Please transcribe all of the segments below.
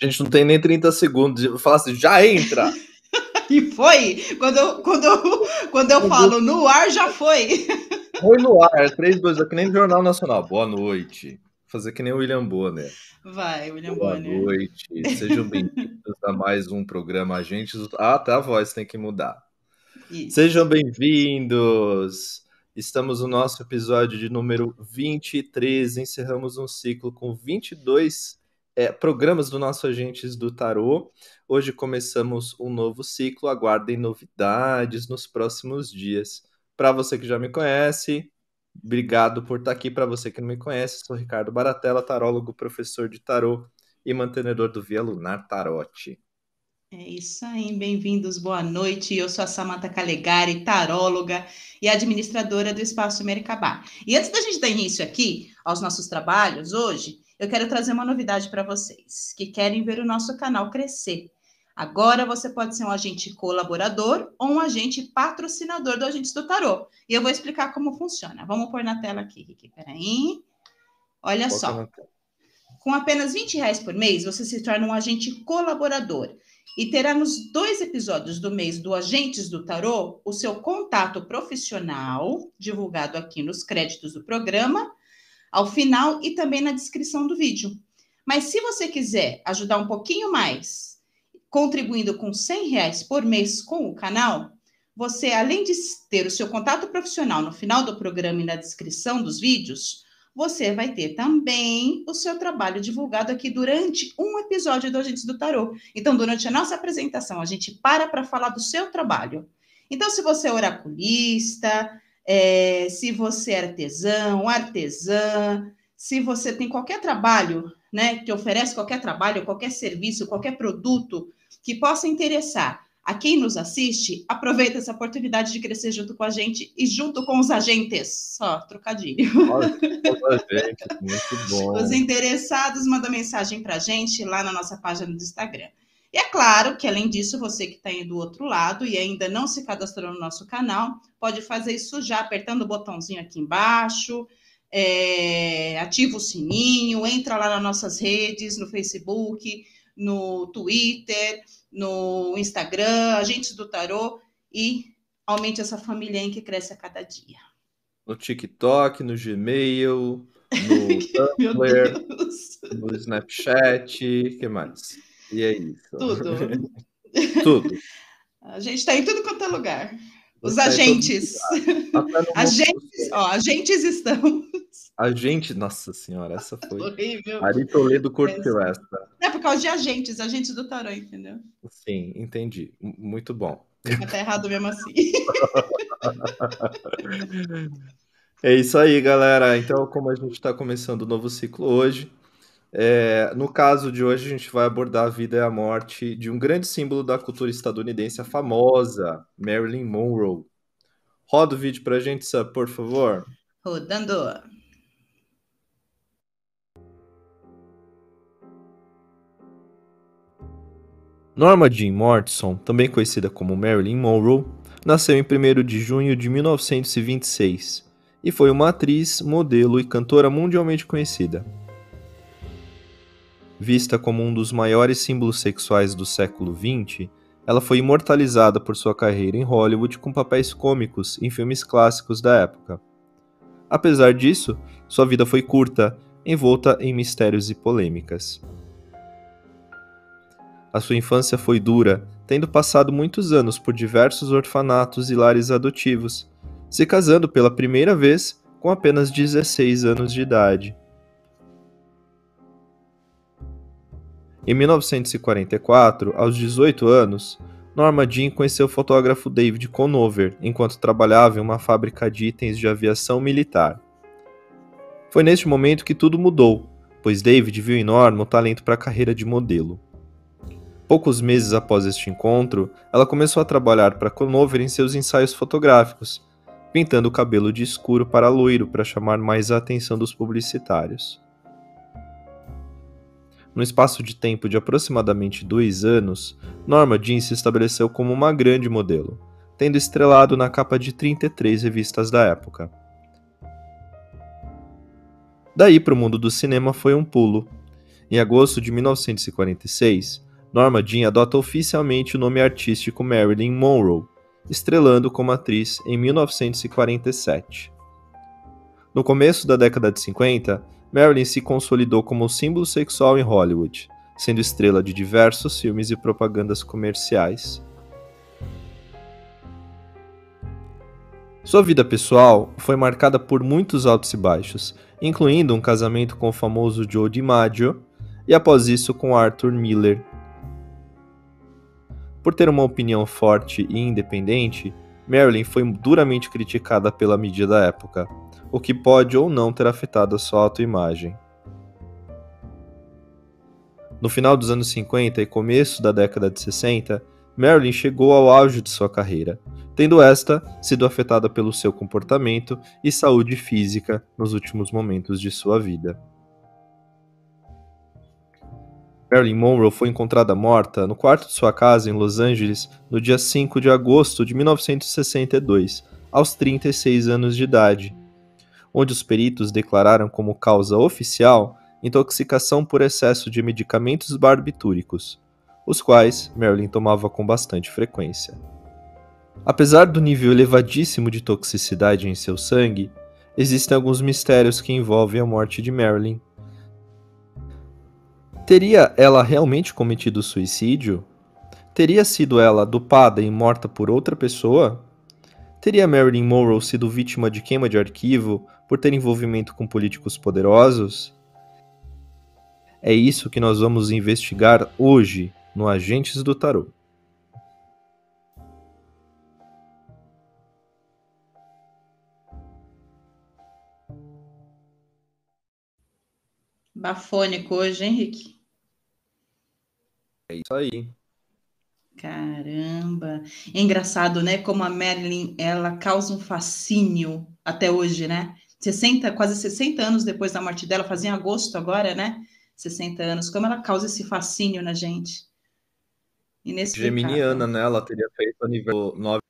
A gente não tem nem 30 segundos. Eu falo assim, já entra! e foi! Quando eu, quando eu, quando eu falo no ar, já foi! Foi no ar, 3, 2, é que nem Jornal Nacional. Boa noite. Fazer que nem o William Bonner. Vai, William Boa Bonner. Boa noite. Sejam bem-vindos a mais um programa Agentes do... Ah, até a voz tem que mudar. Isso. Sejam bem-vindos! Estamos no nosso episódio de número 23. Encerramos um ciclo com 22 é, programas do nosso Agentes do Tarô. Hoje começamos um novo ciclo. Aguardem novidades nos próximos dias. Para você que já me conhece, obrigado por estar aqui. Para você que não me conhece, sou Ricardo Baratella, tarólogo, professor de tarô e mantenedor do Via Lunar Tarote. É isso aí, bem-vindos, boa noite. Eu sou a Samanta Calegari, taróloga e administradora do Espaço Mercabá. E antes da gente dar início aqui aos nossos trabalhos hoje, eu quero trazer uma novidade para vocês que querem ver o nosso canal crescer. Agora você pode ser um agente colaborador ou um agente patrocinador do Agentes do Tarô. E eu vou explicar como funciona. Vamos pôr na tela aqui, Rick. Peraí. Olha só. Com apenas 20 reais por mês, você se torna um agente colaborador e terá nos dois episódios do mês do Agentes do Tarô o seu contato profissional, divulgado aqui nos créditos do programa, ao final e também na descrição do vídeo. Mas se você quiser ajudar um pouquinho mais, contribuindo com 100 reais por mês com o canal, você, além de ter o seu contato profissional no final do programa e na descrição dos vídeos, você vai ter também o seu trabalho divulgado aqui durante um episódio do Agentes do Tarô. Então, durante a nossa apresentação, a gente para para falar do seu trabalho. Então, se você é oraculista, é, se você é artesão, artesã, se você tem qualquer trabalho, né, que oferece qualquer trabalho, qualquer serviço, qualquer produto que possa interessar a quem nos assiste, aproveita essa oportunidade de crescer junto com a gente e junto com os agentes. Só, trocadilho. Olha, muito bom. Os interessados mandam mensagem para a gente lá na nossa página do Instagram. E é claro que, além disso, você que está aí do outro lado e ainda não se cadastrou no nosso canal, pode fazer isso já apertando o botãozinho aqui embaixo, é, ativa o sininho, entra lá nas nossas redes, no Facebook, no Twitter, no Instagram, Agentes do Tarô e aumente essa família aí que cresce a cada dia. No TikTok, no Gmail, no Tumblr, no Snapchat, que mais? E é isso. Tudo. tudo. A gente está em tudo quanto é lugar. Os agentes. agentes, ó, agentes estamos. Agente, nossa senhora, essa foi. Horrível. Ari Toledo curtiu essa. É por causa de agentes, agentes do tarô, entendeu? Sim, entendi. Muito bom. Tá errado mesmo assim. é isso aí, galera. Então, como a gente está começando o novo ciclo hoje, é, no caso de hoje, a gente vai abordar a vida e a morte de um grande símbolo da cultura estadunidense, a famosa Marilyn Monroe. Roda o vídeo pra gente, Sam, por favor. Rodando. Norma Jean Mortison, também conhecida como Marilyn Monroe, nasceu em 1 de junho de 1926 e foi uma atriz, modelo e cantora mundialmente conhecida. Vista como um dos maiores símbolos sexuais do século XX, ela foi imortalizada por sua carreira em Hollywood com papéis cômicos em filmes clássicos da época. Apesar disso, sua vida foi curta, envolta em mistérios e polêmicas. A sua infância foi dura, tendo passado muitos anos por diversos orfanatos e lares adotivos, se casando pela primeira vez com apenas 16 anos de idade. Em 1944, aos 18 anos, Norma Jean conheceu o fotógrafo David Conover enquanto trabalhava em uma fábrica de itens de aviação militar. Foi neste momento que tudo mudou, pois David viu em Norma o talento para a carreira de modelo. Poucos meses após este encontro, ela começou a trabalhar para Conover em seus ensaios fotográficos, pintando o cabelo de escuro para loiro para chamar mais a atenção dos publicitários. No espaço de tempo de aproximadamente dois anos, Norma Jean se estabeleceu como uma grande modelo, tendo estrelado na capa de 33 revistas da época. Daí para o mundo do cinema foi um pulo. Em agosto de 1946, Norma Jean adota oficialmente o nome artístico Marilyn Monroe, estrelando como atriz em 1947. No começo da década de 50, Marilyn se consolidou como símbolo sexual em Hollywood, sendo estrela de diversos filmes e propagandas comerciais. Sua vida pessoal foi marcada por muitos altos e baixos, incluindo um casamento com o famoso Joe DiMaggio e após isso com Arthur Miller. Por ter uma opinião forte e independente, Marilyn foi duramente criticada pela mídia da época, o que pode ou não ter afetado a sua autoimagem. No final dos anos 50 e começo da década de 60, Marilyn chegou ao auge de sua carreira, tendo esta sido afetada pelo seu comportamento e saúde física nos últimos momentos de sua vida. Marilyn Monroe foi encontrada morta no quarto de sua casa em Los Angeles no dia 5 de agosto de 1962, aos 36 anos de idade, onde os peritos declararam como causa oficial intoxicação por excesso de medicamentos barbitúricos, os quais Marilyn tomava com bastante frequência. Apesar do nível elevadíssimo de toxicidade em seu sangue, existem alguns mistérios que envolvem a morte de Marilyn Teria ela realmente cometido suicídio? Teria sido ela dopada e morta por outra pessoa? Teria Marilyn Monroe sido vítima de queima de arquivo por ter envolvimento com políticos poderosos? É isso que nós vamos investigar hoje no Agentes do Tarot. Bafônico hoje, Henrique. É isso aí. Caramba! É engraçado, né? Como a Marilyn, ela causa um fascínio até hoje, né? 60, quase 60 anos depois da morte dela, fazia em agosto agora, né? 60 anos. Como ela causa esse fascínio na gente. Geminiana, né? Ela teria feito a nível nove,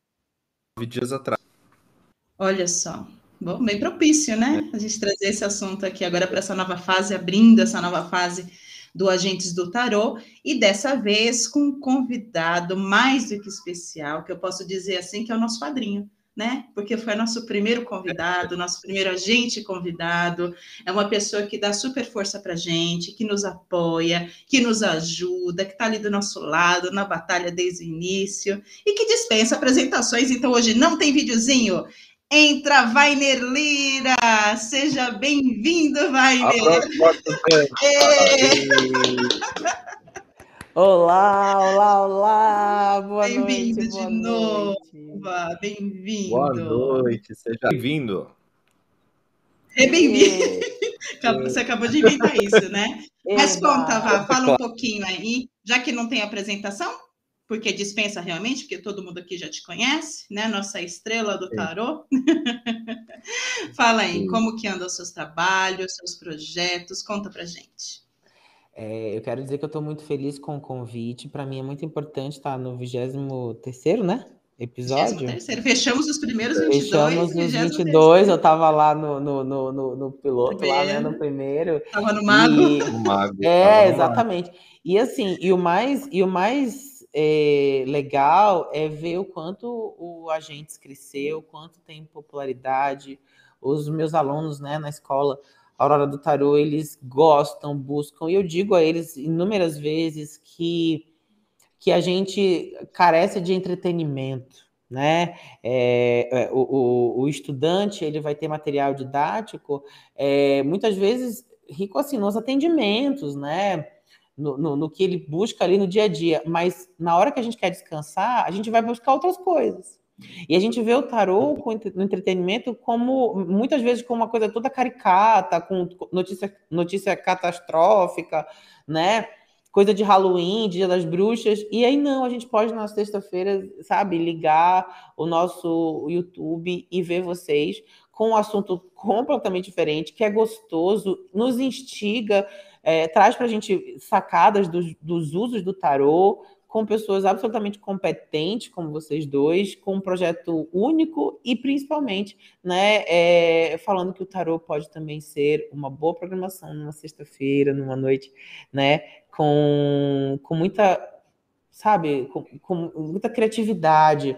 nove dias atrás. Olha só. Bom, bem propício, né? A gente trazer esse assunto aqui agora para essa nova fase, abrindo essa nova fase do Agentes do Tarô, e dessa vez com um convidado mais do que especial, que eu posso dizer assim, que é o nosso padrinho. Né? Porque foi nosso primeiro convidado, nosso primeiro agente convidado. É uma pessoa que dá super força para gente, que nos apoia, que nos ajuda, que está ali do nosso lado na batalha desde o início e que dispensa apresentações. Então hoje não tem videozinho. Entra, Vainer Lira! Seja bem-vindo, Vainer! Olá, olá, olá! Boa bem noite! Bem-vindo de novo! Bem-vindo! Boa noite, seja bem-vindo! É bem-vindo! Você acabou de inventar isso, né? Mas conta, Vá, fala um pouquinho aí, já que não tem apresentação, porque dispensa realmente, porque todo mundo aqui já te conhece, né? Nossa estrela do tarô. Fala aí, Sim. como que andam os seus trabalhos, seus projetos, conta pra gente. É, eu quero dizer que eu estou muito feliz com o convite. Para mim é muito importante estar no 23 né? Episódio. 23 Fechamos os primeiros 22. Fechamos os 22. Eu estava lá no, no, no, no piloto, primeiro. lá, né? No primeiro. Estava no mago. E... No mago. É, exatamente. E assim, e o mais, e o mais é, legal é ver o quanto o Agentes cresceu, quanto tem popularidade. Os meus alunos né, na escola Aurora do Tarô, eles gostam, buscam, e eu digo a eles inúmeras vezes que, que a gente carece de entretenimento. Né? É, é, o, o, o, estudante ele vai ter material didático, é, muitas vezes rico assim nos atendimentos, né? no, no, no, que ele busca ali no dia a dia, mas na hora que a gente quer descansar, a gente vai buscar outras coisas. E a gente vê o tarô no entretenimento como muitas vezes como uma coisa toda caricata, com notícia, notícia catastrófica, né? Coisa de Halloween, Dia das Bruxas. E aí não, a gente pode na sexta-feira, sabe, ligar o nosso YouTube e ver vocês com um assunto completamente diferente, que é gostoso, nos instiga é, traz para a gente sacadas dos, dos, usos do tarô, com pessoas absolutamente competentes, como vocês dois, com um projeto único e principalmente, né, é, falando que o tarô pode também ser uma boa programação numa sexta-feira, numa noite, né, com, com muita, sabe, com, com muita criatividade,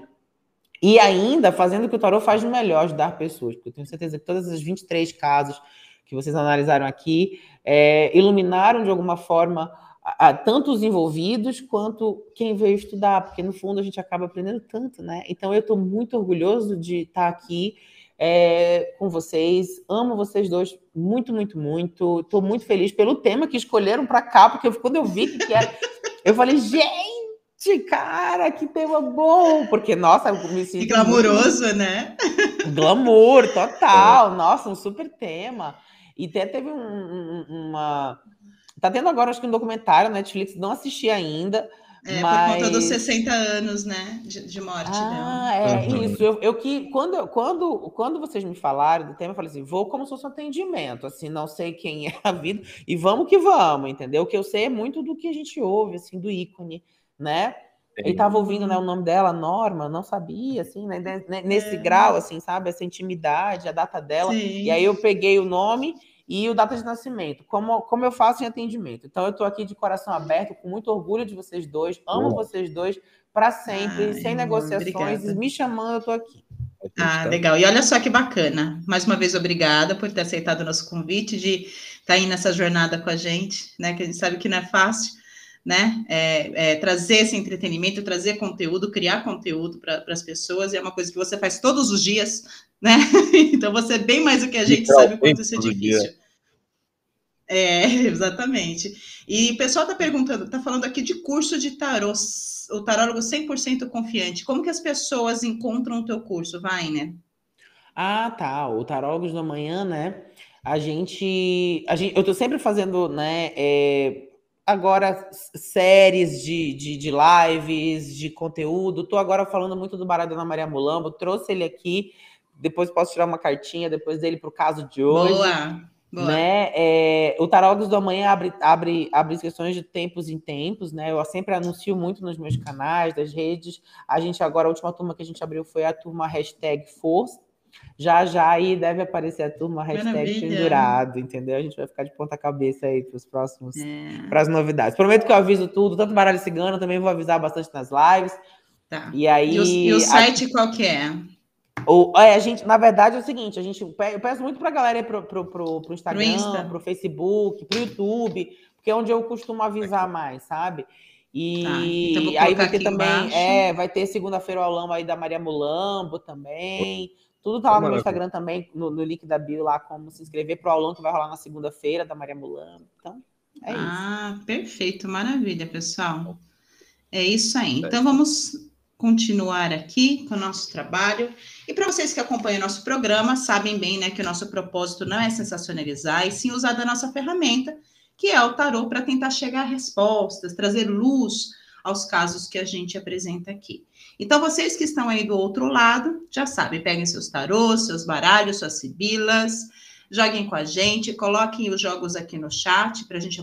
e ainda fazendo o que o tarô faz de melhor, ajudar pessoas, porque eu tenho certeza que todas as 23 casos que vocês analisaram aqui é, iluminaram de alguma forma a, tanto os envolvidos quanto quem veio estudar, porque no fundo a gente acaba aprendendo tanto, né? Então eu estou muito orgulhoso de estar aqui é, com vocês, amo vocês dois muito, muito, muito. Estou muito feliz pelo tema que escolheram para cá, porque quando eu vi que era, eu falei, gente, cara, que tema bom! Porque, nossa, eu me sinto. Que glamouroso, muito... né? Glamour, total. Nossa, um super tema. E até teve um, um, uma Tá tendo agora, acho que um documentário na Netflix, não assisti ainda. É, mas... por conta dos 60 anos, né, de, de morte ah, dela. é, uhum. isso. Eu, eu, que, quando, quando, quando vocês me falaram do tema, eu falei assim, vou como se fosse um atendimento, assim, não sei quem é a vida, e vamos que vamos, entendeu? O que eu sei é muito do que a gente ouve, assim, do ícone, né? Ele estava ouvindo né, o nome dela, Norma, não sabia, assim, né, nesse é. grau, assim, sabe, essa intimidade, a data dela. Sim. E aí eu peguei o nome e o data de nascimento, como, como eu faço em atendimento. Então, eu estou aqui de coração aberto, com muito orgulho de vocês dois, amo vocês dois para sempre, Ai, sem negociações, obrigada. me chamando, eu estou aqui. Ah, legal. E olha só que bacana. Mais uma vez, obrigada por ter aceitado o nosso convite de estar tá aí nessa jornada com a gente, né? Que a gente sabe que não é fácil, né? É, é, trazer esse entretenimento, trazer conteúdo, criar conteúdo para as pessoas, e é uma coisa que você faz todos os dias, né? Então você é bem mais do que a gente sabe quanto isso é difícil. É, exatamente. E o pessoal está perguntando, está falando aqui de curso de tarô, o tarólogo 100% confiante. Como que as pessoas encontram o teu curso, Vainer? Ah, tá. O Tarólogos da Manhã, né? A gente, a gente eu estou sempre fazendo, né? É, agora séries de, de, de, lives, de conteúdo. Estou agora falando muito do Baralho da Maria Mulambo. Trouxe ele aqui depois posso tirar uma cartinha depois dele para o caso de hoje. Boa! Boa. Né? É, o Tarólogos do Amanhã abre, abre, abre inscrições de tempos em tempos, né? Eu sempre anuncio muito nos meus canais, das redes. A gente agora, a última turma que a gente abriu foi a turma hashtag Força. Já já aí deve aparecer a turma hashtag Maravilha. pendurado, entendeu? A gente vai ficar de ponta cabeça aí para os próximos, é. para as novidades. Prometo que eu aviso tudo, tanto baralho cigano, também vou avisar bastante nas lives. Tá. E aí. E o, e o site a... qual que é? Ou, é, a gente, na verdade, é o seguinte, a gente eu peço muito para a galera ir pro, pro, pro, pro Instagram, pro, Facebook, pro YouTube, porque é onde eu costumo avisar mais, sabe? E tá, então aí vai ter também, embaixo. é, vai ter segunda-feira o aulão aí da Maria Mulambo também. Tudo tá lá no meu Instagram também, no, no link da bio lá, como se inscrever pro aulão que vai rolar na segunda-feira da Maria Mulambo. Então, é isso. Ah, perfeito, maravilha, pessoal. É isso aí. Então vamos continuar aqui com o nosso trabalho. E para vocês que acompanham o nosso programa, sabem bem né, que o nosso propósito não é sensacionalizar, e sim usar da nossa ferramenta, que é o tarô, para tentar chegar a respostas, trazer luz aos casos que a gente apresenta aqui. Então, vocês que estão aí do outro lado, já sabem, peguem seus tarôs, seus baralhos, suas sibilas, Joguem com a gente, coloquem os jogos aqui no chat para a gente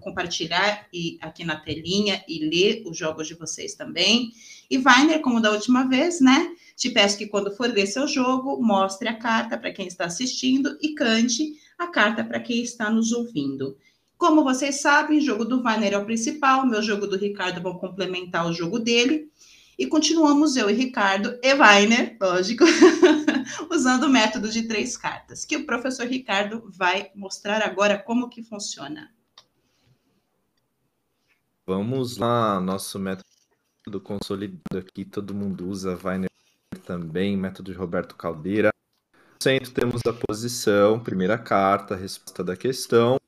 compartilhar e aqui na telinha e ler os jogos de vocês também. E Weiner, como da última vez, né? Te peço que quando for ler seu jogo, mostre a carta para quem está assistindo e cante a carta para quem está nos ouvindo. Como vocês sabem, o jogo do Weiner é o principal, meu jogo do Ricardo vão complementar o jogo dele. E continuamos eu e Ricardo e Weiner, lógico, usando o método de três cartas, que o professor Ricardo vai mostrar agora como que funciona. Vamos lá, nosso método consolidado aqui, todo mundo usa, Weiner também, método de Roberto Caldeira. No centro temos a posição, primeira carta, resposta da questão.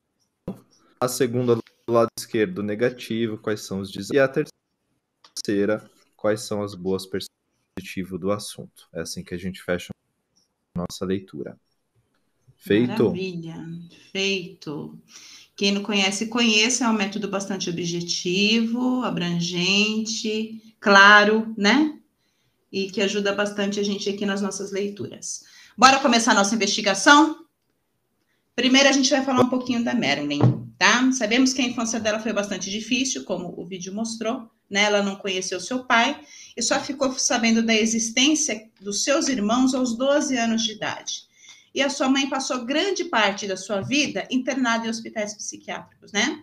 A segunda do lado esquerdo, negativo, quais são os desafios. E a terceira, quais são as boas perspectivas do assunto. É assim que a gente fecha a nossa leitura. Feito? Maravilha, feito. Quem não conhece, conheça, é um método bastante objetivo, abrangente, claro, né? E que ajuda bastante a gente aqui nas nossas leituras. Bora começar a nossa investigação? Primeiro, a gente vai falar um pouquinho da Marilyn, tá? Sabemos que a infância dela foi bastante difícil, como o vídeo mostrou, né? Ela não conheceu seu pai e só ficou sabendo da existência dos seus irmãos aos 12 anos de idade. E a sua mãe passou grande parte da sua vida internada em hospitais psiquiátricos, né?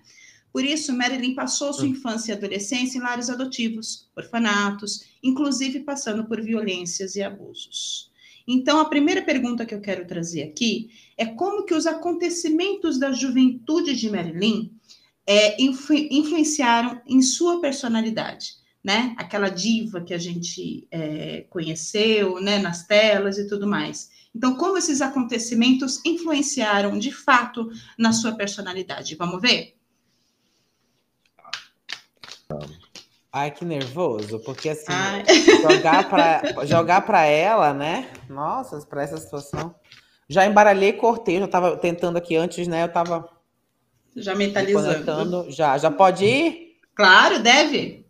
Por isso, Marilyn passou sua infância e adolescência em lares adotivos, orfanatos, inclusive passando por violências e abusos. Então, a primeira pergunta que eu quero trazer aqui é como que os acontecimentos da juventude de Marilyn é, influ influenciaram em sua personalidade, né? Aquela diva que a gente é, conheceu, né, nas telas e tudo mais. Então, como esses acontecimentos influenciaram de fato na sua personalidade? Vamos ver? Ai, que nervoso, porque assim, jogar para jogar para ela, né? Nossa, para essa situação. Já embaralhei, cortei, já tava tentando aqui antes, né? Eu tava já mentalizando. Já, já pode ir? Claro, deve.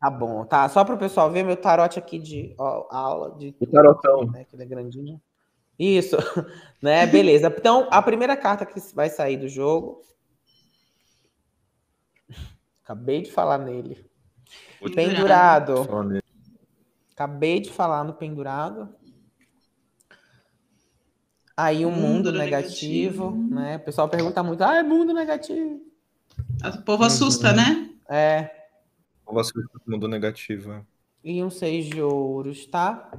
Tá bom, tá. Só para o pessoal ver meu tarote aqui de ó, aula de o tarotão, né, que ele é grandinho. Isso, né? Beleza. Então, a primeira carta que vai sair do jogo Acabei de falar nele. Pendurado. Acabei de falar no pendurado. Aí um mundo, mundo negativo, negativo, né? O pessoal pergunta muito, ah, é mundo negativo. O povo assusta, uhum. né? É. O povo assusta com mundo negativo. É. E um seis de ouros, tá?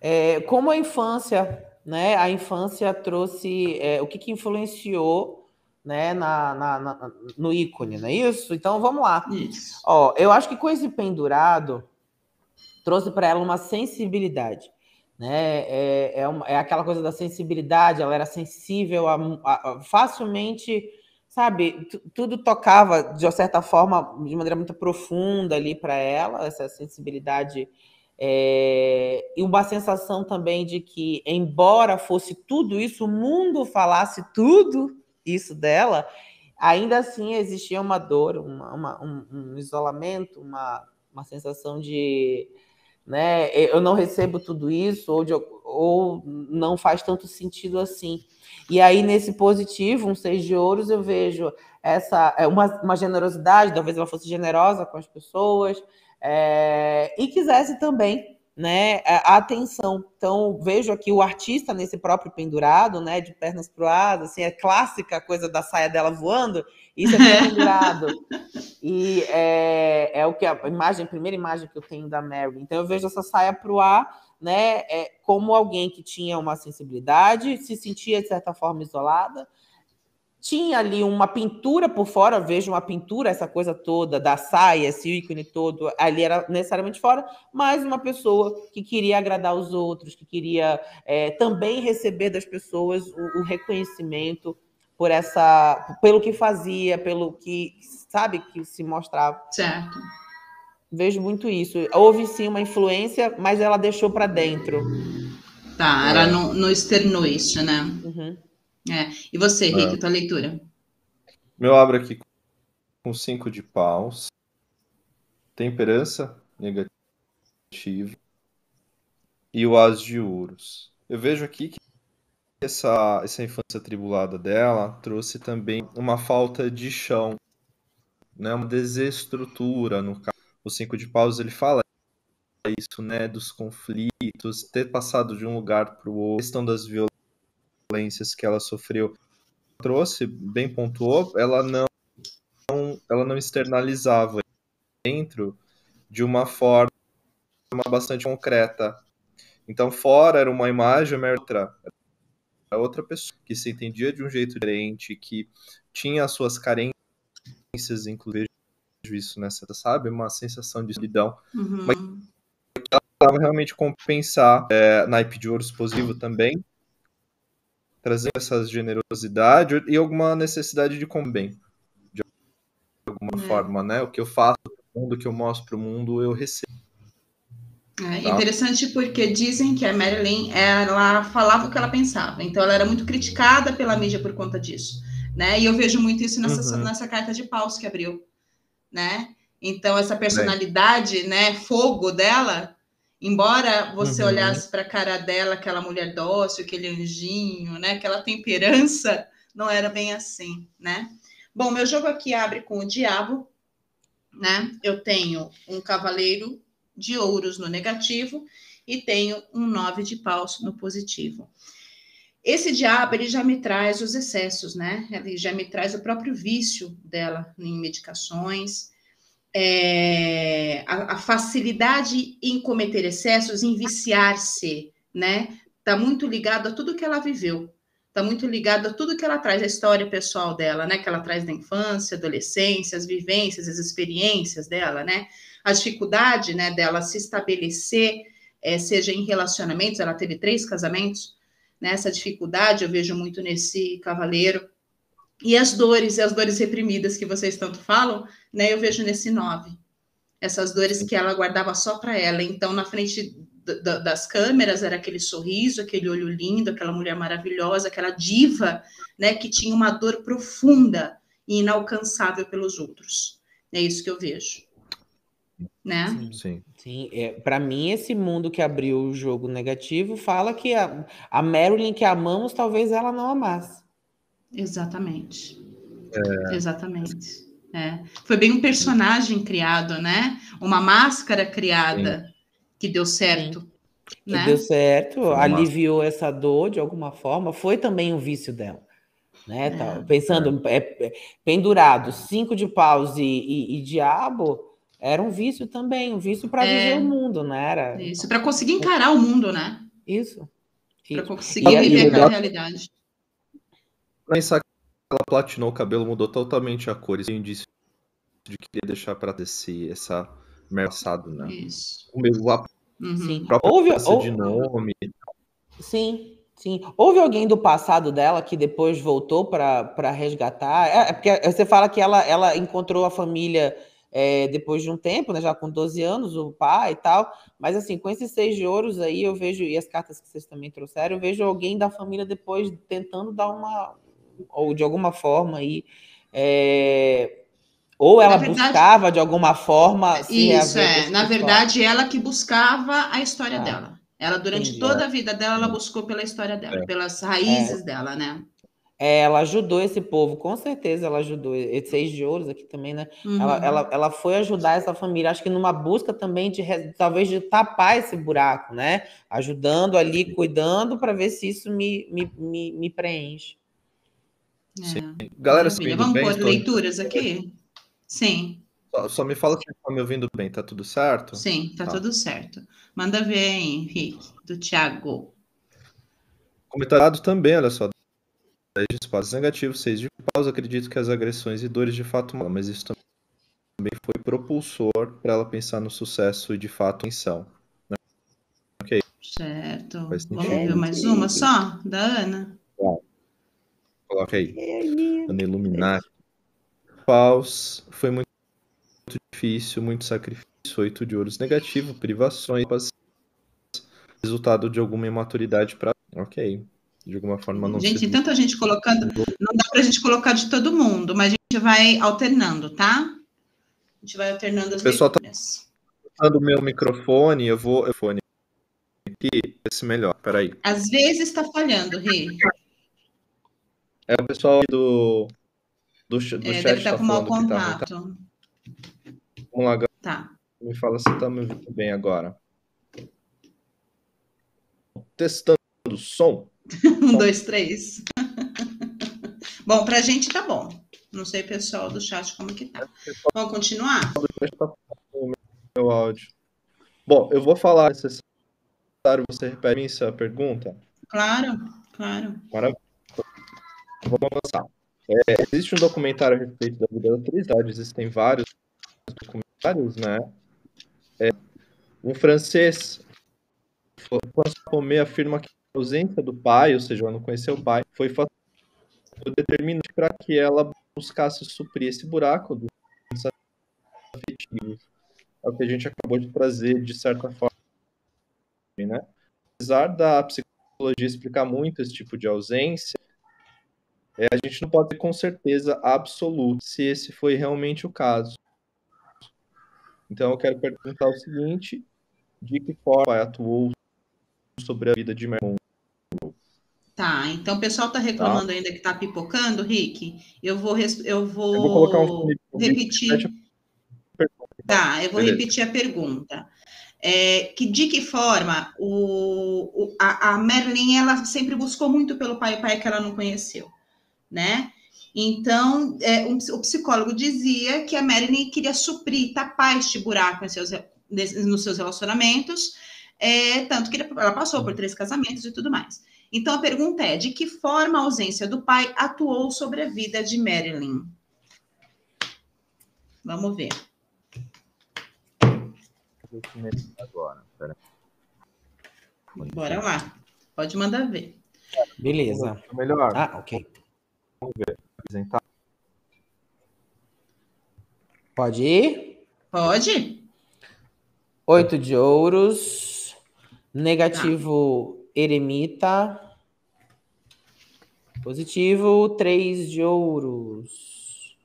É, como a infância, né? A infância trouxe é, o que, que influenciou né, na, na, na, no ícone, não é isso? Então vamos lá. Isso. Ó, eu acho que com esse pendurado trouxe para ela uma sensibilidade. Né? É, é, uma, é, aquela coisa da sensibilidade, ela era sensível a, a, a facilmente, sabe? Tudo tocava de certa forma, de maneira muito profunda ali para ela, essa sensibilidade. É, e uma sensação também de que, embora fosse tudo isso, o mundo falasse tudo, isso dela, ainda assim existia uma dor, uma, uma, um, um, isolamento, uma, uma sensação de né, eu não recebo tudo isso, ou, de, ou não faz tanto sentido assim. E aí, nesse positivo, um seis de ouros, eu vejo essa é, uma, uma generosidade, talvez ela fosse generosa com as pessoas, é, e quisesse também né, a atenção. Então, vejo aqui o artista nesse próprio pendurado, né, de pernas proadas, assim, é clássica a coisa da saia dela voando, isso é pendurado. e é, é, o que a imagem, a primeira imagem que eu tenho da Mary. Então, eu vejo essa saia pro ar, né, é, como alguém que tinha uma sensibilidade, se sentia de certa forma isolada, tinha ali uma pintura por fora, vejo uma pintura, essa coisa toda da saia, esse ícone todo, ali era necessariamente fora, mas uma pessoa que queria agradar os outros, que queria é, também receber das pessoas o, o, reconhecimento por essa, pelo que fazia, pelo que sabe que se mostrava. Certo. Vejo muito isso. Houve sim uma influência, mas ela deixou para dentro. Tá, ela não, não externou isso, né? Uhum. É. E você, Rick, é. tua leitura? Meu abro aqui com cinco de paus, temperança negativa e o as de ouros. Eu vejo aqui que essa, essa infância tribulada dela trouxe também uma falta de chão, né, uma desestrutura no caso. O cinco de paus ele fala isso, né, dos conflitos, ter passado de um lugar para o outro, questão das violências violências que ela sofreu trouxe, bem pontuou, ela não, ela não externalizava dentro de uma forma bastante concreta. Então, fora era uma imagem, era outra, era outra pessoa que se entendia de um jeito diferente, que tinha as suas carências, inclusive isso nessa, sabe, uma sensação de solidão, uhum. mas ela realmente compensar é, naipe de ouro explosivo também, trazendo essa generosidade e alguma necessidade de comer bem, de alguma é. forma, né? O que eu faço o mundo, o que eu mostro para o mundo, eu recebo. É tá? interessante porque dizem que a Marilyn ela falava o que ela pensava, então ela era muito criticada pela mídia por conta disso, né? E eu vejo muito isso nessa, uhum. nessa carta de paus que abriu, né? Então essa personalidade, né, fogo dela, Embora você uhum. olhasse para a cara dela, aquela mulher dócil, aquele anjinho, né? Aquela temperança, não era bem assim, né? Bom, meu jogo aqui abre com o diabo, né? Eu tenho um cavaleiro de ouros no negativo e tenho um nove de paus no positivo. Esse diabo, ele já me traz os excessos, né? Ele já me traz o próprio vício dela em medicações, é, a, a, facilidade em cometer excessos, em viciar-se, né? Tá muito ligado a tudo que ela viveu, tá muito ligado a tudo que ela traz, a história pessoal dela, né? Que ela traz da infância, adolescência, as vivências, as experiências dela, né? A dificuldade, né, dela se estabelecer, é, seja em relacionamentos, ela teve três casamentos, né? Essa dificuldade eu vejo muito nesse cavaleiro. E as dores, e as dores reprimidas que vocês tanto falam, né? Eu vejo nesse nove. Essas dores que ela guardava só para ela. Então, na frente das câmeras era aquele sorriso, aquele olho lindo, aquela mulher maravilhosa, aquela diva, né, que tinha uma dor profunda e inalcançável pelos outros. É isso que eu vejo. Né? Sim. Sim. Sim. É, para mim, esse mundo que abriu o jogo negativo fala que a, a Marilyn que amamos, talvez ela não amasse. Exatamente. É... Exatamente. É. Foi bem um personagem criado, né? Uma máscara criada Sim. que deu certo. Né? Que deu certo, aliviou essa dor de alguma forma. Foi também um vício dela. Né? É. Tá, pensando, é. é. pendurado, cinco de paus e, e, e, diabo, era um vício também, um vício para é. viver o mundo, não era? Isso, para conseguir encarar o mundo, né? Isso. Para conseguir viver aquela realidade pensar que ela platinou o cabelo, mudou totalmente a cor. Isso é um indício de que queria deixar para descer essa merçado, né? Isso. O meu a uhum. Sim. Houve, ou... de nome. Sim, sim. Houve alguém do passado dela que depois voltou para resgatar? É, é, porque você fala que ela, ela encontrou a família é, depois de um tempo, né, já com 12 anos, o pai e tal. Mas assim, com esses seis de ouros aí, eu vejo, e as cartas que vocês também trouxeram, eu vejo alguém da família depois tentando dar uma, ou de alguma forma aí. É, ou ela verdade, buscava de alguma forma. isso, é. Na verdade, ela que buscava a história ah, dela. Ela, durante entendi. toda a vida dela, ela buscou pela história dela, é. pelas raízes é. dela, né? É, ela ajudou esse povo, com certeza ela ajudou. Esse seis de ouros aqui também, né? Uhum. Ela, ela, ela foi ajudar essa família, acho que numa busca também de talvez de tapar esse buraco, né? Ajudando ali, cuidando para ver se isso me, me, me, me preenche. É. Galera, se Vamos bem, pôr leituras aqui? Sim. Só, só, me fala se está me ouvindo bem, tá tudo certo? Sim, tá, tá. tudo certo. Manda ver aí, Henrique, do Thiago. Comentado também, olha só. 10 de espadas negativos, 6 de paus. Acredito que as agressões e dores de fato mal, mas isso também foi propulsor para ela pensar no sucesso e de fato atenção. Né? Ok. Certo. Vamos ver mais uma só, da Ana. Coloca aí. Ana Illuminati. Paus. Foi muito, muito difícil, muito sacrifício. Oito de ouros negativo, privações. Resultado de alguma imaturidade para. Ok. De alguma forma não Gente, tanta gente colocando. Não dá para a gente colocar de todo mundo, mas a gente vai alternando, tá? A gente vai alternando as pessoal está usando o meu microfone, eu vou. Eu fone aqui, esse melhor. Peraí. Às vezes está falhando, Ri. É o pessoal do, do, do é, chat. Deve estar tá com mau contato. Tá, Vamos lá, Tá. Me fala se está me ouvindo bem agora. Testando o som. um, dois, três. bom, pra gente tá bom. Não sei, pessoal do chat, como que tá. Vamos continuar? Meu áudio. Bom, eu vou falar necessário. Você repete essa pergunta? Claro, claro. Maravilha. Vamos avançar. É, existe um documentário a respeito da vida da atriz, existem vários documentários, né? É, um francês, François Pomé, afirma que a ausência do pai, ou seja, ela não conheceu o pai, foi fator determinante para que ela buscasse suprir esse buraco dos afetivos. É o que a gente acabou de trazer, de certa forma. Né? Apesar da psicologia explicar muito esse tipo de ausência, é, a gente não pode ter com certeza absoluta se esse foi realmente o caso. Então eu quero perguntar o seguinte: de que forma atuou sobre a vida de Mermon? Tá, então o pessoal está reclamando tá. ainda que está pipocando, Rick. Eu vou, eu vou, eu vou um repetir. Tá, eu vou Beleza. repetir a pergunta. É, que de que forma o, o, a, a Merlin ela sempre buscou muito pelo pai pai que ela não conheceu, né? Então, é, um, o psicólogo dizia que a Merlin queria suprir, tapar este buraco seus, nos seus relacionamentos, é, tanto que ela passou por três casamentos e tudo mais. Então, a pergunta é: de que forma a ausência do pai atuou sobre a vida de Marilyn? Vamos ver agora. Pera. Bora lá. Pode mandar ver. Beleza. Melhor. Ah, ok. Vamos ver. Apresentar. Pode ir? Pode. Oito de ouros. Negativo tá. eremita. Positivo, três de ouros.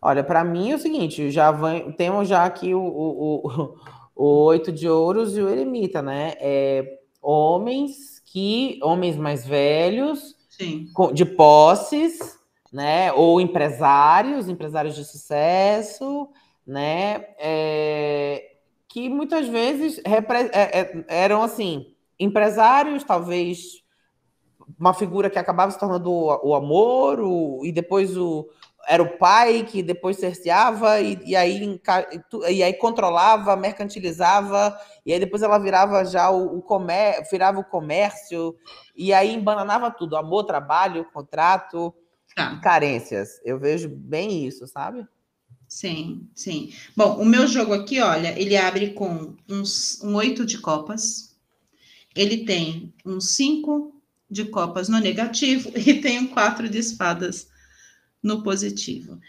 Olha, para mim é o seguinte, já vai, temos já aqui o, o, o, o oito de ouros e o eremita, né? É, homens que, homens mais velhos, Sim. de posses, né? Ou empresários, empresários de sucesso, né? É, que muitas vezes é, é, eram assim, empresários, talvez uma figura que acabava se tornando o, o amor, o, e depois o, era o pai que depois cerceava e, e, aí, e aí controlava, mercantilizava, e aí depois ela virava já o, o comércio, virava o comércio, e aí embananava tudo, amor, trabalho, contrato, tá. carências. Eu vejo bem isso, sabe? Sim, sim. Bom, o meu jogo aqui, olha, ele abre com uns, um oito de copas, ele tem um cinco de copas no negativo e tem um quatro de espadas no positivo.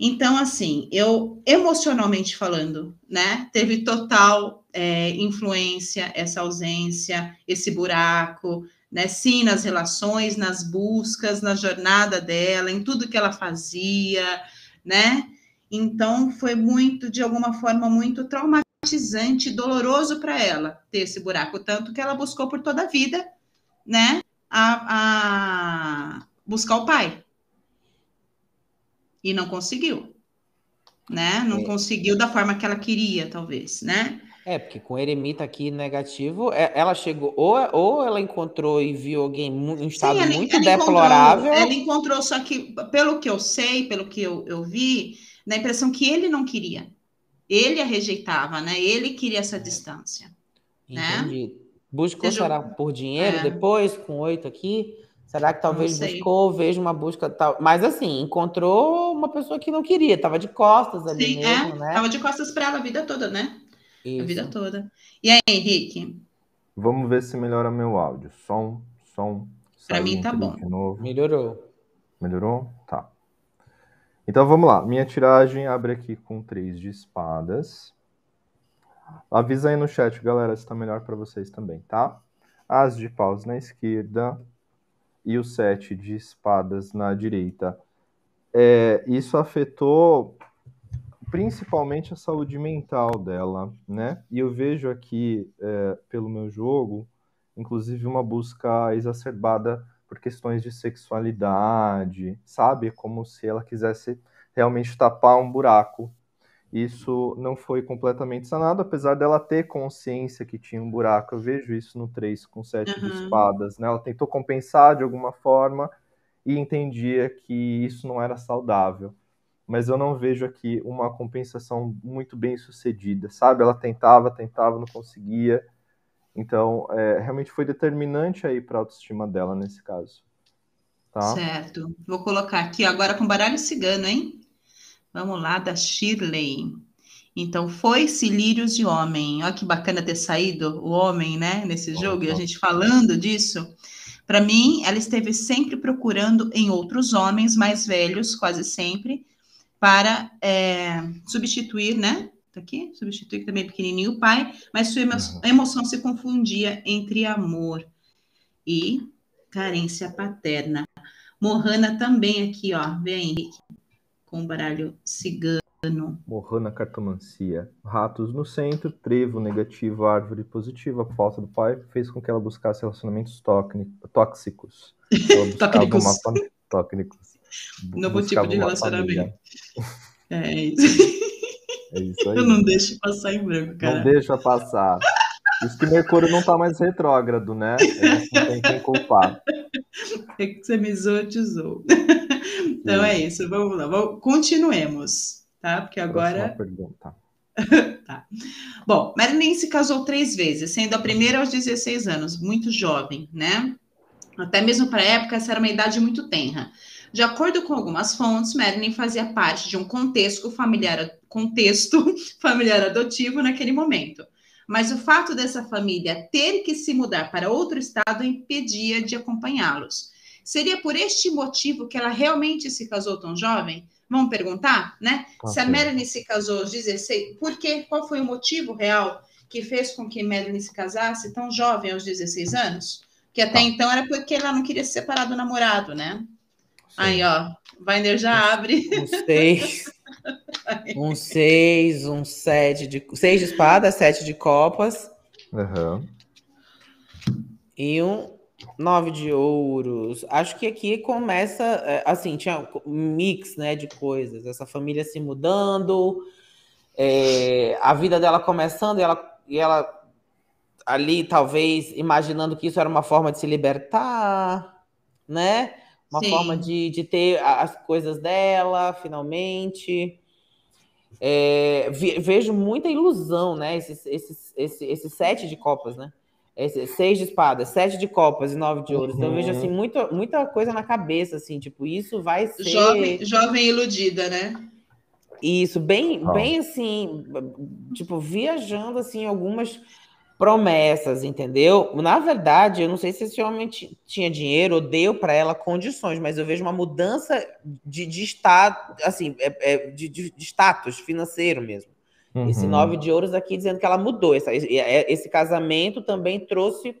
Então, assim, eu emocionalmente falando, né, teve total é, influência essa ausência, esse buraco, né, sim, nas relações, nas buscas, na jornada dela, em tudo que ela fazia, né? Então, foi muito, de alguma forma, muito traumatizante, doloroso para ela ter esse buraco, tanto que ela buscou por toda a vida, né, a, a buscar o pai, e não conseguiu, né? Não é. conseguiu da forma que ela queria, talvez, né? É, porque com eremita aqui negativo, é, ela chegou, ou, ou ela encontrou e viu alguém em estado Sim, muito ela deplorável. Encontrou, ela encontrou, só que, pelo que eu sei, pelo que eu, eu vi, na impressão que ele não queria. Ele a rejeitava, né? Ele queria essa distância. Né? Entendi. Né? Buscou, será por dinheiro é. depois, com oito aqui? Será que talvez buscou, veja uma busca tal. Mas assim, encontrou uma pessoa que não queria, estava de costas ali Sim, mesmo, é, né? Tava de costas para ela a vida toda, né? Isso. A vida toda. E aí, Henrique? Vamos ver se melhora meu áudio. Som, som. Para mim tá bom. Melhorou. Melhorou? Tá. Então vamos lá. Minha tiragem abre aqui com três de espadas. Avisa aí no chat, galera, se tá melhor para vocês também, tá? As de paus na esquerda, e o sete de espadas na direita. É, isso afetou principalmente a saúde mental dela, né? E eu vejo aqui, é, pelo meu jogo, inclusive uma busca exacerbada por questões de sexualidade, sabe? Como se ela quisesse realmente tapar um buraco isso não foi completamente sanado, apesar dela ter consciência que tinha um buraco. Eu vejo isso no 3 com 7 uhum. de espadas. Né? Ela tentou compensar de alguma forma e entendia que isso não era saudável. Mas eu não vejo aqui uma compensação muito bem sucedida, sabe? Ela tentava, tentava, não conseguia. Então, é, realmente foi determinante aí para a autoestima dela nesse caso. Tá? Certo. Vou colocar aqui agora com baralho cigano, hein? Vamos lá, da Shirley. Então, foi-se lírios de homem. Olha que bacana ter saído o homem, né, nesse jogo, e a gente falando disso. Para mim, ela esteve sempre procurando em outros homens mais velhos, quase sempre, para é, substituir, né? Tá aqui, substituir também pequenininho o pai, mas sua emo uhum. emoção se confundia entre amor e carência paterna. Mohana também aqui, ó, vem Henrique com o baralho cigano. Morrana cartomancia. Ratos no centro, trevo negativo, árvore positiva. A falta do pai fez com que ela buscasse relacionamentos tóxicos. tóxicos. tóxicos. Novo tipo de relacionamento. É isso. É isso aí. Eu não deixo passar em branco, cara. Não deixa passar. Isso que Mercúrio não tá mais retrógrado, né? não tem quem culpar. É que você me zoou. Então é isso, vamos lá. Vamos, continuemos, tá? Porque agora. pergunta. tá. Bom, Marilyn se casou três vezes, sendo a primeira aos 16 anos, muito jovem, né? Até mesmo para a época, essa era uma idade muito tenra. De acordo com algumas fontes, Marilyn fazia parte de um contexto familiar, contexto familiar adotivo naquele momento. Mas o fato dessa família ter que se mudar para outro estado impedia de acompanhá-los. Seria por este motivo que ela realmente se casou tão jovem? Vamos perguntar, né? Okay. Se a Marilyn se casou aos 16, por quê? Qual foi o motivo real que fez com que Marilyn se casasse tão jovem aos 16 anos? Que até ah. então era porque ela não queria se separar do namorado, né? Aí, ó, Binder já abre. Um seis. um seis, um sete de. Seis de espada, sete de copas. Uhum. E um nove de ouros. Acho que aqui começa. É, assim, tinha um mix né, de coisas. Essa família se mudando, é, a vida dela começando, e ela, e ela ali, talvez, imaginando que isso era uma forma de se libertar, né? Uma Sim. forma de, de ter as coisas dela, finalmente. É, vejo muita ilusão, né? Esse, esse, esse, esse sete de copas, né? Esse, seis de espadas, sete de copas e nove de ouros. Uhum. Então eu vejo assim muita, muita coisa na cabeça, assim, tipo, isso vai ser. Jovem, jovem iludida, né? Isso, bem, bem assim, tipo, viajando assim, algumas promessas, entendeu? Na verdade, eu não sei se esse homem tinha dinheiro ou deu para ela condições, mas eu vejo uma mudança de, de estado, assim, é, é, de, de, de, status financeiro mesmo. Uhum. Esse nove de ouros aqui dizendo que ela mudou. Esse, é, esse casamento também trouxe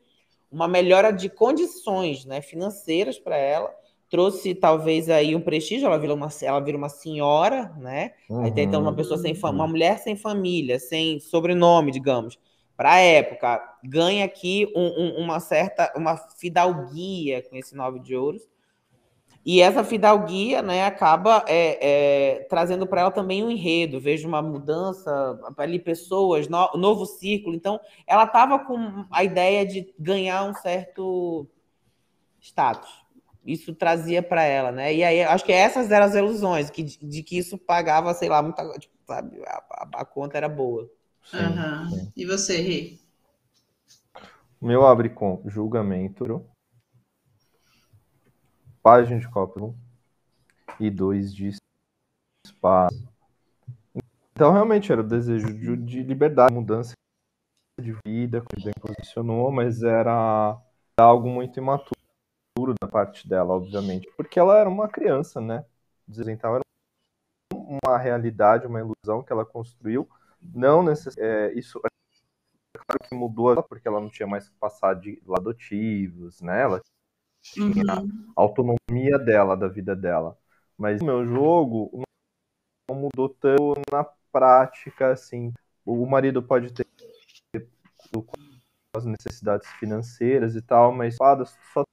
uma melhora de condições né, financeiras para ela. Trouxe talvez aí um prestígio, ela vira uma, ela vira uma senhora, né? Uhum. Aí tem então uma pessoa sem uma mulher sem família, sem sobrenome, digamos para a época, ganha aqui um, um, uma certa uma fidalguia com esse nove de ouros. E essa fidalguia né, acaba é, é, trazendo para ela também um enredo. Vejo uma mudança ali, pessoas, no, novo círculo. Então, ela estava com a ideia de ganhar um certo status. Isso trazia para ela, né? E aí, acho que essas eram as ilusões, que, de, de que isso pagava, sei lá, muita, tipo, sabe, a, a, a conta era boa. Uhum. E você, Rê? O meu abre com julgamento, página de copa e dois de espaço. Então, realmente, era o desejo de, de liberdade, mudança de vida, que bem posicionou, mas era algo muito imaturo da parte dela, obviamente, porque ela era uma criança, né? Então, era uma realidade, uma ilusão que ela construiu não necessariamente. É, isso é claro que mudou porque ela não tinha mais que passar de adotivos, né? Ela tinha uhum. a autonomia dela, da vida dela. Mas o meu jogo não mudou tanto na prática, assim. O marido pode ter as necessidades financeiras e tal, mas fadas só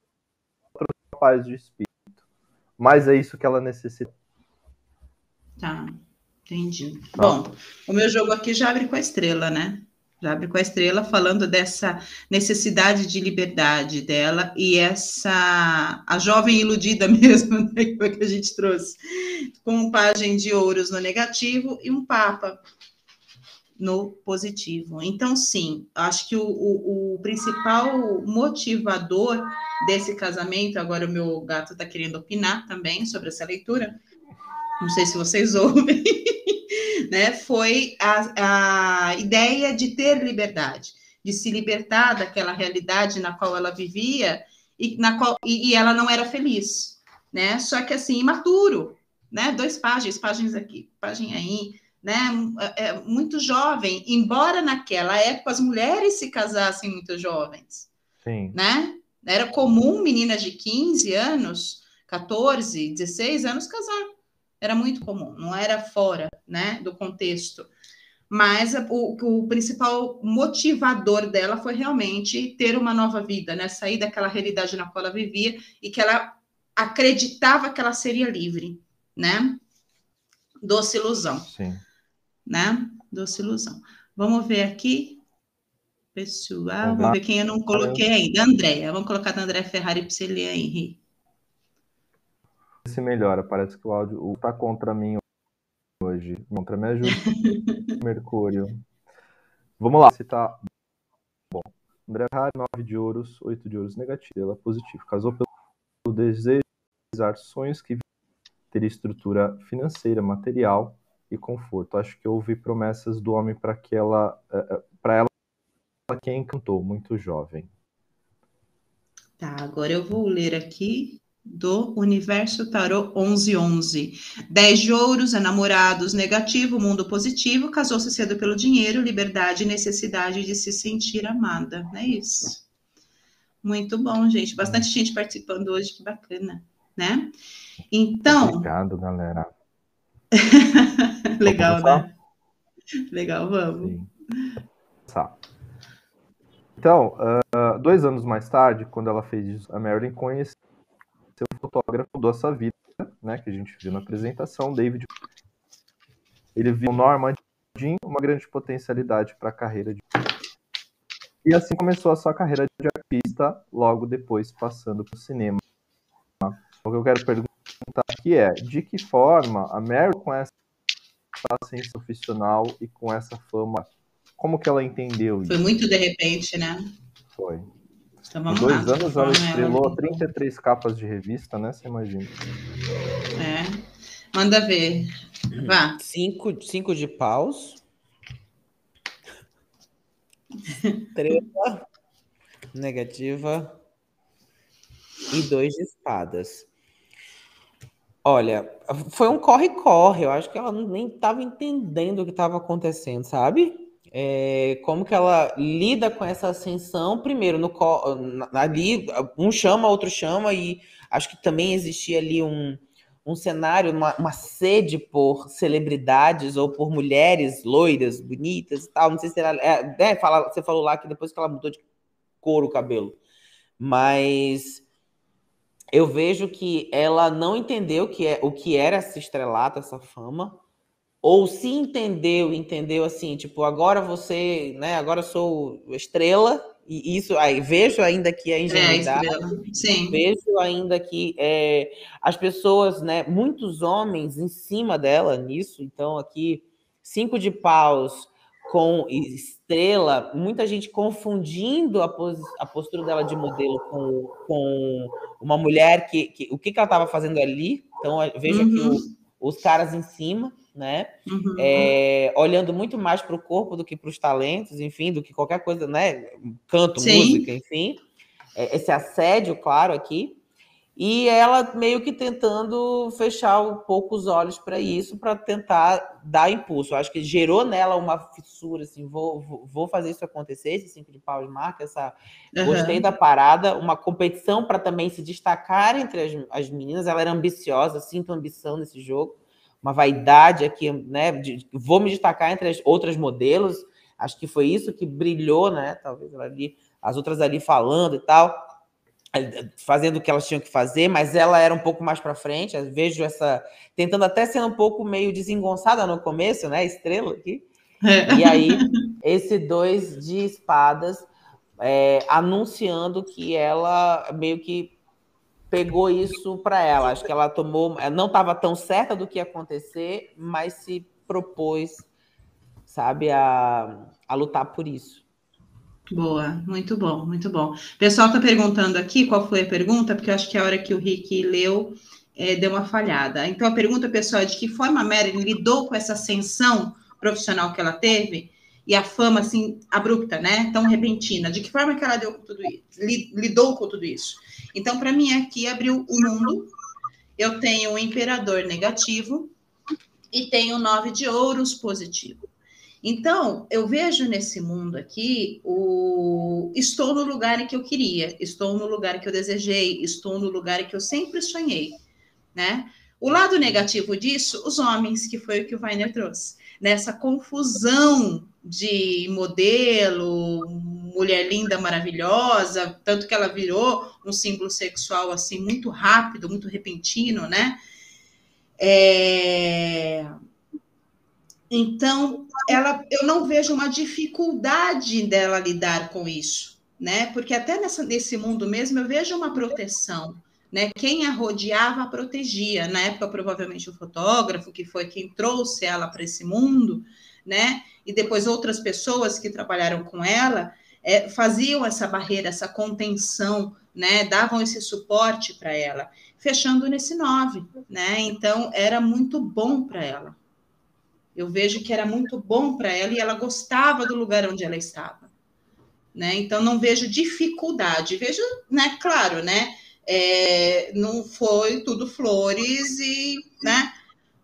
trouxe paz de espírito. Mas é isso que ela necessita. Tá. Entendi. Tá. Bom, o meu jogo aqui já abre com a estrela, né? Já abre com a estrela falando dessa necessidade de liberdade dela e essa a jovem iludida mesmo, né, que a gente trouxe, com um pajem de ouros no negativo e um papa no positivo. Então, sim, acho que o, o, o principal motivador desse casamento, agora o meu gato está querendo opinar também sobre essa leitura, não sei se vocês ouvem, né? Foi a, a ideia de ter liberdade, de se libertar daquela realidade na qual ela vivia e, na qual, e, e ela não era feliz, né? Só que assim, imaturo, né? Dois páginas, páginas aqui, página aí, né? É, é, muito jovem, embora naquela época as mulheres se casassem muito jovens, Sim. né? Era comum meninas de 15 anos, 14, 16 anos casar era muito comum, não era fora né, do contexto. Mas o, o principal motivador dela foi realmente ter uma nova vida, né? Sair daquela realidade na qual ela vivia e que ela acreditava que ela seria livre, né? Doce ilusão. Sim. né? Doce ilusão. Vamos ver aqui. Pessoal, vamos ver quem eu não coloquei ainda. Andréia. Vamos colocar da André Ferrari para você ler aí, Se melhora, parece que o áudio está contra mim hoje. Contra me ajuda. Mercúrio. Vamos lá, se tá bom. André Ferrari, 9 de ouros, 8 de ouros negativo. Ela é positivo. Casou pelo desejo de realizar sonhos que ter estrutura financeira, material e conforto. Acho que houve promessas do homem para que ela, eh, eh, para ela, que encantou, muito jovem. Tá, agora eu vou ler aqui do Universo Tarô 1111. 10 de ouros, enamorados, negativo, mundo positivo, casou-se cedo pelo dinheiro, liberdade e necessidade de se sentir amada. É isso. Muito bom, gente. Bastante gente participando hoje, que bacana, né? Então. Obrigado, galera. Legal, né? Legal, vamos. Sim. Tá. Então, uh, dois anos mais tarde, quando ela fez a Marilyn conheceu fotógrafo da sua vida, né, que a gente viu na apresentação, David. Ele viu Norman Jean uma grande potencialidade para a carreira de e assim começou a sua carreira de artista, logo depois passando para o cinema. O que eu quero perguntar aqui é, de que forma a Mary, com essa ciência profissional e com essa fama, como que ela entendeu isso? Foi muito de repente, né? Foi. Então, em dois lá, anos ela estrelou ela... 33 capas de revista, né? Você imagina. É. Manda ver. Vá. Cinco, cinco de paus. Estrela negativa e dois de espadas. Olha, foi um corre-corre. Eu acho que ela nem estava entendendo o que estava acontecendo, sabe? É, como que ela lida com essa ascensão, primeiro, no, ali, um chama, outro chama, e acho que também existia ali um, um cenário, uma, uma sede por celebridades ou por mulheres loiras, bonitas e tal. Não sei se. É, é, fala, você falou lá que depois que ela mudou de cor o cabelo. Mas eu vejo que ela não entendeu que é, o que era essa estrelata, essa fama, ou se entendeu, entendeu assim, tipo, agora você, né, agora eu sou estrela, e isso aí vejo ainda que a ingenuidade, é, Sim. vejo ainda que é, as pessoas, né, muitos homens em cima dela nisso, então aqui cinco de paus com estrela, muita gente confundindo a, pos, a postura dela de modelo com, com uma mulher que, que o que, que ela estava fazendo ali. Então, veja uhum. aqui o, os caras em cima, né? Uhum. É, olhando muito mais para o corpo do que para os talentos, enfim, do que qualquer coisa, né? Canto, Sim. música, enfim. É, esse assédio, claro, aqui. E ela meio que tentando fechar um pouco os olhos para isso, para tentar dar impulso. Eu acho que gerou nela uma fissura, assim, vou, vou fazer isso acontecer, esse cinco de pau de marca, essa... Uhum. Gostei da parada, uma competição para também se destacar entre as, as meninas. Ela era ambiciosa, sinto ambição nesse jogo, uma vaidade aqui, né? De, vou me destacar entre as outras modelos. Acho que foi isso que brilhou, né? Talvez ali, as outras ali falando e tal fazendo o que elas tinham que fazer, mas ela era um pouco mais para frente. Eu vejo essa tentando até ser um pouco meio desengonçada no começo, né? Estrela aqui. É. E aí esse dois de espadas é, anunciando que ela meio que pegou isso para ela. Acho que ela tomou, não estava tão certa do que ia acontecer, mas se propôs, sabe, a, a lutar por isso. Boa, muito bom, muito bom. O pessoal está perguntando aqui qual foi a pergunta, porque eu acho que a hora que o Rick leu é, deu uma falhada. Então, a pergunta, pessoal, é de que forma a Marilyn lidou com essa ascensão profissional que ela teve e a fama, assim, abrupta, né? Tão repentina. De que forma que ela deu com tudo isso, lidou com tudo isso? Então, para mim, aqui abriu o mundo. Eu tenho o imperador negativo e tenho nove de ouros positivo. Então, eu vejo nesse mundo aqui o estou no lugar em que eu queria, estou no lugar que eu desejei, estou no lugar que eu sempre sonhei, né? O lado negativo disso, os homens, que foi o que o Weiner trouxe, nessa confusão de modelo, mulher linda, maravilhosa, tanto que ela virou um símbolo sexual assim muito rápido, muito repentino, né? É Então, ela, eu não vejo uma dificuldade dela lidar com isso, né? Porque até nessa, nesse mundo mesmo eu vejo uma proteção, né? Quem a rodeava a protegia. Na época, provavelmente o fotógrafo, que foi quem trouxe ela para esse mundo, né? E depois outras pessoas que trabalharam com ela é, faziam essa barreira, essa contenção, né? Davam esse suporte para ela, fechando nesse nove, né? Então era muito bom para ela. Eu vejo que era muito bom para ela e ela gostava do lugar onde ela estava. Né? Então não vejo dificuldade, vejo, né, claro, né? É, não foi tudo flores e, né?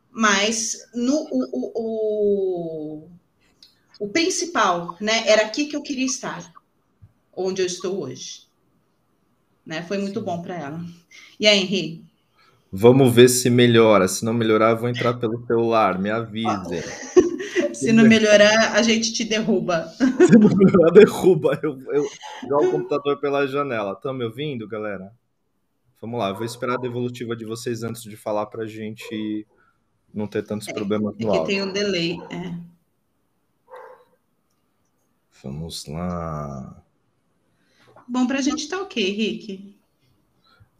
Mas no, o, o, o, o principal, né? Era aqui que eu queria estar, onde eu estou hoje. Né? Foi muito bom para ela. E aí, Henrique? Vamos ver se melhora. Se não melhorar, eu vou entrar pelo celular. Me avise. se não melhorar, a gente te derruba. Se não melhorar, derruba. Eu, eu jogo o computador pela janela. Estão me ouvindo, galera? Vamos lá, eu vou esperar a devolutiva de vocês antes de falar para a gente não ter tantos é, problemas no é áudio. tem um delay, é. Vamos lá. Bom, para a gente tá ok, Rick.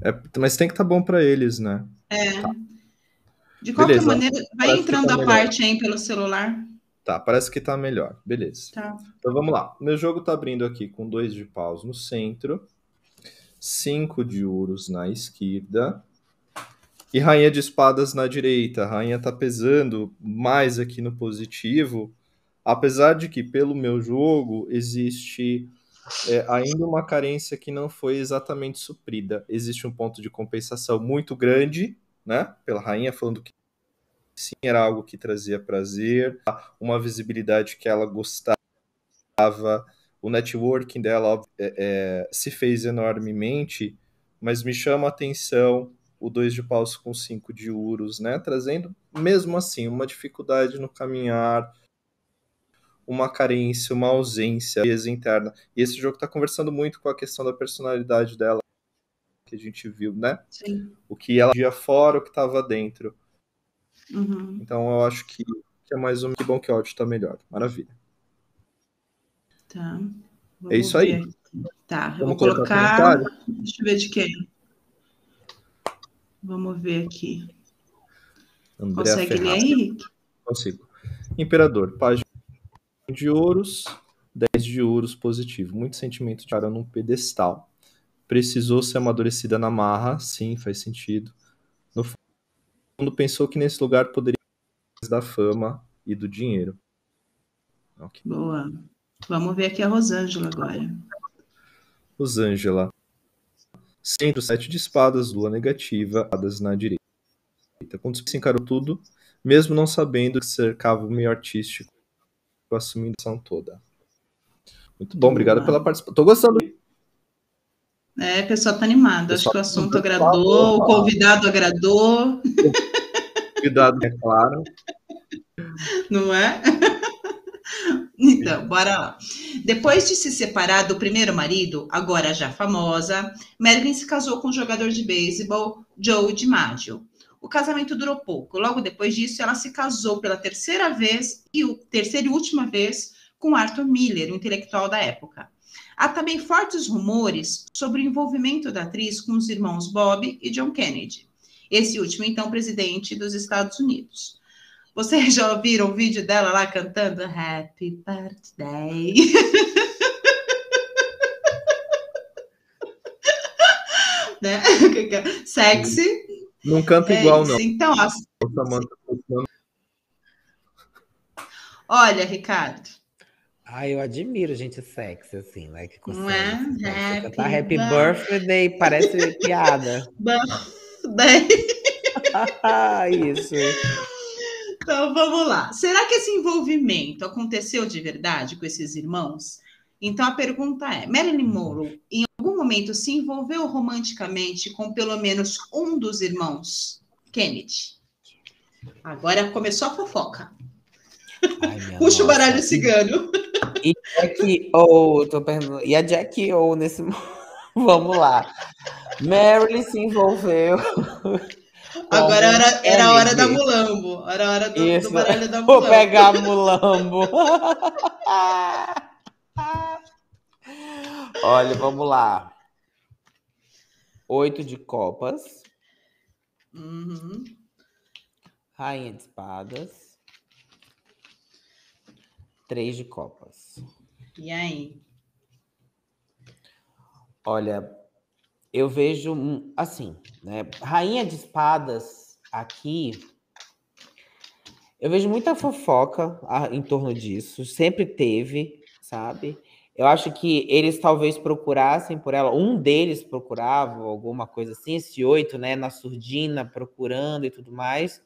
É, mas tem que estar tá bom para eles, né? É. Tá. De qualquer Beleza. maneira, vai parece entrando tá a melhor. parte aí pelo celular. Tá, parece que tá melhor. Beleza. Tá. Então vamos lá. Meu jogo tá abrindo aqui com dois de paus no centro, cinco de ouros na esquerda e rainha de espadas na direita. A rainha tá pesando mais aqui no positivo, apesar de que pelo meu jogo existe é, ainda uma carência que não foi exatamente suprida. Existe um ponto de compensação muito grande, né? Pela rainha falando que sim era algo que trazia prazer, uma visibilidade que ela gostava, o networking dela é, é, se fez enormemente, mas me chama a atenção o dois de paus com cinco de ouros, né? Trazendo mesmo assim uma dificuldade no caminhar, uma carência, uma ausência interna. E esse jogo está conversando muito com a questão da personalidade dela, que a gente viu, né? Sim. O que ela via fora, o que estava dentro. Uhum. Então eu acho que, que, é mais um. Que bom que o áudio está melhor. Maravilha. Tá. Vamos é isso aí. Tá, eu vou colocar. Deixa eu ver de quem. Vamos ver aqui. Consegue ler, Henrique? Consigo. Imperador, página de ouros, 10 de ouros positivo. Muito sentimento de cara num pedestal. Precisou ser amadurecida na marra, sim, faz sentido. No fundo, pensou que nesse lugar poderia da fama e do dinheiro. Okay. Boa. Vamos ver aqui a Rosângela agora. Rosângela. Centro, sete de espadas, lua negativa, espadas na direita. Quando se encarou tudo, mesmo não sabendo que cercava o meio artístico assumindo a ação toda. Muito bom, obrigado pela participação. Tô gostando. É, a pessoa tá animada. Acho que o assunto agradou, o convidado agradou. O convidado, é claro. Não é? Então, bora lá. Depois de se separar do primeiro marido, agora já famosa, Marilyn se casou com o jogador de beisebol Joe DiMaggio. O casamento durou pouco. Logo depois disso, ela se casou pela terceira vez e o terceira e última vez com Arthur Miller, o intelectual da época. Há também fortes rumores sobre o envolvimento da atriz com os irmãos Bob e John Kennedy, esse último então presidente dos Estados Unidos. Vocês já ouviram o vídeo dela lá cantando Happy Birthday? né? Sexy, não canta é igual, isso. não. Então, ó. Olha, Ricardo. Ah, eu admiro gente sexy, assim, né? Que consegue, Não é? Happy, cantar happy birthday, parece piada. Birthday. Isso. Então, vamos lá. Será que esse envolvimento aconteceu de verdade com esses irmãos? Então, a pergunta é: Marilyn Monroe, em momento, se envolveu romanticamente com pelo menos um dos irmãos Kennedy? Agora começou a fofoca. Ai, Puxa o baralho cigano. E Jack ou, tô perguntando, e a Jack ou nesse Vamos lá. Marilyn se envolveu. Agora era, era a hora da mulambo. Era a hora do, Isso. do baralho da mulambo. Vou pegar a mulambo. Olha, vamos lá. Oito de copas. Uhum. Rainha de espadas. Três de copas. E aí? Olha, eu vejo assim, né? Rainha de espadas aqui. Eu vejo muita fofoca em torno disso, sempre teve, sabe? Eu acho que eles talvez procurassem por ela, um deles procurava alguma coisa assim, esse oito, né, na surdina, procurando e tudo mais.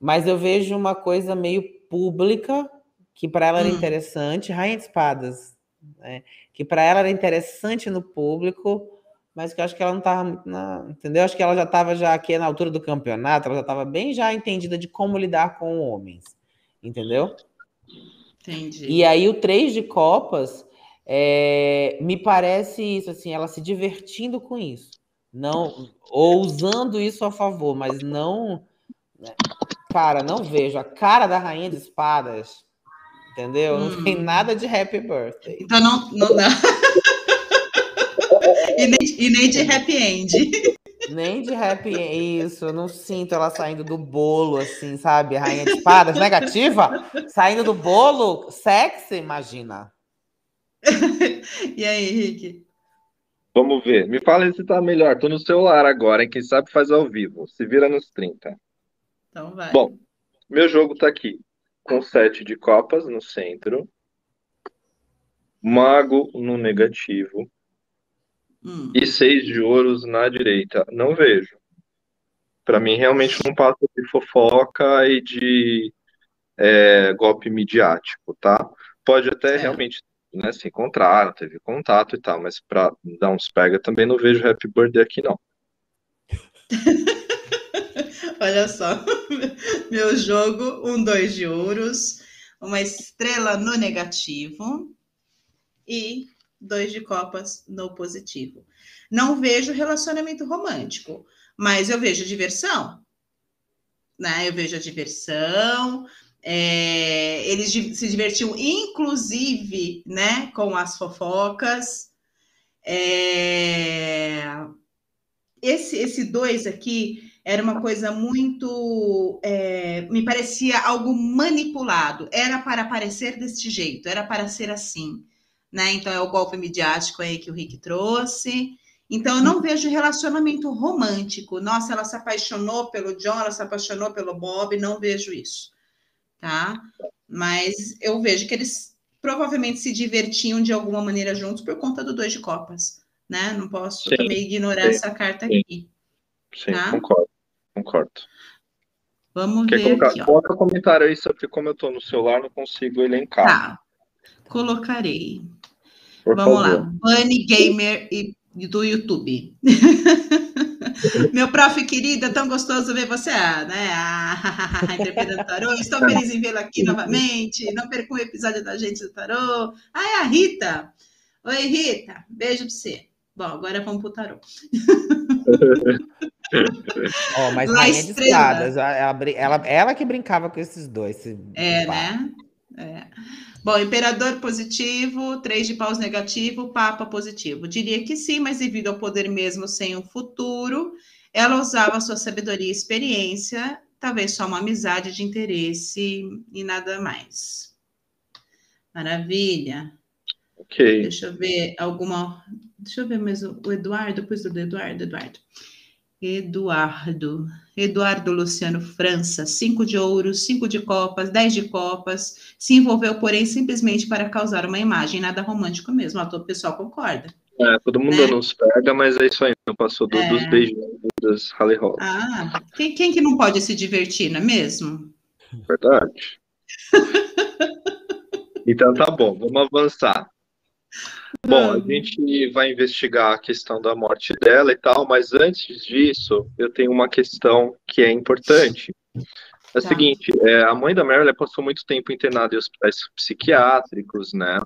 Mas eu vejo uma coisa meio pública, que para ela era hum. interessante, Rainha de Espadas, né, que para ela era interessante no público, mas que eu acho que ela não estava muito na, entendeu? Acho que ela já estava já aqui na altura do campeonato, ela já estava bem já entendida de como lidar com homens, entendeu? Entendi. E aí o três de copas é, me parece isso, assim, ela se divertindo com isso. Não, ou usando isso a favor, mas não. Né? Cara, não vejo a cara da rainha de espadas. Entendeu? Hum. Não tem hum. nada de happy birthday. Então não, não dá. e, nem, e nem de happy end. Nem de happy isso, eu não sinto ela saindo do bolo, assim, sabe? A rainha de espadas, negativa, saindo do bolo, sexy, imagina. e aí, Henrique? Vamos ver. Me fala se tá melhor. Tô no celular agora, hein? Quem sabe faz ao vivo. Se vira nos 30. Então vai. Bom, meu jogo tá aqui. Com sete de copas no centro. Mago no negativo. Hum. E seis de ouros na direita. Não vejo. Para mim, realmente não passa de fofoca e de é, golpe midiático, tá? Pode até é. realmente né, se encontraram, teve contato e tal, mas para dar uns pega também não vejo Happy Birthday aqui, não. Olha só, meu jogo, um dois de ouros, uma estrela no negativo e dois de copas no positivo. Não vejo relacionamento romântico, mas eu vejo diversão. Né? Eu vejo a diversão. É, eles se divertiam, inclusive, né, com as fofocas. É, esse, esse dois aqui era uma coisa muito. É, me parecia algo manipulado. Era para parecer deste jeito, era para ser assim né? Então é o golpe midiático aí que o Rick trouxe. Então eu não vejo relacionamento romântico. Nossa, ela se apaixonou pelo John, ela se apaixonou pelo Bob, não vejo isso, tá? Mas eu vejo que eles provavelmente se divertiam de alguma maneira juntos por conta do dois de copas, né? Não posso sim, também ignorar sim, essa carta sim. aqui. Sim, tá? concordo, concordo. Vamos Quer ver colocar, aqui. Coloca comentário aí, só porque como eu estou no celular, não consigo elencar. Tá, colocarei. Por Vamos favor. lá, Bunny Gamer e do YouTube. Meu prof querida, é tão gostoso ver você, né? Ah, interpretando tarô. Estou feliz em vê-lo aqui novamente. Não perca um episódio da gente do tarô. Ah, é a Rita. Oi, Rita. Beijo pra você. Bom, agora vamos pro tarô. oh, mas La rainha de espadas, ela, ela, ela, que brincava com esses dois. Esse é, né? É. Bom, imperador positivo, três de paus negativo, papa positivo. Diria que sim, mas devido ao poder mesmo sem o futuro, ela usava sua sabedoria e experiência, talvez só uma amizade de interesse e nada mais. Maravilha. Ok. Deixa eu ver alguma. Deixa eu ver mais o Eduardo, depois do Eduardo, Eduardo. Eduardo. Eduardo Luciano França, cinco de ouros, cinco de copas, dez de copas. Se envolveu, porém, simplesmente para causar uma imagem, nada romântico mesmo. O pessoal concorda. É, todo mundo né? nos pega, mas é isso aí, não passou do, é. dos beijos das Rally Roll. Ah, quem, quem que não pode se divertir, não é mesmo? Verdade. então tá bom, vamos avançar. Bom, a gente vai investigar a questão da morte dela e tal, mas antes disso, eu tenho uma questão que é importante. É o tá. seguinte, é, a mãe da Marilyn passou muito tempo internada em hospitais psiquiátricos, né?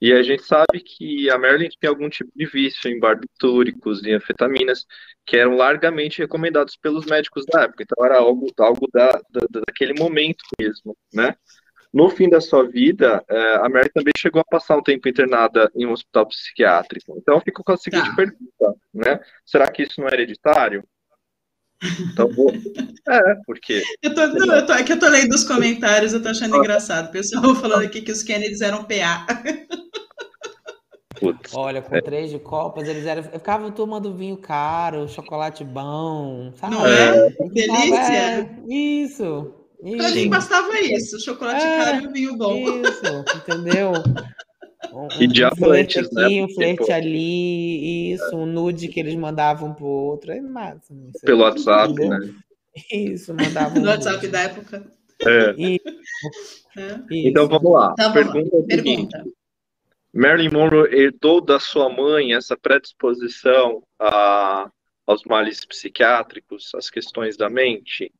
E a gente sabe que a Marilyn tinha algum tipo de vício em barbitúricos e anfetaminas, que eram largamente recomendados pelos médicos da época. Então era algo, algo da, da, daquele momento mesmo, né? No fim da sua vida, é, a Mary também chegou a passar um tempo internada em um hospital psiquiátrico. Então, fico com a seguinte tá. pergunta, né? Será que isso não é hereditário? Então, vou... é, porque... Eu tô, não, eu tô, é que eu tô lendo os comentários, eu tô achando ah. engraçado. O pessoal falando aqui que os Kennedys eram PA. Putz, Olha, com é. três de copas, eles eram. Ficavam tomando vinho caro, chocolate bom, sabe? Não é? Delícia! É, isso. Pra mim bastava isso, chocolate é, caro e o vinho bom. Isso, entendeu? Um, e diamantes, um aqui, né? Um flerte tipo... ali, isso, um nude que eles mandavam pro outro, é massa. Pelo WhatsApp, entendeu? né? Isso, mandavam. No WhatsApp da época. É. E... É. Então vamos lá. Então, Pergunta, vamos lá. Pergunta. Marilyn Monroe herdou da sua mãe essa predisposição a, aos males psiquiátricos, às questões da mente?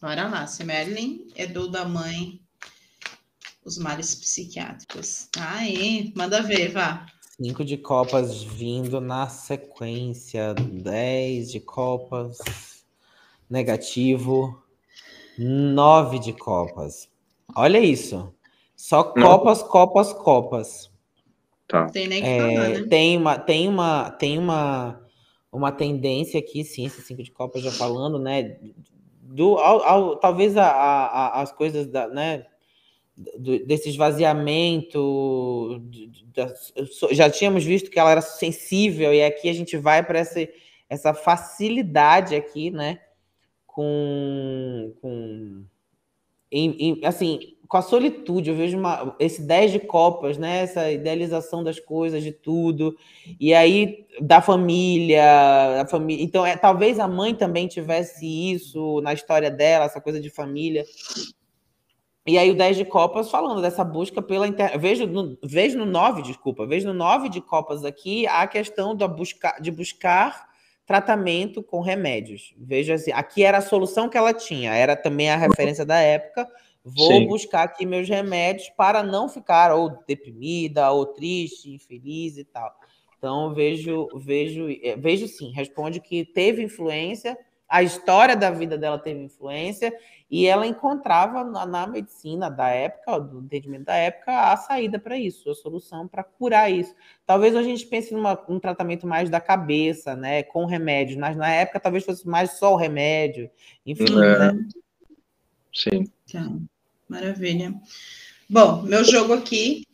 Bora lá, se Marilyn herdou da mãe os males psiquiátricos. Tá aí, manda ver, vá. Cinco de copas vindo na sequência, dez de copas, negativo, nove de copas. Olha isso. Só copas, copas, copas. Tá. Tem nem que é, falar, né? Tem uma, tem uma, tem uma, uma tendência aqui, sim, esse cinco de copas já falando, né? Do, ao, ao, talvez a, a, as coisas da, né? Do, desse esvaziamento, de, já tínhamos visto que ela era sensível e aqui a gente vai para essa, essa facilidade aqui, né? Com, com em, em, assim, com a solitude, eu vejo uma, esse 10 de copas, né? Essa idealização das coisas, de tudo, e aí da família, a família. Então, é, talvez a mãe também tivesse isso na história dela, essa coisa de família. E aí o 10 de copas falando dessa busca pela internet. Vejo no, vejo no 9, desculpa, vejo no 9 de copas aqui a questão da busca, de buscar tratamento com remédios. Veja assim, aqui era a solução que ela tinha, era também a referência da época Vou Sim. buscar aqui meus remédios para não ficar ou deprimida, ou triste, infeliz e tal. Então, vejo, vejo, é, vejo sim, responde que teve influência, a história da vida dela teve influência, e ela encontrava na, na medicina da época, do entendimento da época, a saída para isso, a solução para curar isso. Talvez a gente pense num tratamento mais da cabeça, né, com remédios, mas na época talvez fosse mais só o remédio, enfim, é. né? Sim. Tá. Maravilha. Bom, meu jogo aqui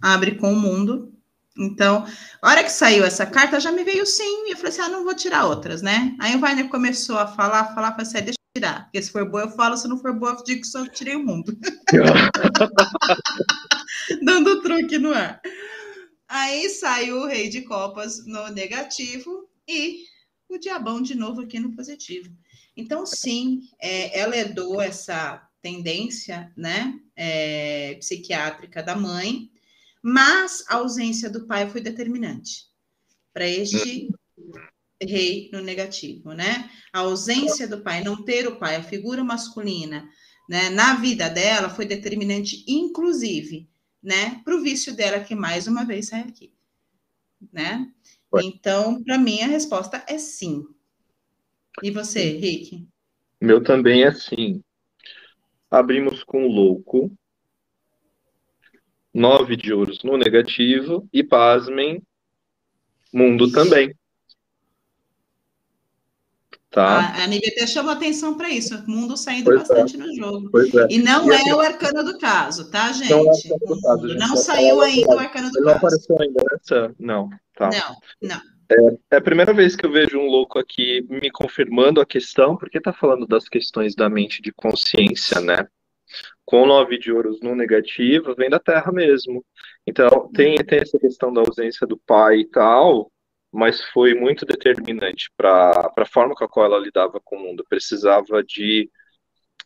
abre com o mundo. Então, a hora que saiu essa carta, já me veio sim. E eu falei assim: ah, não vou tirar outras, né? Aí o Wagner começou a falar, falar, falei assim: ah, deixa eu tirar. Porque se for boa, eu falo, se não for boa, eu digo que só tirei o mundo. Dando truque no ar. Aí saiu o Rei de Copas no negativo e o Diabão de novo aqui no positivo. Então, sim, é, ela herdou essa tendência né, é, psiquiátrica da mãe, mas a ausência do pai foi determinante para este rei no negativo, né? A ausência do pai, não ter o pai, a figura masculina, né, na vida dela foi determinante, inclusive, né, para o vício dela que mais uma vez sai aqui, né? Então, para mim a resposta é sim. E você, Rick? Meu também é sim. Abrimos com louco. Nove de ouros no negativo. E pasmem, mundo também. Tá? A, a NBT chamou atenção para isso, o mundo saindo pois é. bastante é. no jogo. É. E não e é assim, o arcano do caso, tá, gente? Não, é caso, gente. não saiu ainda o arcano do não caso. Não apareceu ainda nessa? Não, tá. Não, não. É, é, a primeira vez que eu vejo um louco aqui me confirmando a questão, porque está falando das questões da mente de consciência, né? Com nove de ouros no negativo, vem da Terra mesmo. Então, tem, tem essa questão da ausência do pai e tal, mas foi muito determinante para a forma com a qual ela lidava com o mundo. Precisava de.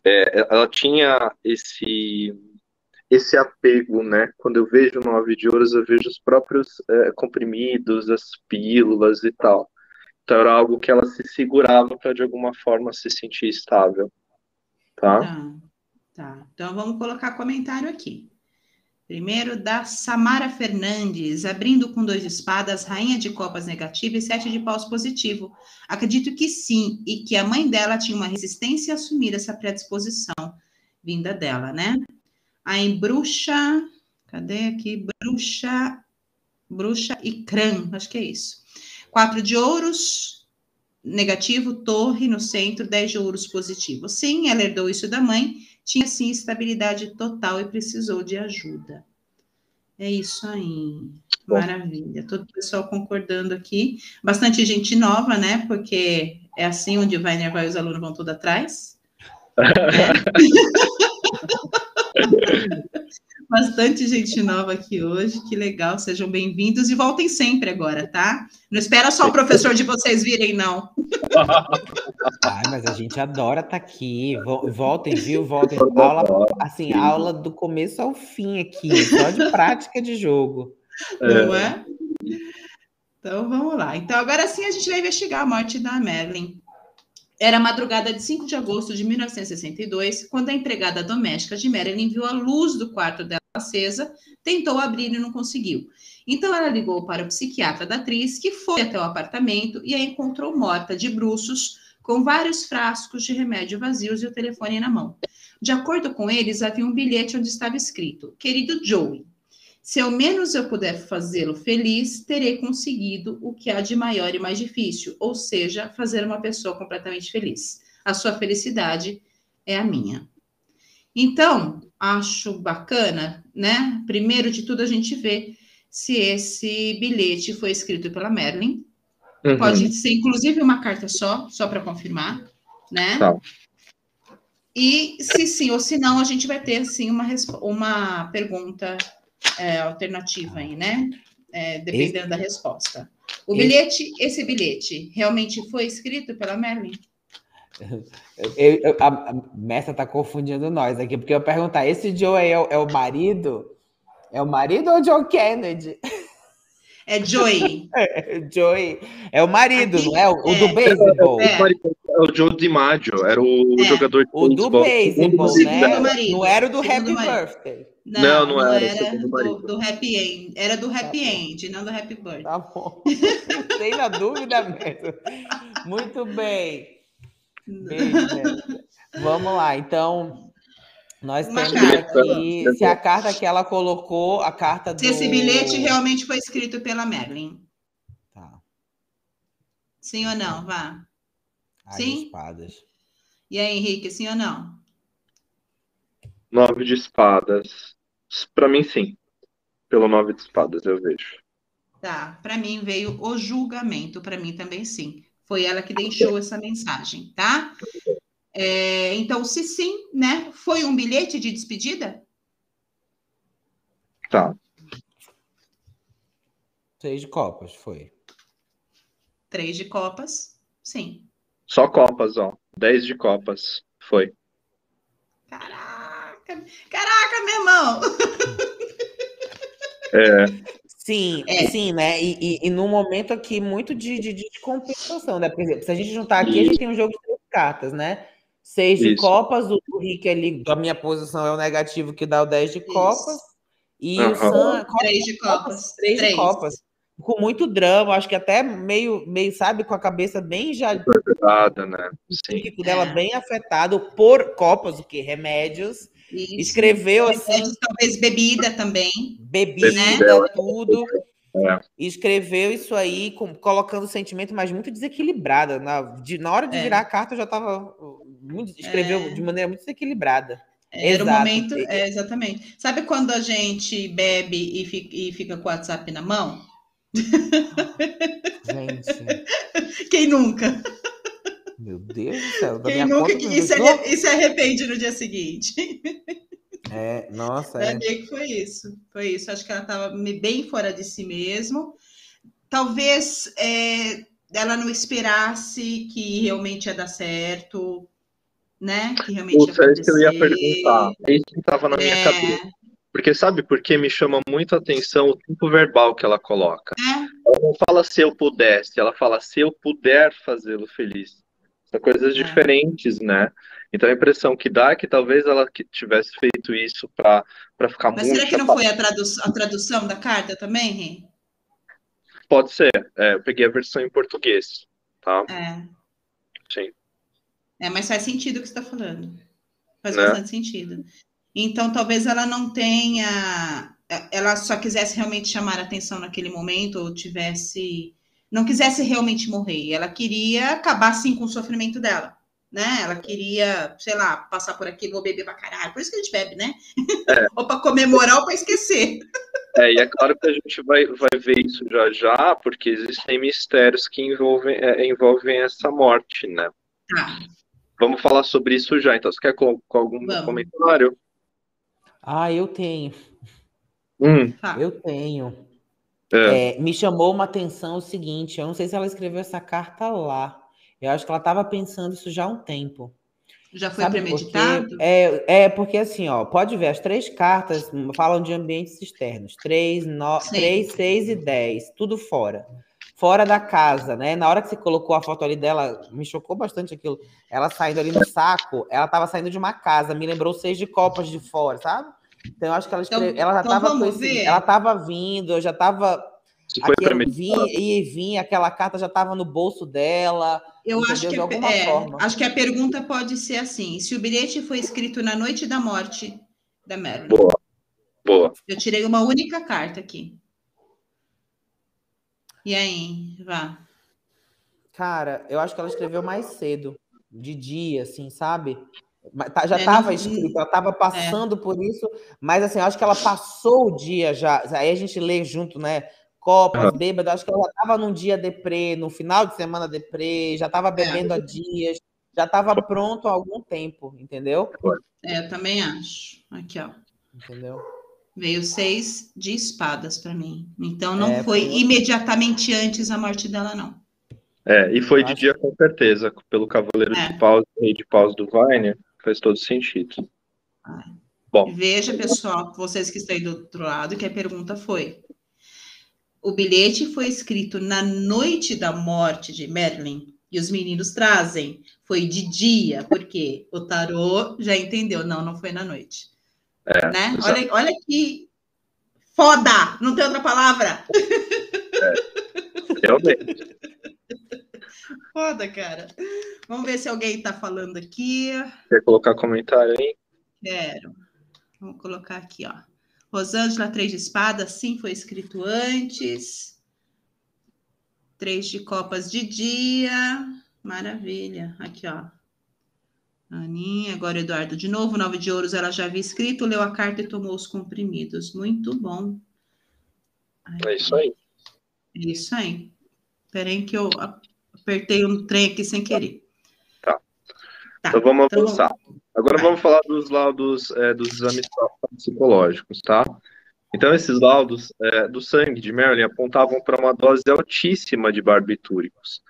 É, ela tinha esse esse apego, né? Quando eu vejo nove de ouros, eu vejo os próprios é, comprimidos, as pílulas e tal. Então era algo que ela se segurava para de alguma forma se sentir estável, tá? Tá. tá. Então vamos colocar comentário aqui. Primeiro, da Samara Fernandes, abrindo com dois espadas, rainha de copas negativa e sete de paus positivo. Acredito que sim, e que a mãe dela tinha uma resistência a assumir essa predisposição vinda dela, né? Aí, bruxa, cadê aqui? Bruxa, bruxa e crã, acho que é isso. Quatro de ouros, negativo, torre no centro, dez de ouros positivo. Sim, ela herdou isso da mãe tinha sim estabilidade total e precisou de ajuda. É isso aí. Maravilha. Todo o pessoal concordando aqui. Bastante gente nova, né? Porque é assim onde vai nervar e os alunos vão tudo atrás. Bastante gente nova aqui hoje, que legal, sejam bem-vindos e voltem sempre agora, tá? Não espera só o professor de vocês virem, não. Ai, mas a gente adora estar tá aqui. Voltem, viu? Voltem. Aula, assim, aula do começo ao fim aqui, só de prática de jogo. Não é? Então vamos lá. Então, agora sim a gente vai investigar a morte da Marilyn. Era madrugada de 5 de agosto de 1962, quando a empregada doméstica de Marilyn viu a luz do quarto dela acesa, tentou abrir e não conseguiu. Então ela ligou para o psiquiatra da atriz, que foi até o apartamento e a encontrou morta de bruços, com vários frascos de remédio vazios e o telefone na mão. De acordo com eles, havia um bilhete onde estava escrito: Querido Joey, se ao menos eu puder fazê-lo feliz, terei conseguido o que há de maior e mais difícil, ou seja, fazer uma pessoa completamente feliz. A sua felicidade é a minha. Então, acho bacana, né? Primeiro de tudo, a gente vê se esse bilhete foi escrito pela Merlin. Uhum. Pode ser, inclusive, uma carta só, só para confirmar, né? Tá. E se sim ou se não, a gente vai ter, sim, uma, uma pergunta é, alternativa aí, né? É, dependendo esse... da resposta. O esse... bilhete, esse bilhete, realmente foi escrito pela Merlin? Eu, eu, a, a Mestra está confundindo nós aqui, porque eu perguntar, esse Joe é, é, o marido? É o marido ou o John Kennedy? É Joey. É, Joey. É o marido, aqui, não é? O, é, do beisebol. É. é. o Joe DiMaggio, era o é. jogador de O do beisebol, né? Não era o do Happy Birthday. Não, não, não, não era, era do, do, Happy End. Era do Happy tá End, não do Happy Birthday. Tá bom. Sem na dúvida mesmo. Muito bem. bem Vamos lá, então. Nós Uma temos carta. aqui, se a carta que ela colocou, a carta do... Se esse bilhete realmente foi escrito pela Merlin. Tá. Sim ou não? Vá. Ai, sim? Espadas. E aí, Henrique, sim ou não? Nove de espadas. Para mim, sim. Pelo nove de espadas, eu vejo. Tá. Para mim, veio o julgamento. Para mim também, sim. Foi ela que deixou essa mensagem, tá? É, então, se sim, né? Foi um bilhete de despedida? Tá. Três de copas, foi. Três de copas, sim. Só copas, ó. Dez de copas, foi. Caraca! Caraca, meu irmão! É. Sim, é. sim, né? E, e, e num momento aqui muito de, de, de, compensação, né? Por exemplo, se a gente juntar aqui, a gente tem um jogo de três cartas, né? Seis de Isso. copas, o, Rick ali, a minha posição é o negativo que dá o dez de Isso. copas. E uhum. o Sam. Três de copas. Três, três, de copas. Com muito drama, acho que até meio, meio, sabe, com a cabeça bem já. Afetada, né? Sim. O dela é. bem afetado por copas, o que? Remédios. Isso. Escreveu assim. Talvez bebida também. Bebida, né? tudo. É. Escreveu isso aí, com, colocando o sentimento, mas muito desequilibrada. Na, de, na hora de é. virar a carta, já estava. Escreveu é. de maneira muito desequilibrada. Era o momento, é, exatamente. Sabe quando a gente bebe e fica, e fica com o WhatsApp na mão? Gente. Quem nunca? Meu Deus do céu. Quem nunca que se, arre... se arrepende no dia seguinte. É, nossa. É. que foi isso. Foi isso. Acho que ela estava bem fora de si mesmo. Talvez é, ela não esperasse que realmente ia dar certo, né? Que realmente Puxa, ia é isso que eu ia perguntar. É isso que estava na minha é... cabeça. Porque sabe por que me chama muito a atenção o tempo verbal que ela coloca? É. Ela não fala se eu pudesse, ela fala se eu puder fazê-lo feliz. São coisas é. diferentes, né? Então a impressão que dá é que talvez ela tivesse feito isso para ficar Mas muito. Mas será que não foi a, tradu a tradução da carta também, Rê? Pode ser. É, eu peguei a versão em português, tá? É. Sim. É, mas faz sentido o que você está falando. Faz né? bastante sentido. Então, talvez ela não tenha. Ela só quisesse realmente chamar a atenção naquele momento, ou tivesse. Não quisesse realmente morrer. Ela queria acabar, sim, com o sofrimento dela né? Ela queria, sei lá, passar por aqui, vou beber pra caralho. Por isso que a gente bebe, né? É. ou para comemorar ou para esquecer. É, e é claro que a gente vai, vai ver isso já já, porque existem mistérios que envolvem, é, envolvem essa morte, né? Tá. Vamos falar sobre isso já. Então, você quer com, com algum Vamos. comentário? Ah, eu tenho. Hum. Tá. Eu tenho. É. É, me chamou uma atenção o seguinte: eu não sei se ela escreveu essa carta lá. Eu acho que ela estava pensando isso já há um tempo. Já foi Sabe premeditado? Porque, é, é porque assim, ó, pode ver, as três cartas falam de ambientes externos. Três, no, três, seis e dez, tudo fora. Fora da casa, né? Na hora que você colocou a foto ali dela, me chocou bastante aquilo. Ela saindo ali no saco, ela estava saindo de uma casa, me lembrou seis de copas de fora, sabe? Então eu acho que ela, escreve, então, ela já estava então ela estava vindo, eu já estava Aquele vinha, e vinha, aquela carta já estava no bolso dela. Eu acho que, é, acho que a pergunta pode ser assim: se o bilhete foi escrito na noite da morte da Marilyn. Boa. Boa. Eu tirei uma única carta aqui. E aí, vá. Cara, eu acho que ela escreveu mais cedo, de dia, assim, sabe? Tá, já estava é, escrito, ela estava passando é. por isso, mas assim, eu acho que ela passou o dia já. Aí a gente lê junto, né? copas, uhum. bêbado. Acho que ela estava num dia deprê, no final de semana deprê, já estava bebendo é. há dias, já estava pronto há algum tempo, entendeu? É, eu também acho. Aqui, ó. Entendeu? Veio seis de espadas para mim. Então não é, foi imediatamente antes a morte dela, não. É, e foi de dia com certeza, pelo Cavaleiro é. de Paus e de Paus do Vine, faz todo sentido. É. Bom. Veja, pessoal, vocês que estão aí do outro lado, que a pergunta foi: o bilhete foi escrito na noite da morte de Merlin e os meninos trazem. Foi de dia, porque o tarô já entendeu. Não, não foi na noite. É, né? olha, olha que foda! Não tem outra palavra. É, realmente. Foda, cara. Vamos ver se alguém está falando aqui. Quer colocar comentário aí? Quero. Vamos colocar aqui, ó. Rosângela, três de espadas, sim, foi escrito antes. Três de copas de dia. Maravilha. Aqui, ó. Aninha, agora Eduardo de novo. Nove de ouros, ela já havia escrito, leu a carta e tomou os comprimidos. Muito bom. É isso aí. É isso aí. Esperem que eu apertei um trem aqui sem querer. Tá. tá. Então vamos então, avançar. Agora vamos falar dos laudos é, dos exames psicológicos, tá? Então, esses laudos é, do sangue de Marilyn apontavam para uma dose altíssima de barbitúricos.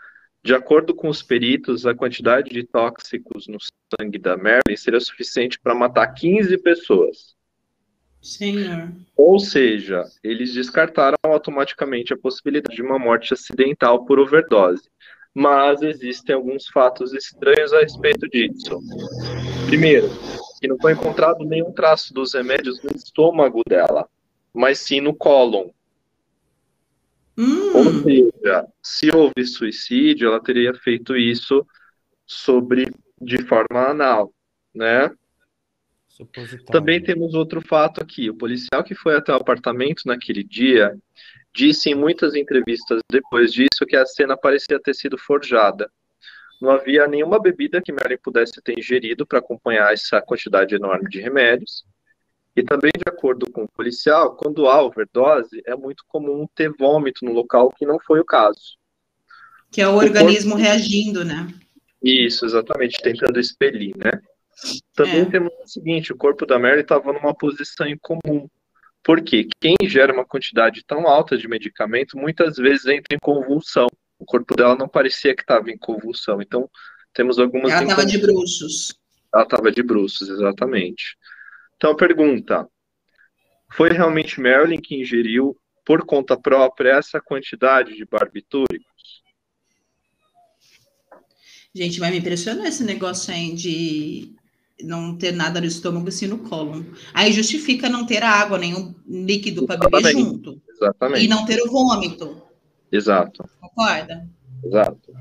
De acordo com os peritos, a quantidade de tóxicos no sangue da Marilyn seria suficiente para matar 15 pessoas. Senhor. Ou seja, eles descartaram automaticamente a possibilidade de uma morte acidental por overdose mas existem alguns fatos estranhos a respeito disso. Primeiro, que não foi encontrado nenhum traço dos remédios no estômago dela, mas sim no cólon. Hum. Ou seja, se houve suicídio, ela teria feito isso sobre de forma anal, né? Também temos outro fato aqui. O policial que foi até o apartamento naquele dia disse em muitas entrevistas depois disso que a cena parecia ter sido forjada. Não havia nenhuma bebida que Marilyn pudesse ter ingerido para acompanhar essa quantidade enorme de remédios. E também, de acordo com o policial, quando há overdose, é muito comum ter vômito no local, que não foi o caso. Que é o, o organismo corpo... reagindo, né? Isso, exatamente, tentando expelir, né? Também é. temos o seguinte, o corpo da Mary estava numa posição incomum, porque quem gera uma quantidade tão alta de medicamento muitas vezes entra em convulsão. O corpo dela não parecia que estava em convulsão. Então, temos algumas. Ela estava de bruços. Ela estava de bruços, exatamente. Então, pergunta: foi realmente Marilyn que ingeriu por conta própria essa quantidade de barbitúricos? Gente, vai me impressionar esse negócio aí de não ter nada no estômago assim no colo. Aí justifica não ter água, nenhum líquido para beber junto. Exatamente. E não ter o vômito. Exato. Concorda? Exato.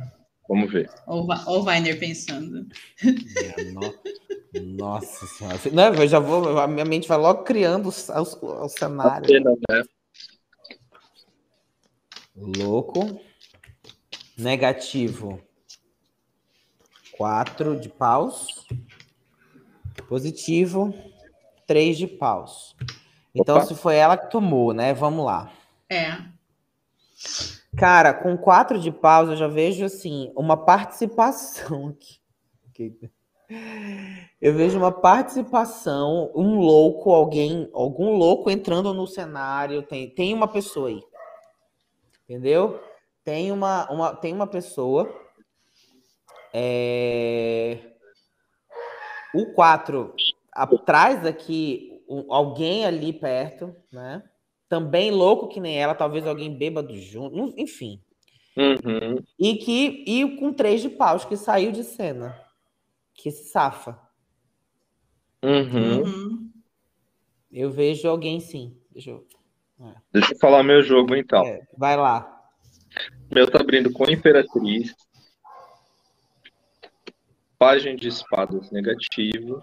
Vamos ver. Ou o Weiner pensando. Nossa senhora. Não, eu já vou, a minha mente vai logo criando o, cenário. Cena, né? Louco. Negativo. Quatro de paus. Positivo. Três de paus. Então, Opa. se foi ela que tomou, né? Vamos lá. É. Cara, com quatro de paus, eu já vejo assim, uma participação aqui. Eu vejo uma participação, um louco, alguém, algum louco entrando no cenário. Tem, tem uma pessoa aí. Entendeu? Tem uma, uma, tem uma pessoa. É... O 4, atrás daqui, alguém ali perto, né? Também louco que nem ela, talvez alguém bêbado junto, enfim. Uhum. E que e com três de paus que saiu de cena que se safa. Uhum. uhum. Eu vejo alguém sim. Deixa eu, é. Deixa eu falar meu jogo então. É, vai lá. Meu tá abrindo com Imperatriz. Página de espadas negativo.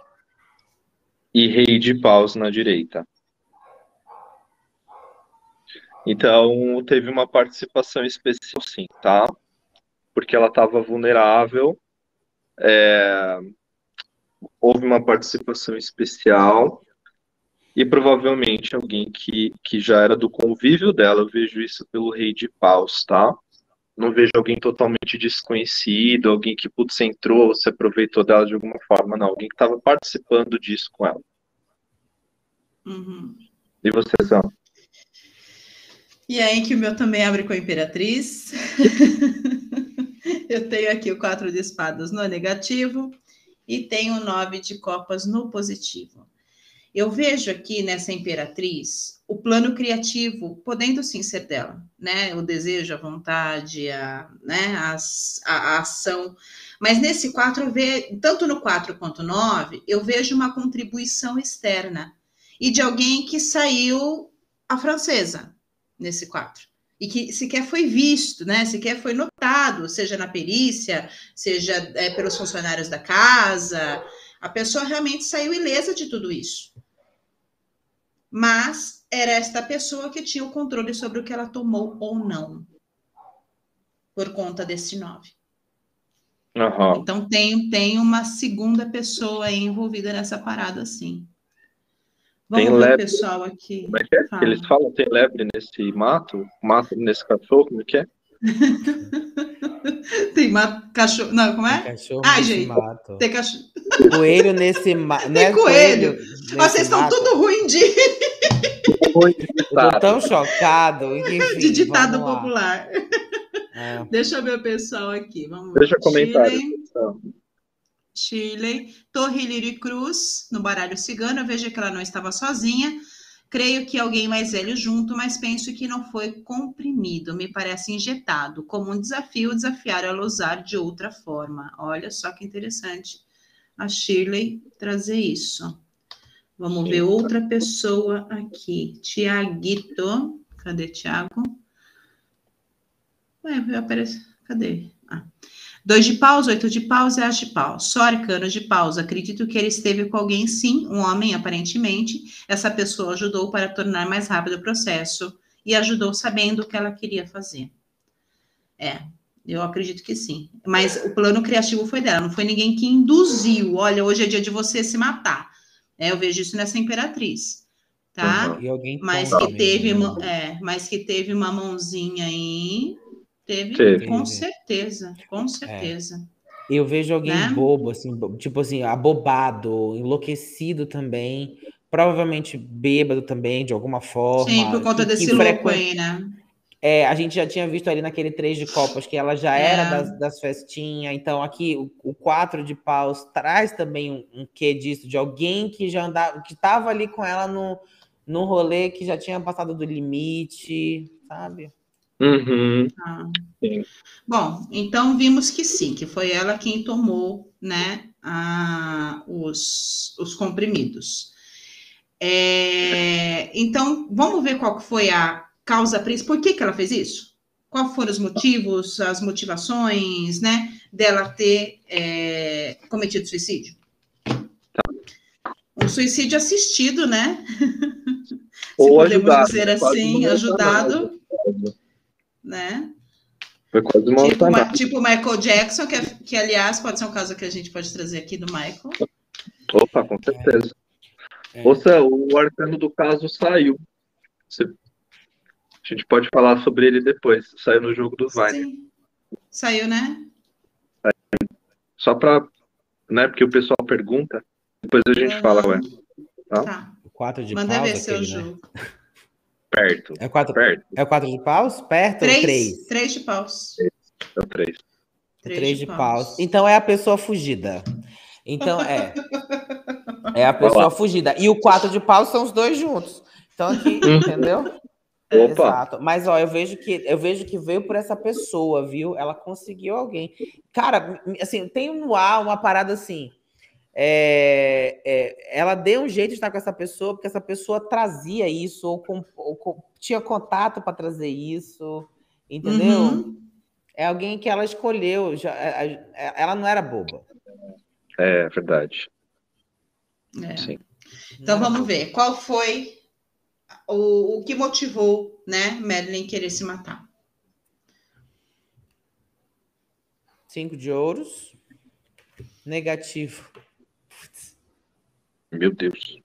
E Rei de paus na direita. Então, teve uma participação especial, sim, tá? Porque ela estava vulnerável é, houve uma participação especial e provavelmente alguém que, que já era do convívio dela. Eu vejo isso pelo rei de paus, tá? Não vejo alguém totalmente desconhecido, alguém que putz, entrou, se aproveitou dela de alguma forma, não. Alguém que estava participando disso com ela. Uhum. E você, Sam? E aí que o meu também abre com a Imperatriz. Eu tenho aqui o quatro de espadas no negativo e tenho o nove de copas no positivo. Eu vejo aqui nessa imperatriz o plano criativo podendo sim ser dela, né? O desejo, a vontade, a, né? a, a, a ação. Mas nesse quatro, vejo, tanto no quatro quanto no nove, eu vejo uma contribuição externa e de alguém que saiu a francesa nesse quatro e que sequer foi visto, né? Sequer foi notado, seja na perícia, seja é, pelos funcionários da casa. A pessoa realmente saiu ilesa de tudo isso. Mas era esta pessoa que tinha o controle sobre o que ela tomou ou não, por conta desse nove. Uhum. Então tem, tem uma segunda pessoa envolvida nessa parada, sim. Vamos tem ver lebre. pessoal aqui. Como é que é? Fala. Eles falam tem lebre nesse mato? Mato nesse cachorro, como é que é? tem mato, cachorro. Não, como é? Tem cachorro Ai, gente. Mato. Tem cachorro. Coelho nesse mato. Tem é coelho. coelho Vocês estão tudo ruim de. Eu tô tão chocado. Enfim, de ditado popular. É. Deixa eu ver o pessoal aqui. Vamos ver. Deixa comentário. Shirley, Torre Lírio Cruz, no baralho cigano. Eu vejo que ela não estava sozinha. Creio que alguém mais velho junto, mas penso que não foi comprimido. Me parece injetado, como um desafio desafiar ela a usar de outra forma. Olha só que interessante a Shirley trazer isso. Vamos ver outra pessoa aqui. Tiaguito. Cadê Tiago? Ué, aparece. Cadê? Ah. Dois de paus, oito de paus e as de paus. Só arcanos de paus. Acredito que ele esteve com alguém, sim, um homem, aparentemente. Essa pessoa ajudou para tornar mais rápido o processo e ajudou sabendo o que ela queria fazer. É, eu acredito que sim. Mas o plano criativo foi dela, não foi ninguém que induziu. Olha, hoje é dia de você se matar. É, eu vejo isso nessa imperatriz, tá? Mas que teve, né? é, mas que teve uma mãozinha aí Teve, Teve. com certeza, com certeza. É. Eu vejo alguém né? bobo, assim, tipo assim, abobado, enlouquecido também, provavelmente bêbado também, de alguma forma. Sim, por conta que, desse que louco aí, né? É, a gente já tinha visto ali naquele três de copas que ela já é. era das, das festinhas, então aqui o, o quatro de paus traz também um, um quê disso, de alguém que já andava, que estava ali com ela no, no rolê que já tinha passado do limite, sabe? Uhum. Ah. Bom, então vimos que sim, que foi ela quem tomou, né, a, os, os comprimidos. É, então, vamos ver qual foi a causa principal. Por que, que ela fez isso? Quais foram os motivos, as motivações, né, dela ter é, cometido suicídio? Um suicídio assistido, né? Ou podemos ajudado, dizer assim, ajudado, né? Foi quase uma tipo, uma, tipo Michael Jackson, que, é, que aliás pode ser um caso que a gente pode trazer aqui do Michael. Opa, com certeza. É. Ouça, o arcano do caso saiu. Você... A gente pode falar sobre ele depois. Saiu no jogo do Vine. Saiu, né? Só para, né? Porque o pessoal pergunta. Depois a gente uhum. fala, ué. Tá? tá. Quatro de Manda ver seu aquele, né? jogo. Né? Perto. É quatro, perto. É quatro de paus? Perto três, ou três? Três de paus. É três. Três, três de, de paus. paus. Então é a pessoa fugida. Então é. É a pessoa fugida. E o quatro de paus são os dois juntos. Então aqui, uhum. entendeu? Opa. Exato. Mas ó, eu vejo que eu vejo que veio por essa pessoa, viu? Ela conseguiu alguém. Cara, assim, tem no ar uma parada assim. É, é, ela deu um jeito de estar com essa pessoa, porque essa pessoa trazia isso, ou, com, ou com, tinha contato para trazer isso, entendeu? Uhum. É alguém que ela escolheu, já, é, é, ela não era boba. É verdade. É. Sim. Então vamos ver, qual foi o, o que motivou, né, Madeline querer se matar? Cinco de ouros, negativo. Meu Deus.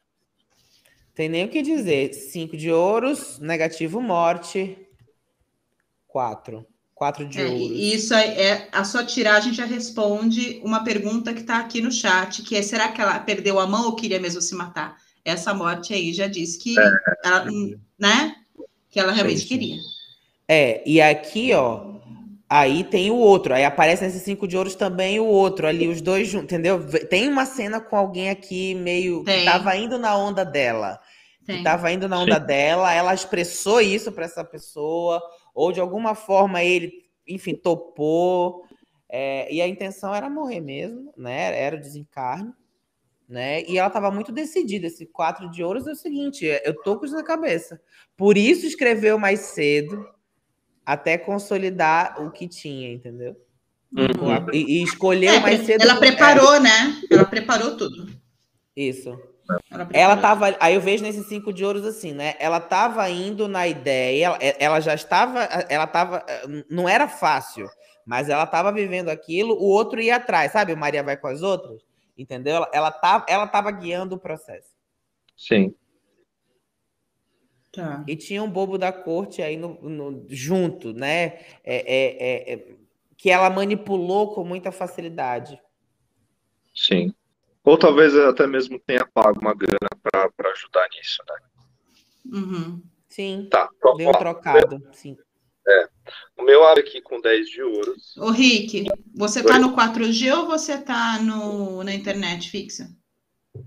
Tem nem o que dizer. Cinco de ouros, negativo morte. Quatro. Quatro de é, ouros. Isso é a sua tiragem já responde uma pergunta que está aqui no chat, que é será que ela perdeu a mão ou queria mesmo se matar? Essa morte aí já diz que é. ela, né? Que ela realmente queria. É, e aqui, ó, Aí tem o outro, aí aparece nesse cinco de ouros também o outro ali, os dois juntos, entendeu? Tem uma cena com alguém aqui meio tem. que tava indo na onda dela. Tem. Que tava indo na onda Sim. dela, ela expressou isso para essa pessoa, ou de alguma forma ele, enfim, topou. É, e a intenção era morrer mesmo, né? Era o desencarne, né? E ela estava muito decidida. Esse quatro de ouros é o seguinte: eu tô com isso na cabeça. Por isso escreveu mais cedo, até consolidar o que tinha, entendeu? Uhum. E, e escolher é, mais cedo. Ela preparou, né? Ela preparou tudo. Isso. Ela, ela tava. Aí eu vejo nesses cinco de ouros assim, né? Ela tava indo na ideia, ela, ela já estava. Ela tava. Não era fácil, mas ela tava vivendo aquilo, o outro ia atrás, sabe? O Maria vai com as outras, entendeu? Ela, ela, tava, ela tava guiando o processo. Sim. Tá. E tinha um bobo da corte aí no, no junto, né? É, é, é, é, que ela manipulou com muita facilidade. Sim. Ou talvez até mesmo tenha pago uma grana para ajudar nisso, né? Uhum. Sim. Tá. Deu um trocado, sim. É. O meu abre aqui com 10 de ouros. Ô, Rick, você tá no 4G ou você tá no, na internet fixa?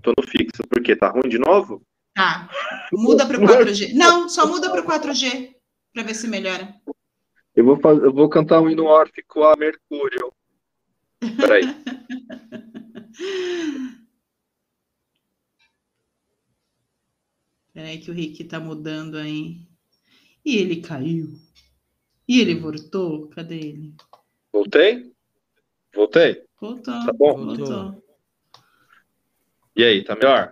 Tô no fixo, porque tá ruim de novo? Tá. Muda para o 4G. Não, só muda para o 4G para ver se melhora. Eu vou, fazer, eu vou cantar um hino órfico a Mercúrio. Peraí. Peraí que o Rick tá mudando aí. E ele caiu. E ele voltou? Cadê ele? Voltei? Voltei? Voltou. Tá bom? Voltou. E aí, tá melhor?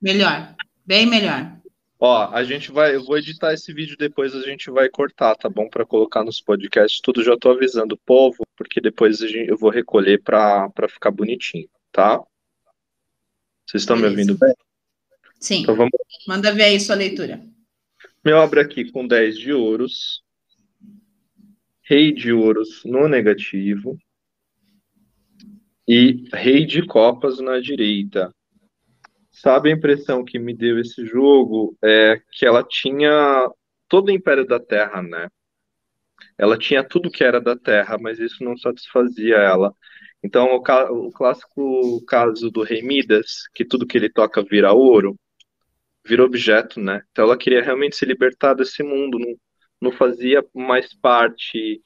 Melhor. Bem melhor. Ó, a gente vai, eu vou editar esse vídeo depois, a gente vai cortar, tá bom? Para colocar nos podcasts, tudo já tô avisando o povo, porque depois gente, eu vou recolher para ficar bonitinho, tá? Vocês estão me ouvindo bem? Sim. Então vamos... Manda ver aí sua leitura. Meu abre aqui com 10 de ouros, rei de ouros no negativo e rei de copas na direita. Sabe a impressão que me deu esse jogo? É que ela tinha todo o Império da Terra, né? Ela tinha tudo que era da Terra, mas isso não satisfazia ela. Então, o, o clássico caso do Rei Midas, que tudo que ele toca vira ouro, vira objeto, né? Então, ela queria realmente se libertar desse mundo, não, não fazia mais parte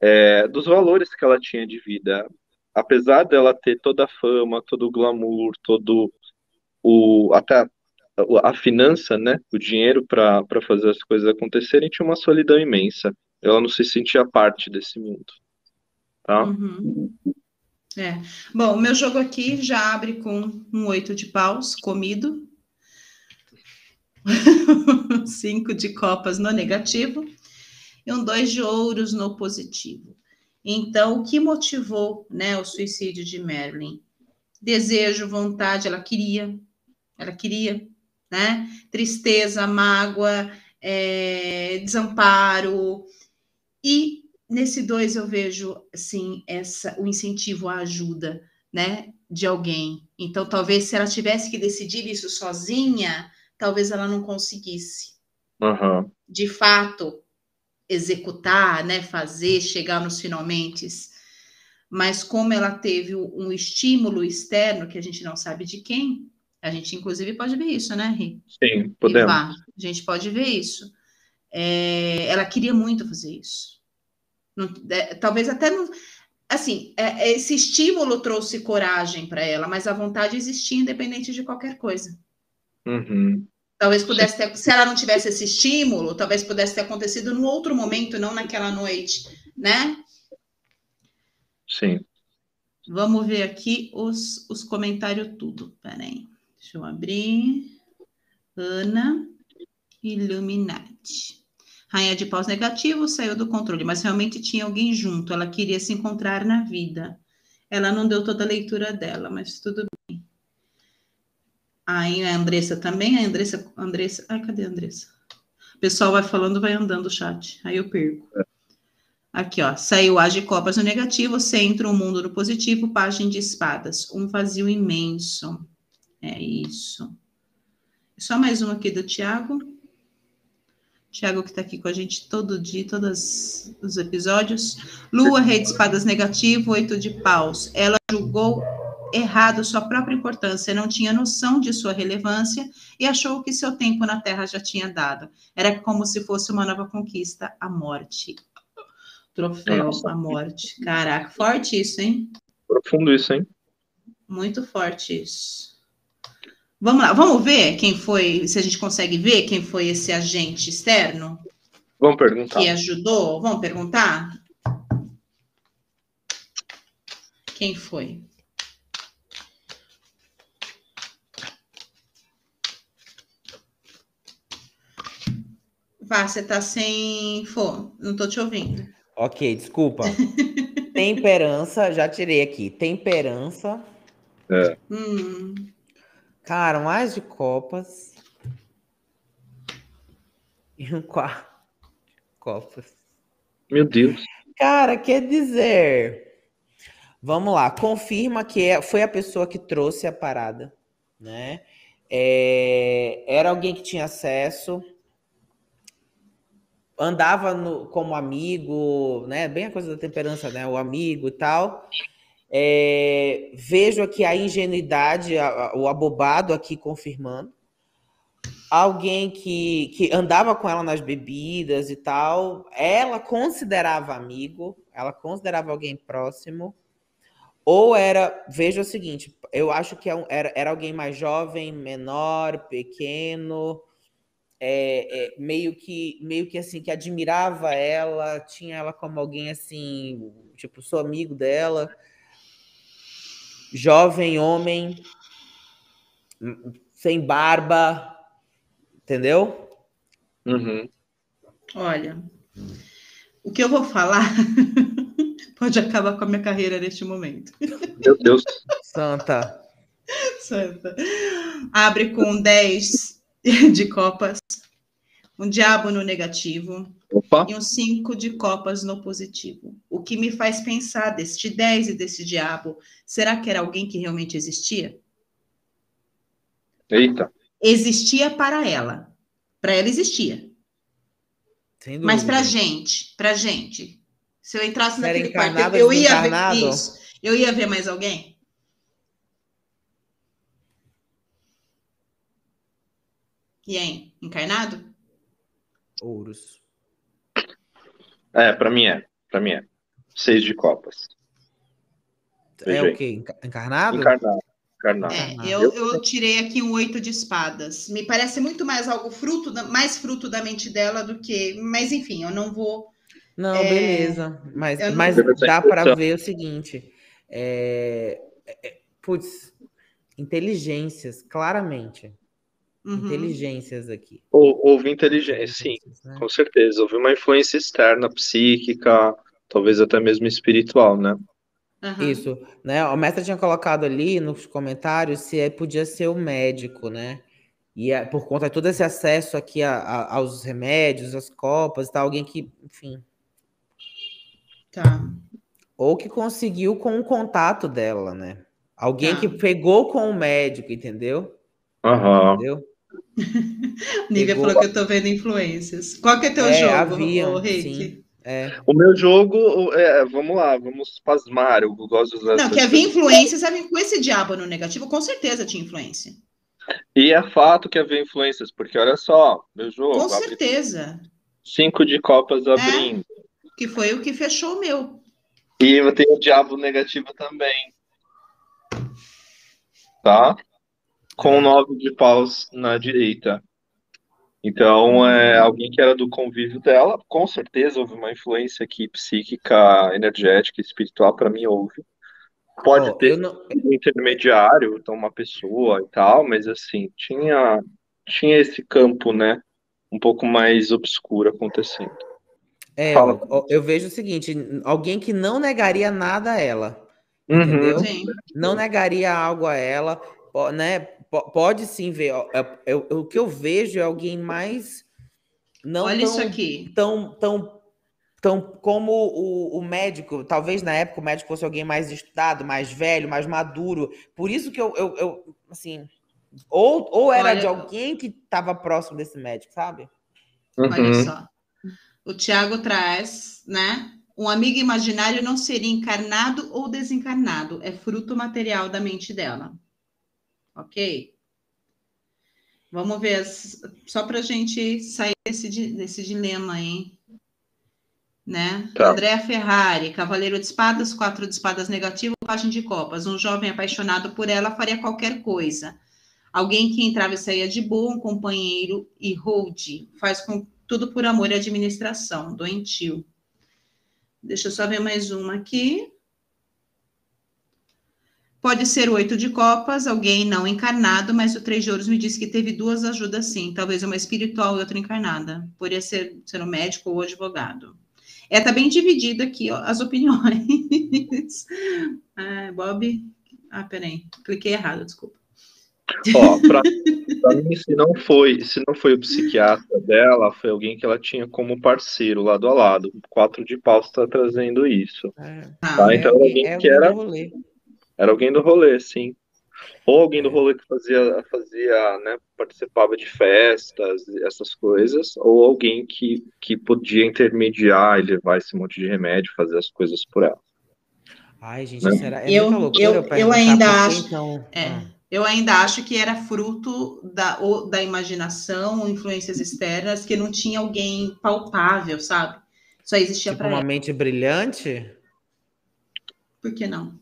é, dos valores que ela tinha de vida. Apesar dela ter toda a fama, todo o glamour, todo o até a, a finança, né, o dinheiro para fazer as coisas acontecerem, tinha uma solidão imensa. Ela não se sentia parte desse mundo. Tá? Uhum. É. Bom, o meu jogo aqui já abre com um oito de paus comido, cinco de copas no negativo e um dois de ouros no positivo. Então, o que motivou né, o suicídio de Marilyn? Desejo, vontade, ela queria, ela queria, né? Tristeza, mágoa, é, desamparo. E nesse dois eu vejo assim essa o incentivo à ajuda, né, de alguém. Então, talvez se ela tivesse que decidir isso sozinha, talvez ela não conseguisse. Uhum. De fato, executar, né, fazer, chegar nos finalmente. Mas como ela teve um estímulo externo que a gente não sabe de quem, a gente inclusive pode ver isso, né, Ri? Sim, podemos. a gente pode ver isso. É, ela queria muito fazer isso. Não, é, talvez até não. Assim, é, esse estímulo trouxe coragem para ela, mas a vontade existia independente de qualquer coisa. Uhum. Talvez pudesse ter, se ela não tivesse esse estímulo, talvez pudesse ter acontecido num outro momento, não naquela noite, né? Sim. Vamos ver aqui os, os comentários tudo. Peraí. Deixa eu abrir. Ana Illuminati. Rainha de paus negativo saiu do controle, mas realmente tinha alguém junto. Ela queria se encontrar na vida. Ela não deu toda a leitura dela, mas tudo bem. Aí a Andressa também, a Andressa, Andressa, ai, cadê a Andressa? O pessoal vai falando, vai andando o chat, aí eu perco. Aqui, ó, saiu A de copas no negativo, centro, o um mundo no positivo, página de espadas, um vazio imenso. É isso. Só mais um aqui do Tiago. Tiago que está aqui com a gente todo dia, todos os episódios. Lua, rei de espadas negativo, oito de paus. Ela julgou errado sua própria importância, não tinha noção de sua relevância e achou que seu tempo na Terra já tinha dado. Era como se fosse uma nova conquista, a morte. Troféu, Nossa. a morte. Caraca, forte isso, hein? Profundo isso, hein? Muito forte isso. Vamos lá, vamos ver quem foi, se a gente consegue ver quem foi esse agente externo? Vamos perguntar. Que ajudou? Vamos perguntar? Quem foi? Vá, você tá sem fone, não tô te ouvindo. Ok, desculpa. Temperança, já tirei aqui. Temperança. É. Hum. Cara, mais de copas. E um quarto copas. Meu Deus. Cara, quer dizer. Vamos lá, confirma que é, foi a pessoa que trouxe a parada, né? É, era alguém que tinha acesso, andava no, como amigo, né? Bem a coisa da temperança, né? O amigo e tal. É, vejo aqui a ingenuidade, a, a, o abobado aqui confirmando. Alguém que, que andava com ela nas bebidas e tal. Ela considerava amigo, ela considerava alguém próximo. Ou era, veja o seguinte, eu acho que é era, era alguém mais jovem, menor, pequeno, é, é, meio que meio que assim que admirava ela, tinha ela como alguém assim, tipo, sou amigo dela, jovem homem, sem barba, entendeu? Uhum. Olha, o que eu vou falar pode acabar com a minha carreira neste momento. Meu Deus. Santa. Santa. Abre com 10 de copas, um diabo no negativo Opa. e um cinco de copas no positivo. O que me faz pensar deste 10 e desse diabo, será que era alguém que realmente existia? Eita. Existia para ela. Para ela existia. Mas para gente, para gente, se eu entrasse naquele quarto, eu ia ver isso. Eu ia ver mais alguém? E aí, encarnado? Ouros. É, pra mim é. Pra mim é. Seis de copas. É o quê? Encarnado? Encarnado. Encarnado. É, eu, eu tirei aqui um oito de espadas. Me parece muito mais algo fruto, da, mais fruto da mente dela do que. Mas enfim, eu não vou. Não, é... beleza. Mas, mas dá para ver o seguinte. É, é, é, putz, inteligências, claramente. Uhum. Inteligências aqui. Houve inteligência, sim, né? com certeza. Houve uma influência externa, psíquica, talvez até mesmo espiritual, né? Uhum. Isso, né? O mestre tinha colocado ali nos comentários se é, podia ser o médico, né? E é, por conta de todo esse acesso aqui a, a, aos remédios, às copas, tá? Alguém que, enfim. Tá. Ou que conseguiu com o contato dela, né? Alguém tá. que pegou com o médico, entendeu? Uhum. Entendeu? Nívia pegou... falou que eu tô vendo influências. Qual que é teu é, jogo, havia, Rick? Sim. É. O meu jogo, é, vamos lá, vamos pasmar. Eu gosto de usar Não, que havia influências, havia com esse diabo no negativo, com certeza tinha influência. E é fato que havia influências, porque olha só, meu jogo. Com certeza. Cinco de copas é, abrindo. É, que foi o que fechou o meu. E eu tenho o diabo negativo também. Tá? Com nove de paus na direita. Então, é alguém que era do convívio dela, com certeza houve uma influência aqui psíquica, energética, espiritual, para mim houve. Pode oh, ter não... um intermediário, então uma pessoa e tal, mas assim, tinha, tinha esse campo, né, um pouco mais obscuro acontecendo. É, eu, eu, vejo o seguinte, alguém que não negaria nada a ela, uhum. entendeu? Sim. Não negaria algo a ela, né? Pode sim ver. É, é, o que eu vejo é alguém mais. Não Olha tão, isso aqui. Tão, tão, tão como o, o, médico. Talvez na época o médico fosse alguém mais estudado, mais velho, mais maduro. Por isso que eu, eu, eu assim. Ou, ou era Olha, de alguém que estava próximo desse médico, sabe? Uhum. Olha só. O Tiago traz, né? Um amigo imaginário não seria encarnado ou desencarnado, é fruto material da mente dela ok? Vamos ver, só para a gente sair desse, desse dilema, hein? Né? Tá. Andréa Ferrari, Cavaleiro de Espadas, quatro de espadas negativo, página de copas. Um jovem apaixonado por ela faria qualquer coisa. Alguém que entrava e saía de boa, um companheiro e hold. Faz com tudo por amor e administração, doentio. Deixa eu só ver mais uma aqui. Pode ser oito de copas, alguém não encarnado, mas o três de ouros me disse que teve duas ajudas sim, talvez uma espiritual e outra encarnada. Poderia ser, ser um médico ou advogado. É, tá bem dividido aqui ó, as opiniões. ah, Bob. Ah, peraí, cliquei errado, desculpa. Ó, pra, pra, mim, se não foi, se não foi o psiquiatra dela, foi alguém que ela tinha como parceiro lado a lado. O quatro de paus está trazendo isso. É. Tá? Ah, então, é alguém, é que era. Rolê. Era alguém do rolê, sim. Ou alguém do rolê que fazia, fazia né, participava de festas, essas coisas, ou alguém que, que podia intermediar e levar esse monte de remédio, fazer as coisas por ela. Ai, gente, né? será? É eu, loucura eu, eu ainda acho. Então... É, ah. Eu ainda acho que era fruto da, da imaginação, influências externas, que não tinha alguém palpável, sabe? Só existia tipo para uma mente brilhante? Por que não?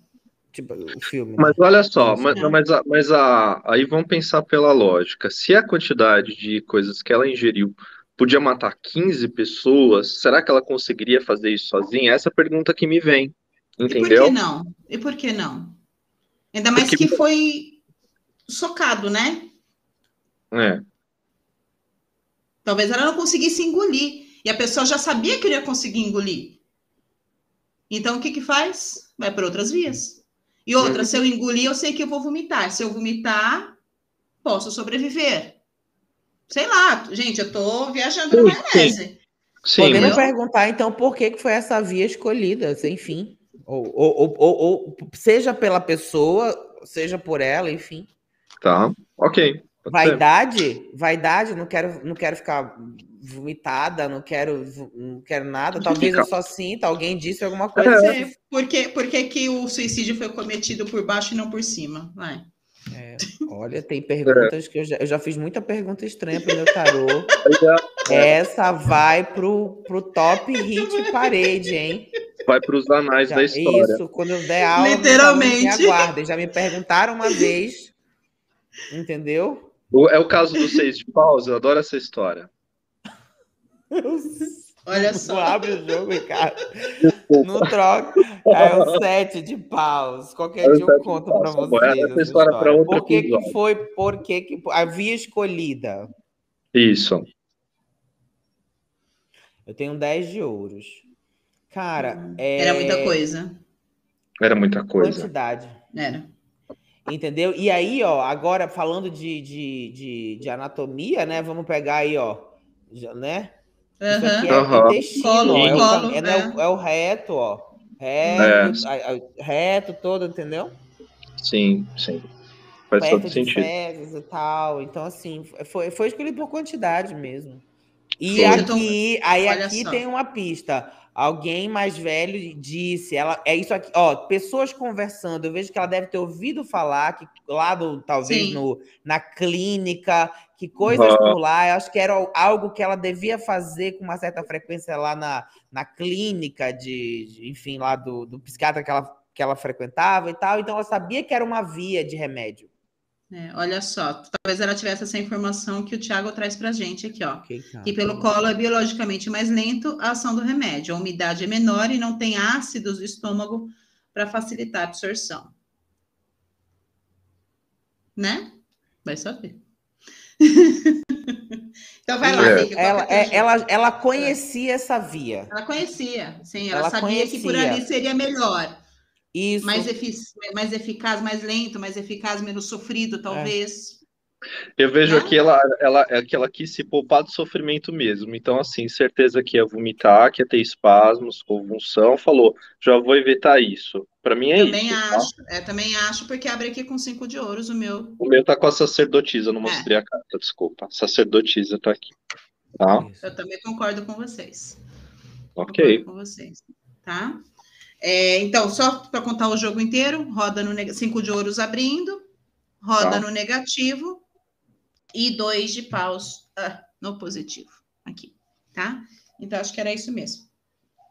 Tipo, o filme. Mas olha só, mas, mas, a, mas a, aí vamos pensar pela lógica. Se a quantidade de coisas que ela ingeriu podia matar 15 pessoas, será que ela conseguiria fazer isso sozinha? Essa é a pergunta que me vem. Entendeu? E por que não? E por que não? Ainda mais Porque... que foi socado, né? É. Talvez ela não conseguisse engolir. E a pessoa já sabia que ele ia conseguir engolir. Então o que que faz? Vai por outras vias. E outra, se eu engolir, eu sei que eu vou vomitar. Se eu vomitar, posso sobreviver. Sei lá, gente, eu tô viajando na maionese. Sim. Podemos perguntar, então, por que, que foi essa via escolhida, enfim. Ou, ou, ou, ou, seja pela pessoa, seja por ela, enfim. Tá, ok. Vaidade, ser. vaidade, não quero, não quero ficar vomitada, não quero, não quero nada. Talvez eu só sinta, alguém disse alguma coisa. É. Por, que, por que, o suicídio foi cometido por baixo e não por cima? Vai. É, olha, tem perguntas é. que eu já, eu já fiz muita pergunta estranha para o meu tarô. Essa vai pro, pro top hit parede, hein? Vai para os anais Já, da história. Isso, quando eu der aula, Literalmente. me aguardem. Já me perguntaram uma vez, entendeu? O- É o caso dos seis de paus, eu adoro essa história. Olha Não só. abre o jogo, Ricardo. Não troca. É o sete de paus. Qualquer É dia eu conto para vocês. Essa história pra outro Por que, que foi? Por que, que a via escolhida? Isso. Eu tenho 10 de ouros. Cara, é... Era muita coisa. Era muita coisa. Quantidade. Era. Entendeu? E aí, ó, agora falando de, de, de, de anatomia, né? Vamos pegar aí, ó, já, Isso aqui é Aham. o intestino, Colo, ó, é, o, é, é. o, é o reto, ó. Reto, a- reto todo, entendeu? Sim, sim. Faz Perto todo de sentido. fezes e tal. Então, assim, foi, foi escolhido por quantidade mesmo. E Foi. aqui, aí Olha aqui só. tem uma pista. Alguém mais velho disse, ela é isso aqui, ó, pessoas conversando. Eu vejo que ela deve ter ouvido falar que lá do talvez Sim. no, na clínica, que coisas Aham. por lá. Eu acho que era algo que ela devia fazer com uma certa frequência lá na, na clínica de, de- enfim, lá do, do psiquiatra que ela, que ela frequentava e tal. Então ela sabia que era uma via de remédio. É, olha só, talvez ela tivesse essa informação que o Tiago traz pra gente aqui, ó. Ok, tá. Que pelo colo é biologicamente mais lento a ação do remédio. A umidade é menor e não tem ácidos do estômago para facilitar a absorção. Né? Vai saber. então vai lá, É. Ela, é o é- ela, ela conhecia essa via. Ela conhecia, sim, ela, Ela sabia que por conhecia. ali seria melhor, Isso. mais, efic- mais eficaz, mais lento, mais eficaz, menos sofrido, talvez. Eu vejo aqui ela, ela, é que ela quis se poupar do sofrimento mesmo. Então, assim, certeza que ia vomitar, que ia ter espasmos, convulsão. Falou, já vou evitar isso. Pra mim é também isso. tá? acho, é, também acho, porque abre aqui com cinco de ouros o meu. O meu tá com a sacerdotisa, não É. mostrei a carta, desculpa. Sacerdotisa tá aqui. Tá? Eu também concordo com vocês. Ok. Concordo com vocês, tá? É, então, só para contar o jogo inteiro, roda no cinco de ouros abrindo, roda Tá. no negativo e dois de paus ah, no positivo. Aqui, tá? Então, acho que era isso mesmo,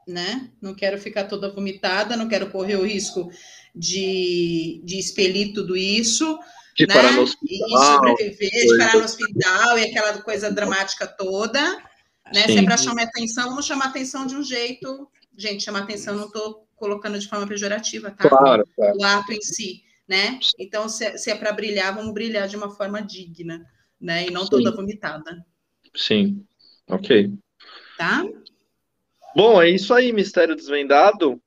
né? Não quero ficar toda vomitada, não quero correr o risco de, de expelir tudo isso, De né? parar no E hospital. sobreviver, de parar no hospital e aquela coisa dramática toda, né? Se é Sim. para chamar atenção, vamos chamar atenção de um jeito. Gente, chamar atenção, não estou colocando de forma pejorativa, tá? Claro, claro. O ato em si, né? Então, se, é- se é para brilhar, vamos brilhar de uma forma digna, né? E não Sim. toda vomitada, Sim. Ok. tá? Bom, é isso aí, mistério desvendado.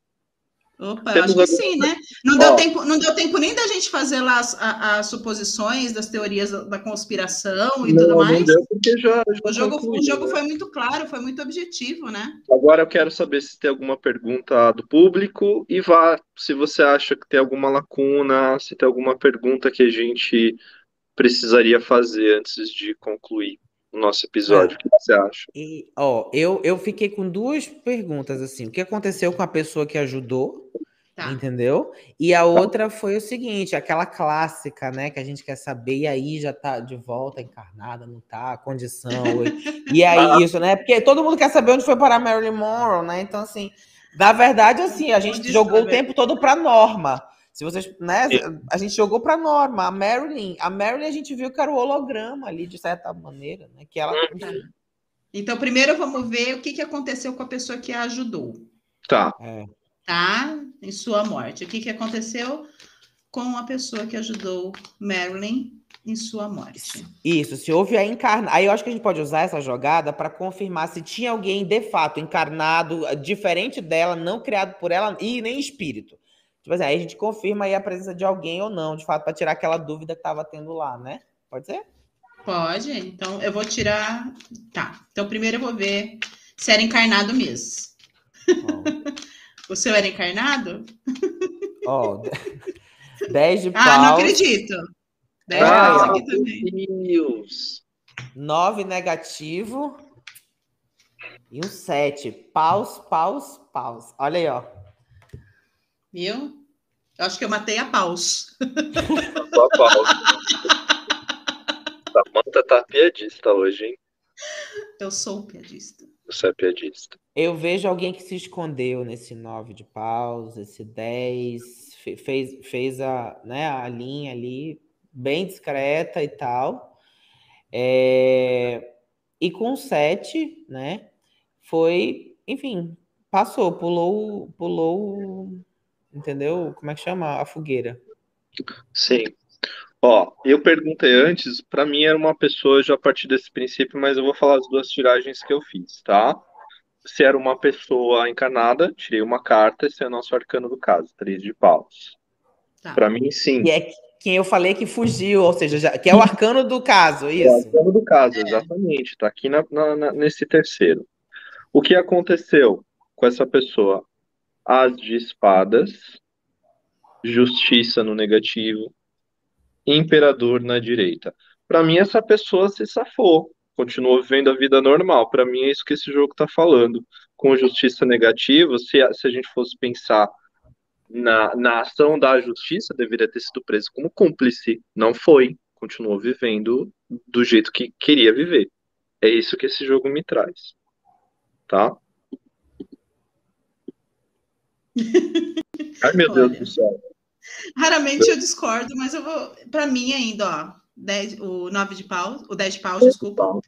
Opa, Temos acho que algum- sim, né? Não deu, tempo, não deu tempo nem da gente fazer lá as, a- as suposições das teorias da, conspiração e não, tudo não mais. deu porque já, já O jogo, concluiu, o jogo né? foi muito claro, foi muito objetivo, né? Agora eu quero saber se tem alguma pergunta do público e vá, se você acha que tem alguma lacuna, se tem alguma pergunta que a gente precisaria fazer antes de concluir o nosso episódio. O que você acha? E, ó, eu, eu fiquei com duas perguntas, assim. O que aconteceu com a pessoa que ajudou, Tá. entendeu? E a outra foi o seguinte, aquela clássica, né, que a gente quer saber, e aí já tá de volta encarnada, não tá, a condição. e, e aí isso, né? Porque todo mundo quer saber onde foi parar Marilyn Monroe, né? Então, assim, na verdade, assim, a gente jogou o tempo todo pra norma. Se vocês, né, Sim. a gente jogou pra norma. A Marilyn, a Marilyn a gente viu que era o holograma ali, de certa maneira, né? Que ela, enfim, Então, primeiro vamos ver o que, que aconteceu com a pessoa que a ajudou, Tá, é. tá? Em sua morte. O que, que aconteceu com a pessoa que ajudou Marilyn em sua morte? Isso, se houve a encarnação. Aí eu acho que a gente pode usar essa jogada para confirmar se tinha alguém de fato encarnado, diferente dela, não criado por ela e nem espírito. Tipo assim, aí a gente confirma aí a presença de alguém ou não, de fato, para tirar aquela dúvida que estava tendo lá, né? Pode ser? Pode? Então, eu vou tirar. Tá. Então, primeiro eu vou ver se era encarnado mesmo. O seu era encarnado? Ó, 10 de Ah, não paus, acredito. Dez Ah, paus ó. aqui também. Deus. 9 negativo e um 7. Paus, paus, paus. Olha aí, ó. Viu? Eu acho que eu matei a paus. Só pausa. Samanta tá piadista hoje, hein? Eu sou piadista. Você é piadista. Eu vejo alguém que se escondeu nesse 9 de paus, esse 10, fez, fez a, né, a linha ali, bem discreta e tal. É, e com 7, né, foi, enfim, passou, pulou, pulou, entendeu? Como é que chama? A fogueira. Sim. Ó, eu perguntei antes, para mim era uma pessoa já a partir desse princípio, mas eu vou falar as duas tiragens que eu fiz, tá? Se era uma pessoa encarnada, tirei uma carta, esse é o nosso arcano do caso, três de paus. Tá. Para mim, sim. E é quem eu falei que fugiu, ou seja, já, que é o arcano do caso, isso. É o arcano do caso, exatamente. Tá aqui na, na, nesse terceiro. O que aconteceu com essa pessoa? As de espadas, justiça no negativo, imperador na direita. Para mim, essa pessoa se safou, continuou vivendo a vida normal. Para mim, é isso que esse jogo está falando. Com justiça negativa, se a, se a gente fosse pensar na, na ação da justiça, deveria ter sido preso como cúmplice. Não foi. Continuou vivendo do jeito que queria viver. É isso que esse jogo me traz. Tá? Ai, meu Olha. Deus do céu. Raramente eu discordo, mas eu vou. Para mim ainda, ó. 10, o 9 de pau, o 10 de pau, desculpa.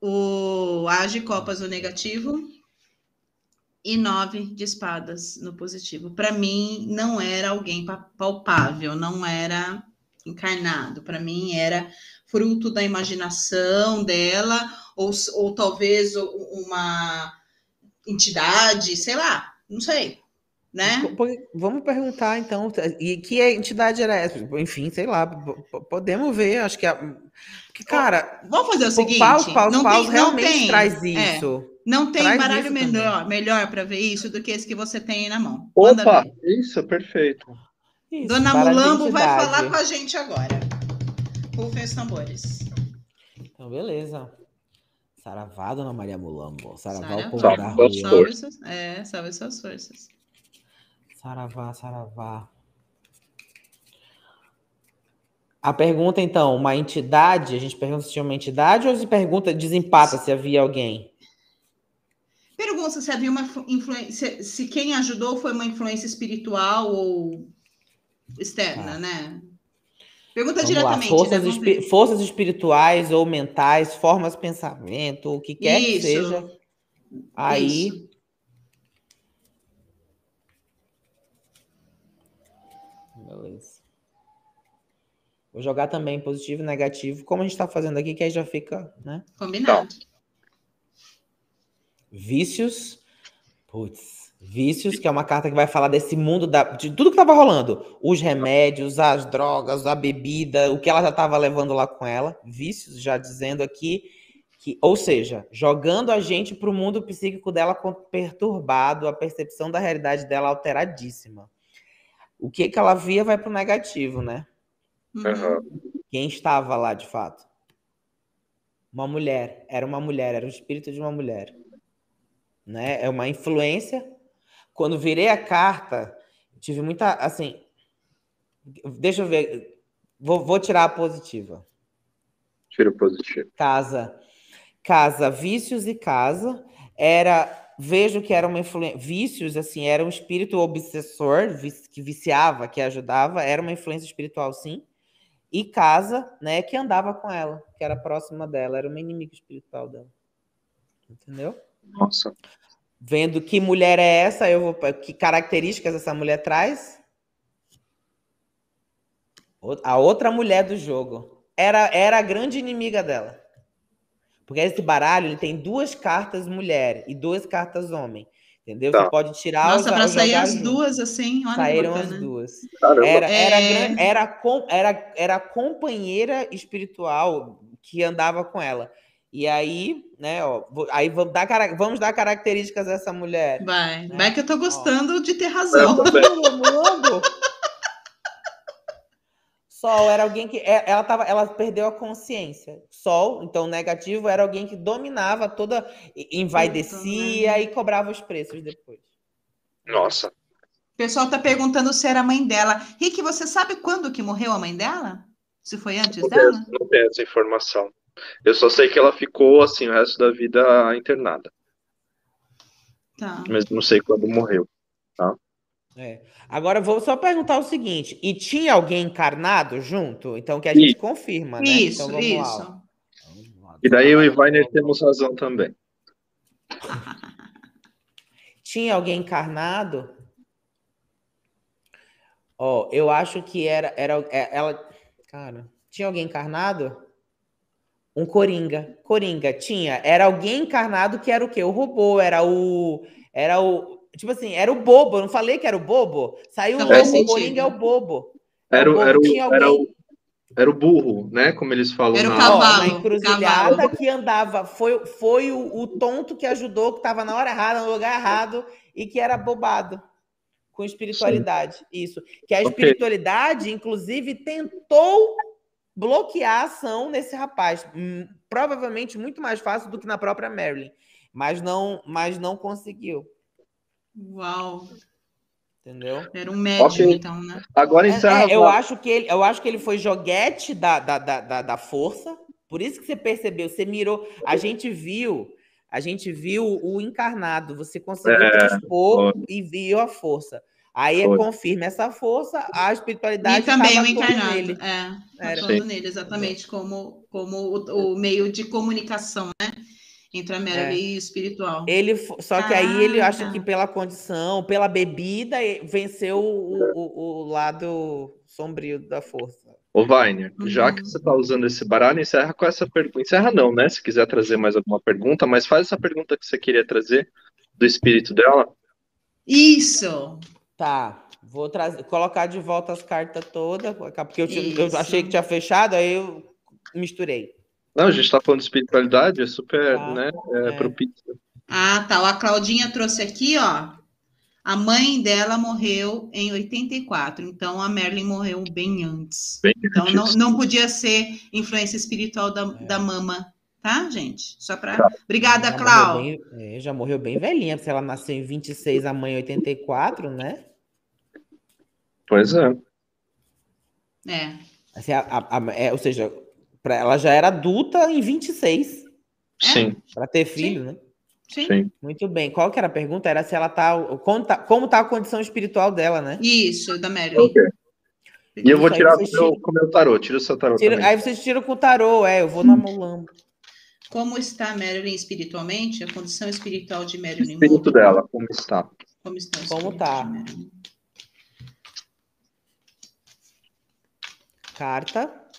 O A de copas no negativo e 9 de espadas no positivo. Para mim, não era alguém palpável, não era encarnado. Para mim, era fruto da imaginação dela, ou, ou talvez uma entidade, sei lá, não sei né? Vamos perguntar então, e que entidade era essa? Enfim, sei lá, podemos ver, acho que a, que cara, vamos fazer o seguinte, Paus, Paus, não Paus tem, realmente tem, traz é, isso. É, não tem traz baralho melhor, melhor para ver isso do que esse que você tem aí na mão. Opa, isso, perfeito. Isso, Dona Mulambo vai falar com a gente agora. Rufem os tambores. Então, beleza. Saravá, Dona Maria Mulambo. Saravá, o povo da rua. Salve, é, salve suas forças. Saravá, saravá. A pergunta, então, uma entidade, a gente pergunta se tinha uma entidade ou se pergunta, desempata se havia alguém? Pergunta se havia uma influência, se quem ajudou foi uma influência espiritual ou externa, tá. né? Pergunta Vamos diretamente. Lá. Forças, né? espi forças, espirituais ou mentais, formas de pensamento, o que quer Isso. que seja. Aí Isso. Beleza. Vou jogar também positivo e negativo, como a gente está fazendo aqui, que aí já fica, né? Combinado. Vícios. Putz, vícios, que é uma carta que vai falar desse mundo da, de tudo que estava rolando. Os remédios, as drogas, a bebida, o que ela já estava levando lá com ela. Vícios, já dizendo aqui que, ou seja, jogando a gente para o mundo psíquico dela perturbado, a percepção da realidade dela alteradíssima o que, que ela via vai para o negativo, né? Uhum. Quem estava lá de fato? Uma mulher, era uma mulher, era o espírito de uma mulher. Né? É uma influência. Quando virei a carta, tive muita. Assim, deixa eu ver. Vou, vou tirar a positiva. Tira o positivo. Casa. Casa, vícios e casa. Era vejo que era uma influência. Vícios, assim, era um espírito obsessor, que viciava, que ajudava, era uma influência espiritual, sim. E casa, né, que andava com ela, que era próxima dela, era uma inimiga espiritual dela. Entendeu? Nossa. Vendo que mulher é essa, eu vou. Que características essa mulher traz? A outra mulher do jogo. Era, era a grande inimiga dela. Porque esse baralho ele tem duas cartas mulher e duas cartas homem. Entendeu? Tá. Você pode tirar Nossa, para sair as duas assim, olha Saíram as duas. Era, era, é... era, era, era a companheira espiritual que andava com ela. E aí, né, ó, aí vamos dar, vamos dar características dessa mulher. Vai, né? vai que eu tô gostando ó. de ter razão. Sol era alguém que é, ela tava, ela perdeu a consciência. Sol, então negativo, era alguém que dominava toda, envaidecia né? e cobrava os preços depois. Nossa. O pessoal tá perguntando se era a mãe dela. Rick, você sabe quando que morreu a mãe dela? Se foi antes não dela? Tenho, não tenho essa informação. Eu só sei que ela ficou, assim, o resto da vida internada. Tá. Mas não sei quando morreu, tá? É. Agora vou só perguntar o seguinte: e tinha alguém encarnado junto? Então que a gente Isso. confirma, né? Isso, então, vamos isso. Lá. E daí eu e Weiner temos razão também. Tinha alguém encarnado? Ó, eu acho que era, era é, ela, cara, tinha alguém encarnado? Um coringa, coringa tinha. Era alguém encarnado que era o quê? O robô, era o, era o, tipo assim, era o bobo. Eu não falei que era o bobo. Saiu Não o o coringa é o bobo. Era, o o- bobo. era, o, Tinha era, o, era o burro, né? Como eles falam Era o na. cavalo. Ó, na encruzilhada cavalo. que andava, foi, foi o, o tonto que ajudou, que estava na hora errada, no lugar errado, e que era bobado com espiritualidade. Isso. Que a espiritualidade, inclusive, tentou bloquear a ação nesse rapaz. Hum, provavelmente muito mais fácil do que na própria Marilyn. Mas não, mas não conseguiu. Uau. Entendeu? Era um médium, Ok. então, né? Agora É, encerra. é, eu, acho que ele, eu acho que ele foi joguete da, da, da, da, da força. Por isso que você percebeu, você mirou. A gente viu, a gente viu o encarnado. Você conseguiu É, transpor foi. e viu a força. Aí é Foi. confirma essa força, a espiritualidade E também estava o encarnado. nele. É, Era. atuando Sim. nele, exatamente, como, como o, o meio de comunicação, né? Entre a Marilyn É. e o espiritual. Ele, só que aí ele Ah, acha tá. que pela condição, pela bebida, venceu o, o, o lado sombrio da força. Ô, Weiner, já Uhum. que você está usando esse baralho, encerra com essa pergunta. Encerra não, né? Se quiser trazer mais alguma pergunta, mas faz essa pergunta que você queria trazer do espírito dela. Isso! Tá, vou trazer, colocar de volta as cartas todas, porque eu, tinha- eu achei que tinha fechado, aí eu misturei. Não, a gente está falando de espiritualidade, é super, Tá. né? É, É. propício. Ah, tá. A Claudinha trouxe aqui, ó. A mãe dela morreu em 84, então a Marilyn morreu bem antes. Bem Então não, antes. não podia ser influência espiritual da, É. da mama, tá, gente? Só para. Obrigada, bem- é, já morreu bem velhinha, se ela nasceu em 26, a mãe em 84, né? Pois é. É. Assim, a- a- a- é, ou seja, pra, ela já era adulta em 26, É? Sim, para ter filho, né? Sim. sim. Muito bem. Qual que era a pergunta? Era se ela tá. Como tá, como tá a condição espiritual dela, né? Isso, da Marilyn. Ok. E eu vou tirar o meu, tiram- com o meu tarô. Tira o seu tarô Tira- também. aí vocês tiram com o tarô, é, eu vou na Mulambo. Como está a Marilyn espiritualmente? A condição espiritual de O Marilyn espírito Monroe? dela, como está? Como está o Como espírito tá? Marilyn? Carta.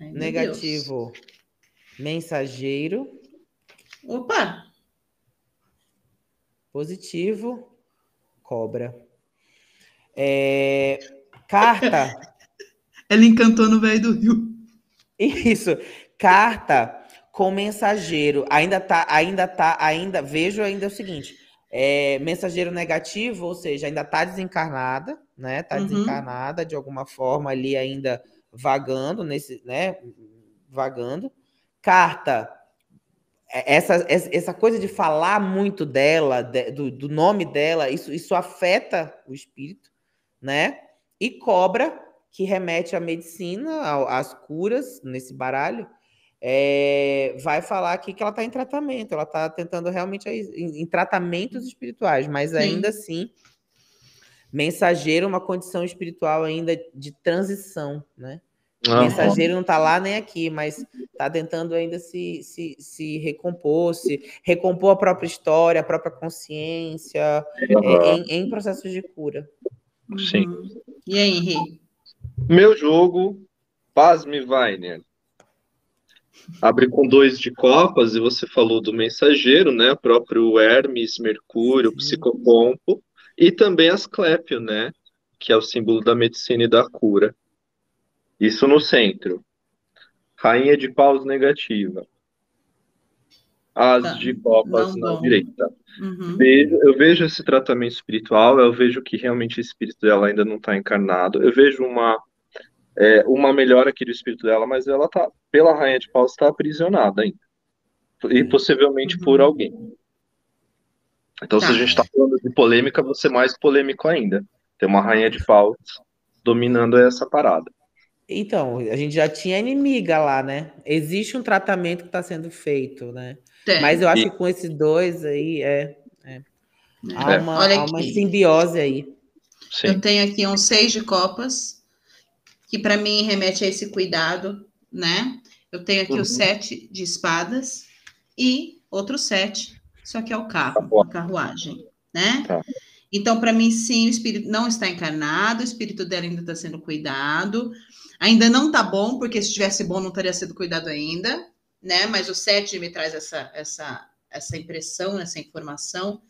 Ai, Negativo. Mensageiro. Deus. Opa! Positivo. Cobra. É, carta. Ela encantou no velho do Rio. Isso. Carta com mensageiro. Ainda tá, ainda tá, ainda. Vejo ainda o seguinte: é, mensageiro negativo, ou seja, ainda tá desencarnada, né? Tá Uhum. desencarnada de alguma forma ali ainda vagando nesse, né? Vagando. Carta. é, Essa, essa coisa de falar muito dela, de- do, do nome dela, isso, isso afeta o espírito, né? E cobra, que remete à medicina, ao- às curas nesse baralho, é, vai falar aqui que ela está em tratamento, ela está tentando realmente em, em tratamentos espirituais, mas Sim. ainda assim, mensageiro, uma condição espiritual ainda de transição, né? Ah, mensageiro não está lá nem aqui, mas está tentando ainda se, se, se recompor, se recompor a própria história, a própria consciência, é, aham. em, em processos de cura. Sim. Uhum. E aí, Henri? Meu jogo, pasme, Weiner. Abre com dois de copas, e você falou do mensageiro, né? O próprio Hermes, Mercúrio, Sim. Psicopompo, e também Asclépio, né? Que é o símbolo da medicina e da cura. Isso no centro. Rainha de paus negativa. As Tá, de copas não na bom. direita. Uhum. Eu vejo esse tratamento espiritual, eu vejo que realmente o espírito dela ainda não está encarnado. Eu vejo uma, é, uma melhora aqui do espírito dela, mas ela tá, pela Rainha de Paus, está aprisionada ainda. E possivelmente Uhum. por alguém. Então, se Tá. a gente está falando de polêmica, vou ser mais polêmico ainda. Tem uma Rainha de Paus dominando essa parada. Então, a gente já tinha inimiga lá, né? Existe um tratamento que está sendo feito, né? É. Mas eu acho que com esses dois aí é, é. há, uma, há uma simbiose aí. Sim. Eu tenho aqui um seis de copas, que para mim remete a esse cuidado, né? Eu tenho aqui uhum. o sete de espadas e outro sete, só que é o carro, tá a carruagem, né? Tá. Então, para mim, sim, o espírito não está encarnado, o espírito dela ainda está sendo cuidado. Ainda não está bom, porque se estivesse bom, não teria sido cuidado ainda, né? Mas o sete me traz essa, essa, essa impressão, essa informação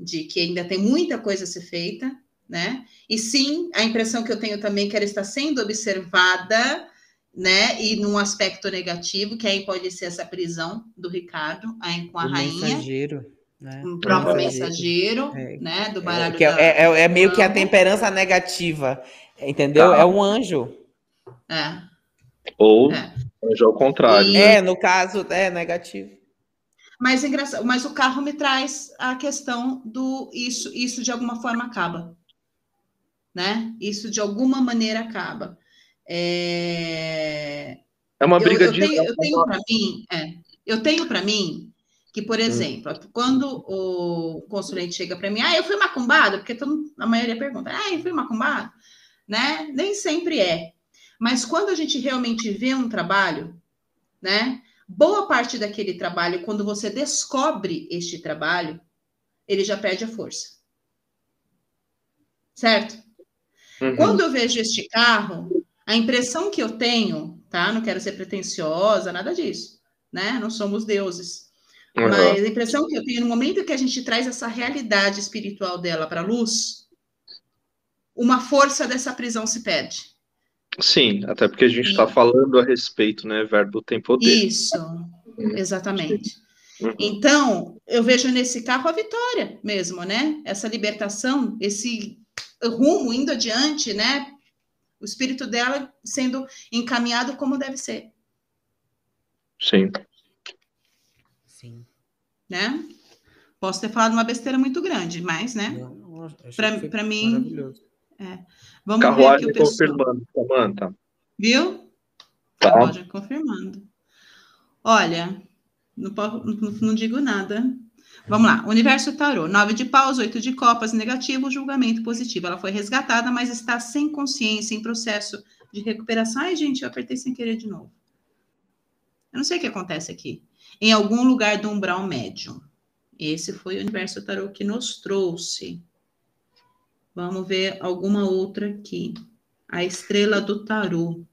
de que ainda tem muita coisa a ser feita, né? E sim, a impressão que eu tenho também é que ela está sendo observada, né? E num aspecto negativo, que aí pode ser essa prisão do Ricardo aí com a o rainha. Mensageiro. Né? Um próprio mensageiro, é, né? Do é, baralho. É, da, é, é, é meio que a temperança negativa, entendeu? Tá. É um anjo. É. Ou é. anjo ao contrário. E... É, no caso, é negativo. Mas, engraçado, mas o carro me traz a questão do isso, isso de alguma forma acaba. Né? Isso de alguma maneira acaba. É, é uma briga eu, eu de. Tenho, eu tenho para mim, é, eu tenho para mim que, por hum. exemplo, hum. quando o consulente chega para mim, ah, eu fui macumbado, porque todo, a maioria pergunta, ah, eu fui macumbado, né? Nem sempre é. Mas quando a gente realmente vê um trabalho, né? Boa parte daquele trabalho, quando você descobre este trabalho, ele já perde a força. Certo? Uhum. Quando eu vejo este carro, a impressão que eu tenho, tá? Não quero ser pretensiosa, nada disso, né? Não somos deuses. Uhum. Mas a impressão que eu tenho, no momento que a gente traz essa realidade espiritual dela para a luz, uma força dessa prisão se perde. Sim, até porque a gente está falando a respeito, né? Verbo tem poder. Isso, exatamente. Uhum. Então, eu vejo nesse carro a vitória mesmo, né? Essa libertação, esse rumo indo adiante, né? O espírito dela sendo encaminhado como deve ser. Sim né? Posso ter falado uma besteira muito grande, mas, né? Para mim. É. Vamos Carruagem ver aqui o pessoal. confirmando, Samanta. Viu? Tá. Carruagem confirmando. Olha, não, não, não digo nada. Vamos lá. Universo Tarô. Nove de paus, oito de copas, negativo, julgamento positivo. Ela foi resgatada, mas está sem consciência, em processo de recuperação. Ai, gente, eu apertei sem querer de novo. Eu não sei o que acontece aqui em algum lugar do umbral médium. Esse foi o universo tarô que nos trouxe. Vamos ver alguma outra aqui. A estrela do tarô.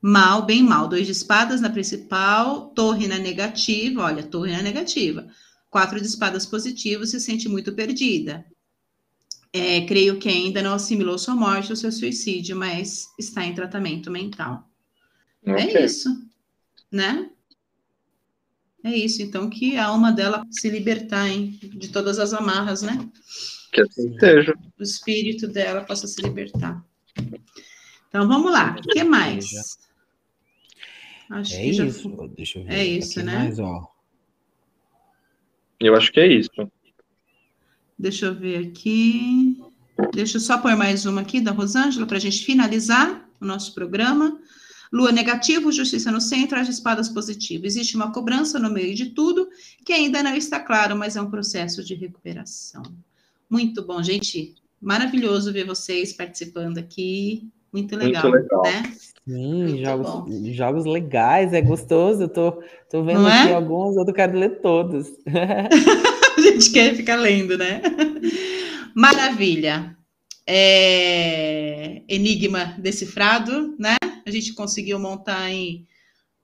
Mal, bem mal. Dois de espadas na principal, torre na negativa. Olha, torre na negativa. Quatro de espadas positivos, se sente muito perdida. É, creio que ainda não assimilou sua morte ou seu suicídio, mas está em tratamento mental. É okay. É isso, né? É isso, então que a alma dela se libertar hein, de todas as amarras, né? Que assim seja. O espírito dela possa se libertar. Então vamos lá, o que mais? Acho é que isso. Já... Deixa eu ver. É isso, né? Mais, ó. Eu acho que é isso. Deixa eu ver aqui. Deixa eu só pôr mais uma aqui da Rosângela para a gente finalizar o nosso programa. Lua negativo, justiça no centro, as espadas positivo. Existe uma cobrança no meio de tudo que ainda não está claro, mas é um processo de recuperação. Muito bom, gente. Maravilhoso ver vocês participando aqui. Muito legal, Muito legal. né? Sim, jogos, jogos legais, é gostoso. Eu tô, tô vendo não aqui é? alguns, eu quero ler todos. a gente quer ficar lendo, né? Maravilha. É... Enigma decifrado, né? a gente conseguiu montar aí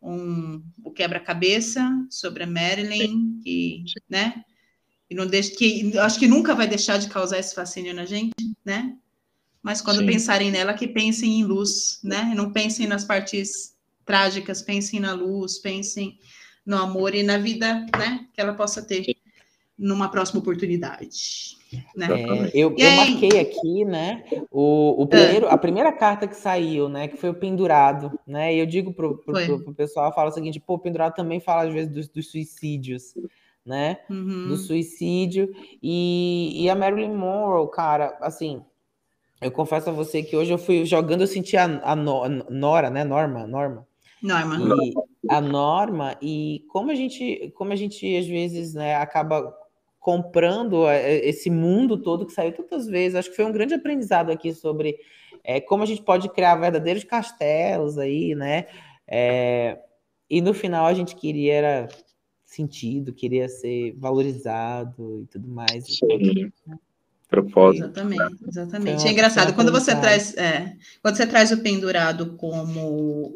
um, o quebra-cabeça sobre a Marilyn, que, né? E não deixa, que acho que nunca vai deixar de causar esse fascínio na gente, né? Mas quando Sim. pensarem nela, que pensem em luz, né? Não pensem nas partes trágicas, pensem na luz, pensem no amor e na vida, né? Que ela possa ter numa próxima oportunidade. Né? É, eu, eu marquei aqui, né? O, o ah. primeiro, a primeira carta que saiu, né? Que foi o pendurado, né? E eu digo pro, pro, pro, pro pessoal, fala o seguinte, pô, o pendurado também fala às vezes dos, dos suicídios, né? Uhum. Do suicídio. E, e a Marilyn Monroe, cara, assim, eu confesso a você que hoje eu fui jogando, eu senti a, a Nora, né? Norma, Norma. Norma. E a Norma, e como a gente, como a gente às vezes né, acaba comprando é, esse mundo todo que saiu tantas vezes, acho que foi um grande aprendizado aqui sobre é, como a gente pode criar verdadeiros castelos aí, né? É, e no final a gente queria era sentido, queria ser valorizado e tudo mais. Sim. Propósito. Exatamente, exatamente. É engraçado, quando você traz, é, quando você traz o pendurado como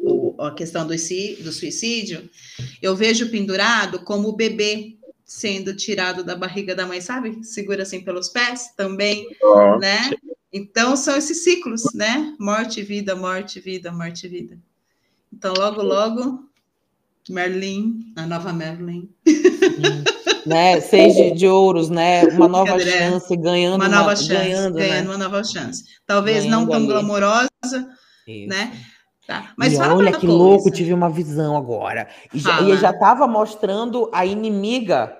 o, a questão do, do suicídio, eu vejo o pendurado como o bebê sendo tirado da barriga da mãe, sabe? Segura assim pelos pés também, oh, né? Sim. Então são esses ciclos, né? Morte, vida, morte, vida, morte, vida. Então logo, logo, Merlin, a nova Merlin. Né? Seis de, de, ouros, né? Uma nova chance, ganhando uma nova uma, chance, ganhando, ganhando né? uma nova chance. Talvez ganhando não tão ali. glamourosa, Isso. né? Tá. Mas olha que coisa. louco, tive uma visão agora. E já, e já estava mostrando a inimiga.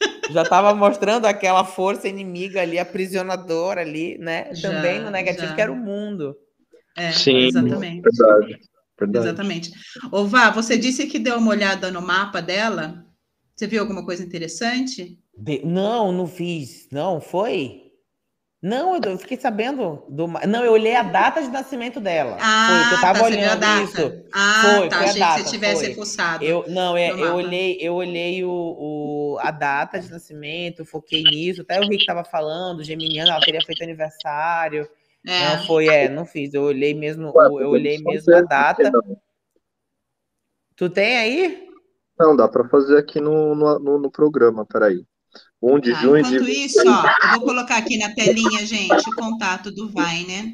já estava mostrando aquela força inimiga ali, aprisionadora ali, né? Já, Também no negativo, já. que era o mundo. É, Sim, exatamente. Verdade. Verdade. Exatamente. Ô, Vá, você disse que deu uma olhada no mapa dela. Você viu alguma coisa interessante? De... Não, não fiz. Não, foi? Não, eu fiquei sabendo do. Não, eu olhei a data de nascimento dela. Ah, foi, eu tava tá, olhando isso. Ah, foi, tá. Foi achei data, que você tivesse fuçado. Eu, não, é, eu olhei, eu olhei o, o, a data de nascimento, foquei nisso. Até o Rick tava falando, Geminiano, ela teria feito aniversário. É. Não foi, é, não fiz. Eu olhei mesmo, eu olhei mesmo a data. Tu tem aí? Não, dá para fazer aqui no, no, no, programa, peraí. 1 de tá, junho enquanto de... isso, ó, eu vou colocar aqui na telinha, gente, o contato do Vainer,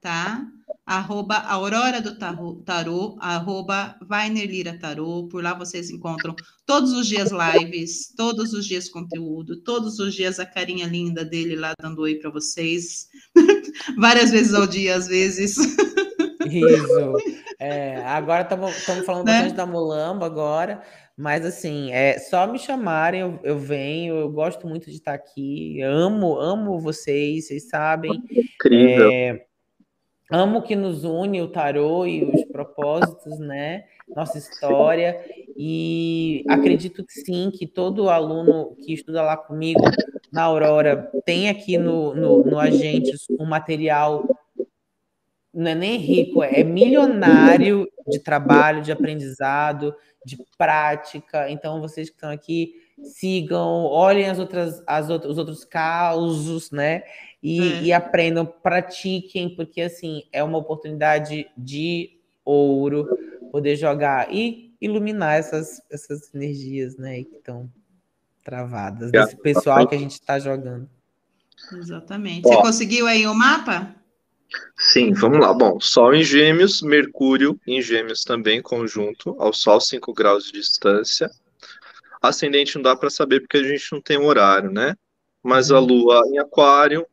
tá? arroba Aurora do Tarô, arroba Vainer Lira Tarô. Por lá vocês encontram todos os dias lives, todos os dias conteúdo, todos os dias a carinha linda dele lá dando oi para vocês. Várias vezes ao dia, às vezes. Isso. É, agora estamos falando né? bastante da Mulamba agora. Mas assim, é só me chamarem, eu, eu venho, eu gosto muito de estar aqui, amo, amo vocês, vocês sabem. Incrível. É, amo que nos une o tarô e os propósitos, né? Nossa história. E acredito que sim, que todo aluno que estuda lá comigo na Aurora tem aqui no, no, no Agentes um material, não é nem rico, é milionário de trabalho, de aprendizado, de prática. Então, vocês que estão aqui, sigam, olhem as outras, as outras, os outros causos, né? E, é. e aprendam, pratiquem, porque assim é uma oportunidade de ouro poder jogar e iluminar essas, essas energias, né? Que estão travadas, desse pessoal que a gente está jogando. Exatamente. Você conseguiu aí o mapa? Sim, vamos lá. Bom, Sol em Gêmeos, Mercúrio em Gêmeos também, conjunto ao Sol, 5 graus de distância. Ascendente não dá para saber porque a gente não tem um horário, né? Mas a uhum. Lua em Aquário.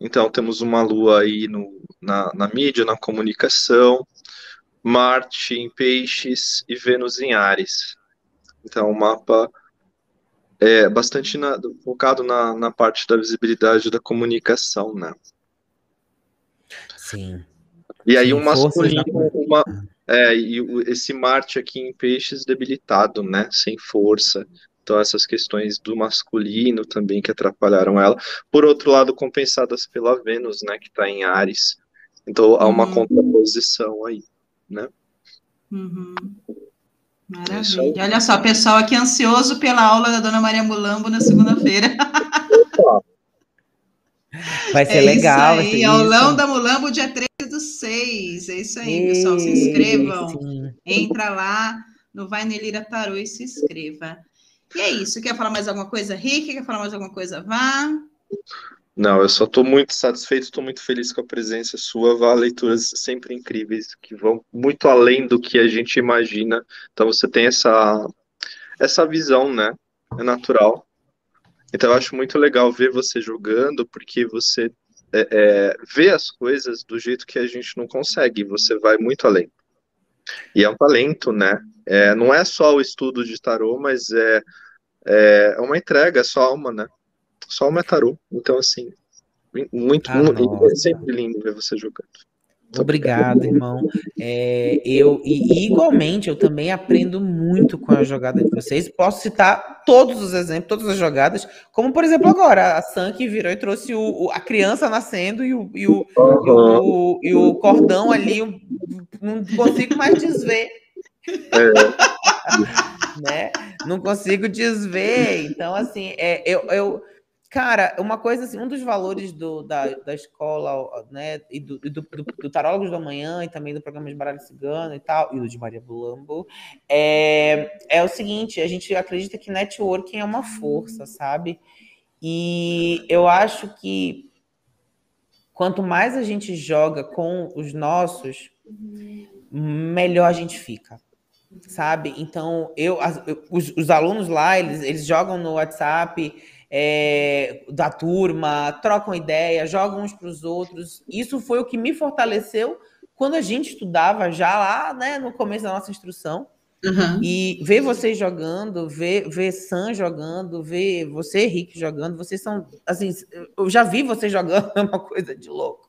Então temos uma Lua aí no, na, na mídia, na comunicação. Marte em Peixes e Vênus em Ares. Então, o mapa é bastante na, focado na, na parte da visibilidade da comunicação, né? Sim. E aí Sim, um masculino, uma, é, e esse Marte aqui em Peixes debilitado, né? Sem força. Então essas questões do masculino também que atrapalharam ela. Por outro lado, compensadas pela Vênus, né? Que está em Ares. Então há uma uhum. contraposição aí, né? Uhum. Maravilha. Olha só, pessoal aqui ansioso pela aula da Dona Maria Mulambo na segunda-feira. Vai ser é legal. Isso aí, aulão da Mulambo, dia 13 do 6. É isso aí, pessoal. Se inscrevam. Sim. Entra lá no Vai Nelira Tarô e se inscreva. E é isso. Quer falar mais alguma coisa, Rick? Quer falar mais alguma coisa, Vá? Não, eu só estou muito satisfeito, estou muito feliz com a presença sua. Vá leituras sempre incríveis, que vão muito além do que a gente imagina. Então você tem essa, essa visão, né? É natural. Então eu acho muito legal ver você jogando, porque você é, é, vê as coisas do jeito que a gente não consegue, você vai muito além. E é um talento, né? É, não é só o estudo de tarô, mas é, é uma entrega, é só alma, né? Só alma é tarô. Então, assim, Muito, ah, muito é sempre lindo ver você jogando. Obrigado, irmão. É, eu e igualmente eu também aprendo muito com a jogada de vocês. Posso citar todos os exemplos, todas as jogadas, como por exemplo agora a Sam que virou e trouxe o, o a criança nascendo e o, e o, uhum. e o, e o cordão ali, não consigo mais desver. É. né? Não consigo desver. Então assim, é, eu, eu Cara, uma coisa assim, um dos valores do, da, da escola, né, e do, do, do, do Tarólogos da Manhã e também do programa de Baralho Cigano e tal, e do de Maria Bulambo, é, é o seguinte, a gente acredita que networking é uma força, sabe? E eu acho que quanto mais a gente joga com os nossos, melhor a gente fica sabe? Então, eu, as, os, os, alunos lá, eles, eles jogam no WhatsApp, é, da turma, trocam ideia, jogam uns para os outros. Isso foi o que me fortaleceu quando a gente estudava já lá, né, no começo da nossa instrução. Uhum. E ver vocês jogando, ver, ver Sam jogando, ver você, Rick, jogando, vocês são, assim, eu já vi vocês jogando, é uma coisa de louco.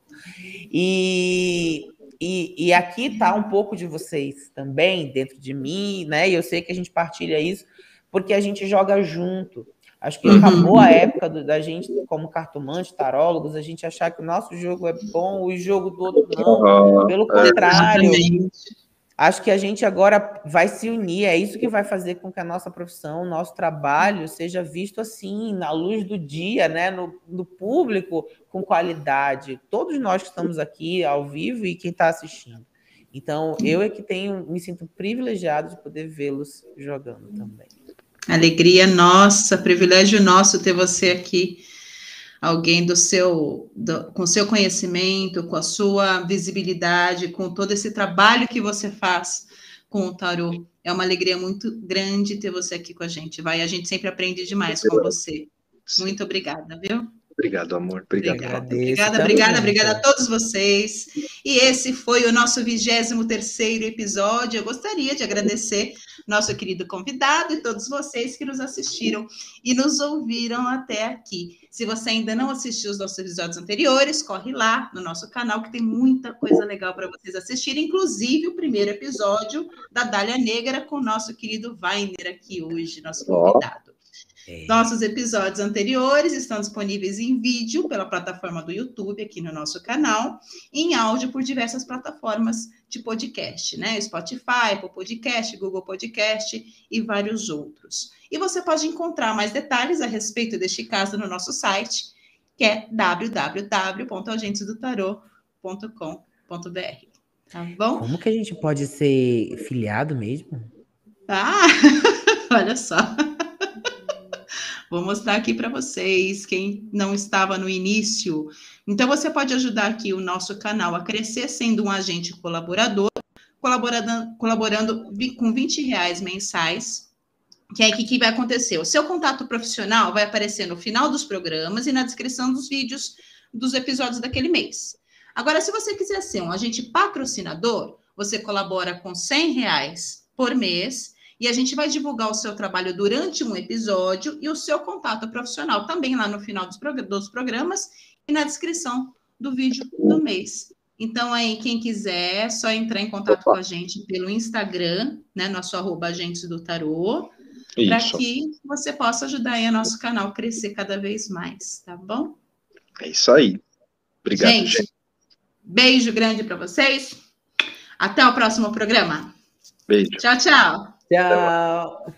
E, e, e aqui tá um pouco de vocês também dentro de mim, né? E eu sei que a gente partilha isso, porque a gente joga junto. Acho que acabou uhum. a época do, da gente, como cartomante, tarólogos, a gente achar que o nosso jogo é bom, o jogo do outro não. Pelo contrário, acho que a gente agora vai se unir. É isso que vai fazer com que a nossa profissão, o nosso trabalho seja visto assim, na luz do dia, né? no, no público, com qualidade. Todos nós que estamos aqui ao vivo e quem está assistindo. Então, eu é que tenho, me sinto privilegiado de poder vê-los jogando também. Alegria nossa, privilégio nosso ter você aqui, alguém do seu, do, com seu conhecimento, com a sua visibilidade, com todo esse trabalho que você faz com o tarô. É uma alegria muito grande ter você aqui com a gente. Vai, a gente sempre aprende demais com você. Muito obrigada, viu? Obrigado, amor. Obrigado. Obrigada, obrigada, obrigada a todos vocês. E esse foi o nosso 23 terceiro episódio. Eu gostaria de agradecer nosso querido convidado e todos vocês que nos assistiram e nos ouviram até aqui. Se você ainda não assistiu os nossos episódios anteriores, corre lá no nosso canal que tem muita coisa legal para vocês assistirem, inclusive o primeiro episódio da Dália Negra com o nosso querido Weiner aqui hoje, nosso convidado. É. Nossos episódios anteriores estão disponíveis em vídeo pela plataforma do YouTube, aqui no nosso canal, e em áudio por diversas plataformas de podcast, né? Spotify, Apple Podcast, Google Podcast e vários outros. E você pode encontrar mais detalhes a respeito deste caso no nosso site, que é www.agentesdotarot.com.br. Tá bom? Como que a gente pode ser filiado mesmo? Ah, olha só. Vou mostrar aqui para vocês, quem não estava no início. Então, você pode ajudar aqui o nosso canal a crescer sendo um agente colaborador, colaborando, colaborando com 20 reais mensais. Que é o que vai acontecer? O seu contato profissional vai aparecer no final dos programas e na descrição dos vídeos dos episódios daquele mês. Agora, se você quiser ser um agente patrocinador, você colabora com 100 reais por mês e a gente vai divulgar o seu trabalho durante um episódio e o seu contato profissional também lá no final dos, prog dos programas e na descrição do vídeo do mês. Então, aí, quem quiser, é só entrar em contato com a gente pelo Instagram, né? Nosso arroba agentes do tarô, para que você possa ajudar aí o nosso canal a crescer cada vez mais, tá bom? É isso aí. Obrigado, gente. gente. Beijo grande para vocês. Até o próximo programa. Beijo. Tchau, tchau. Tchau.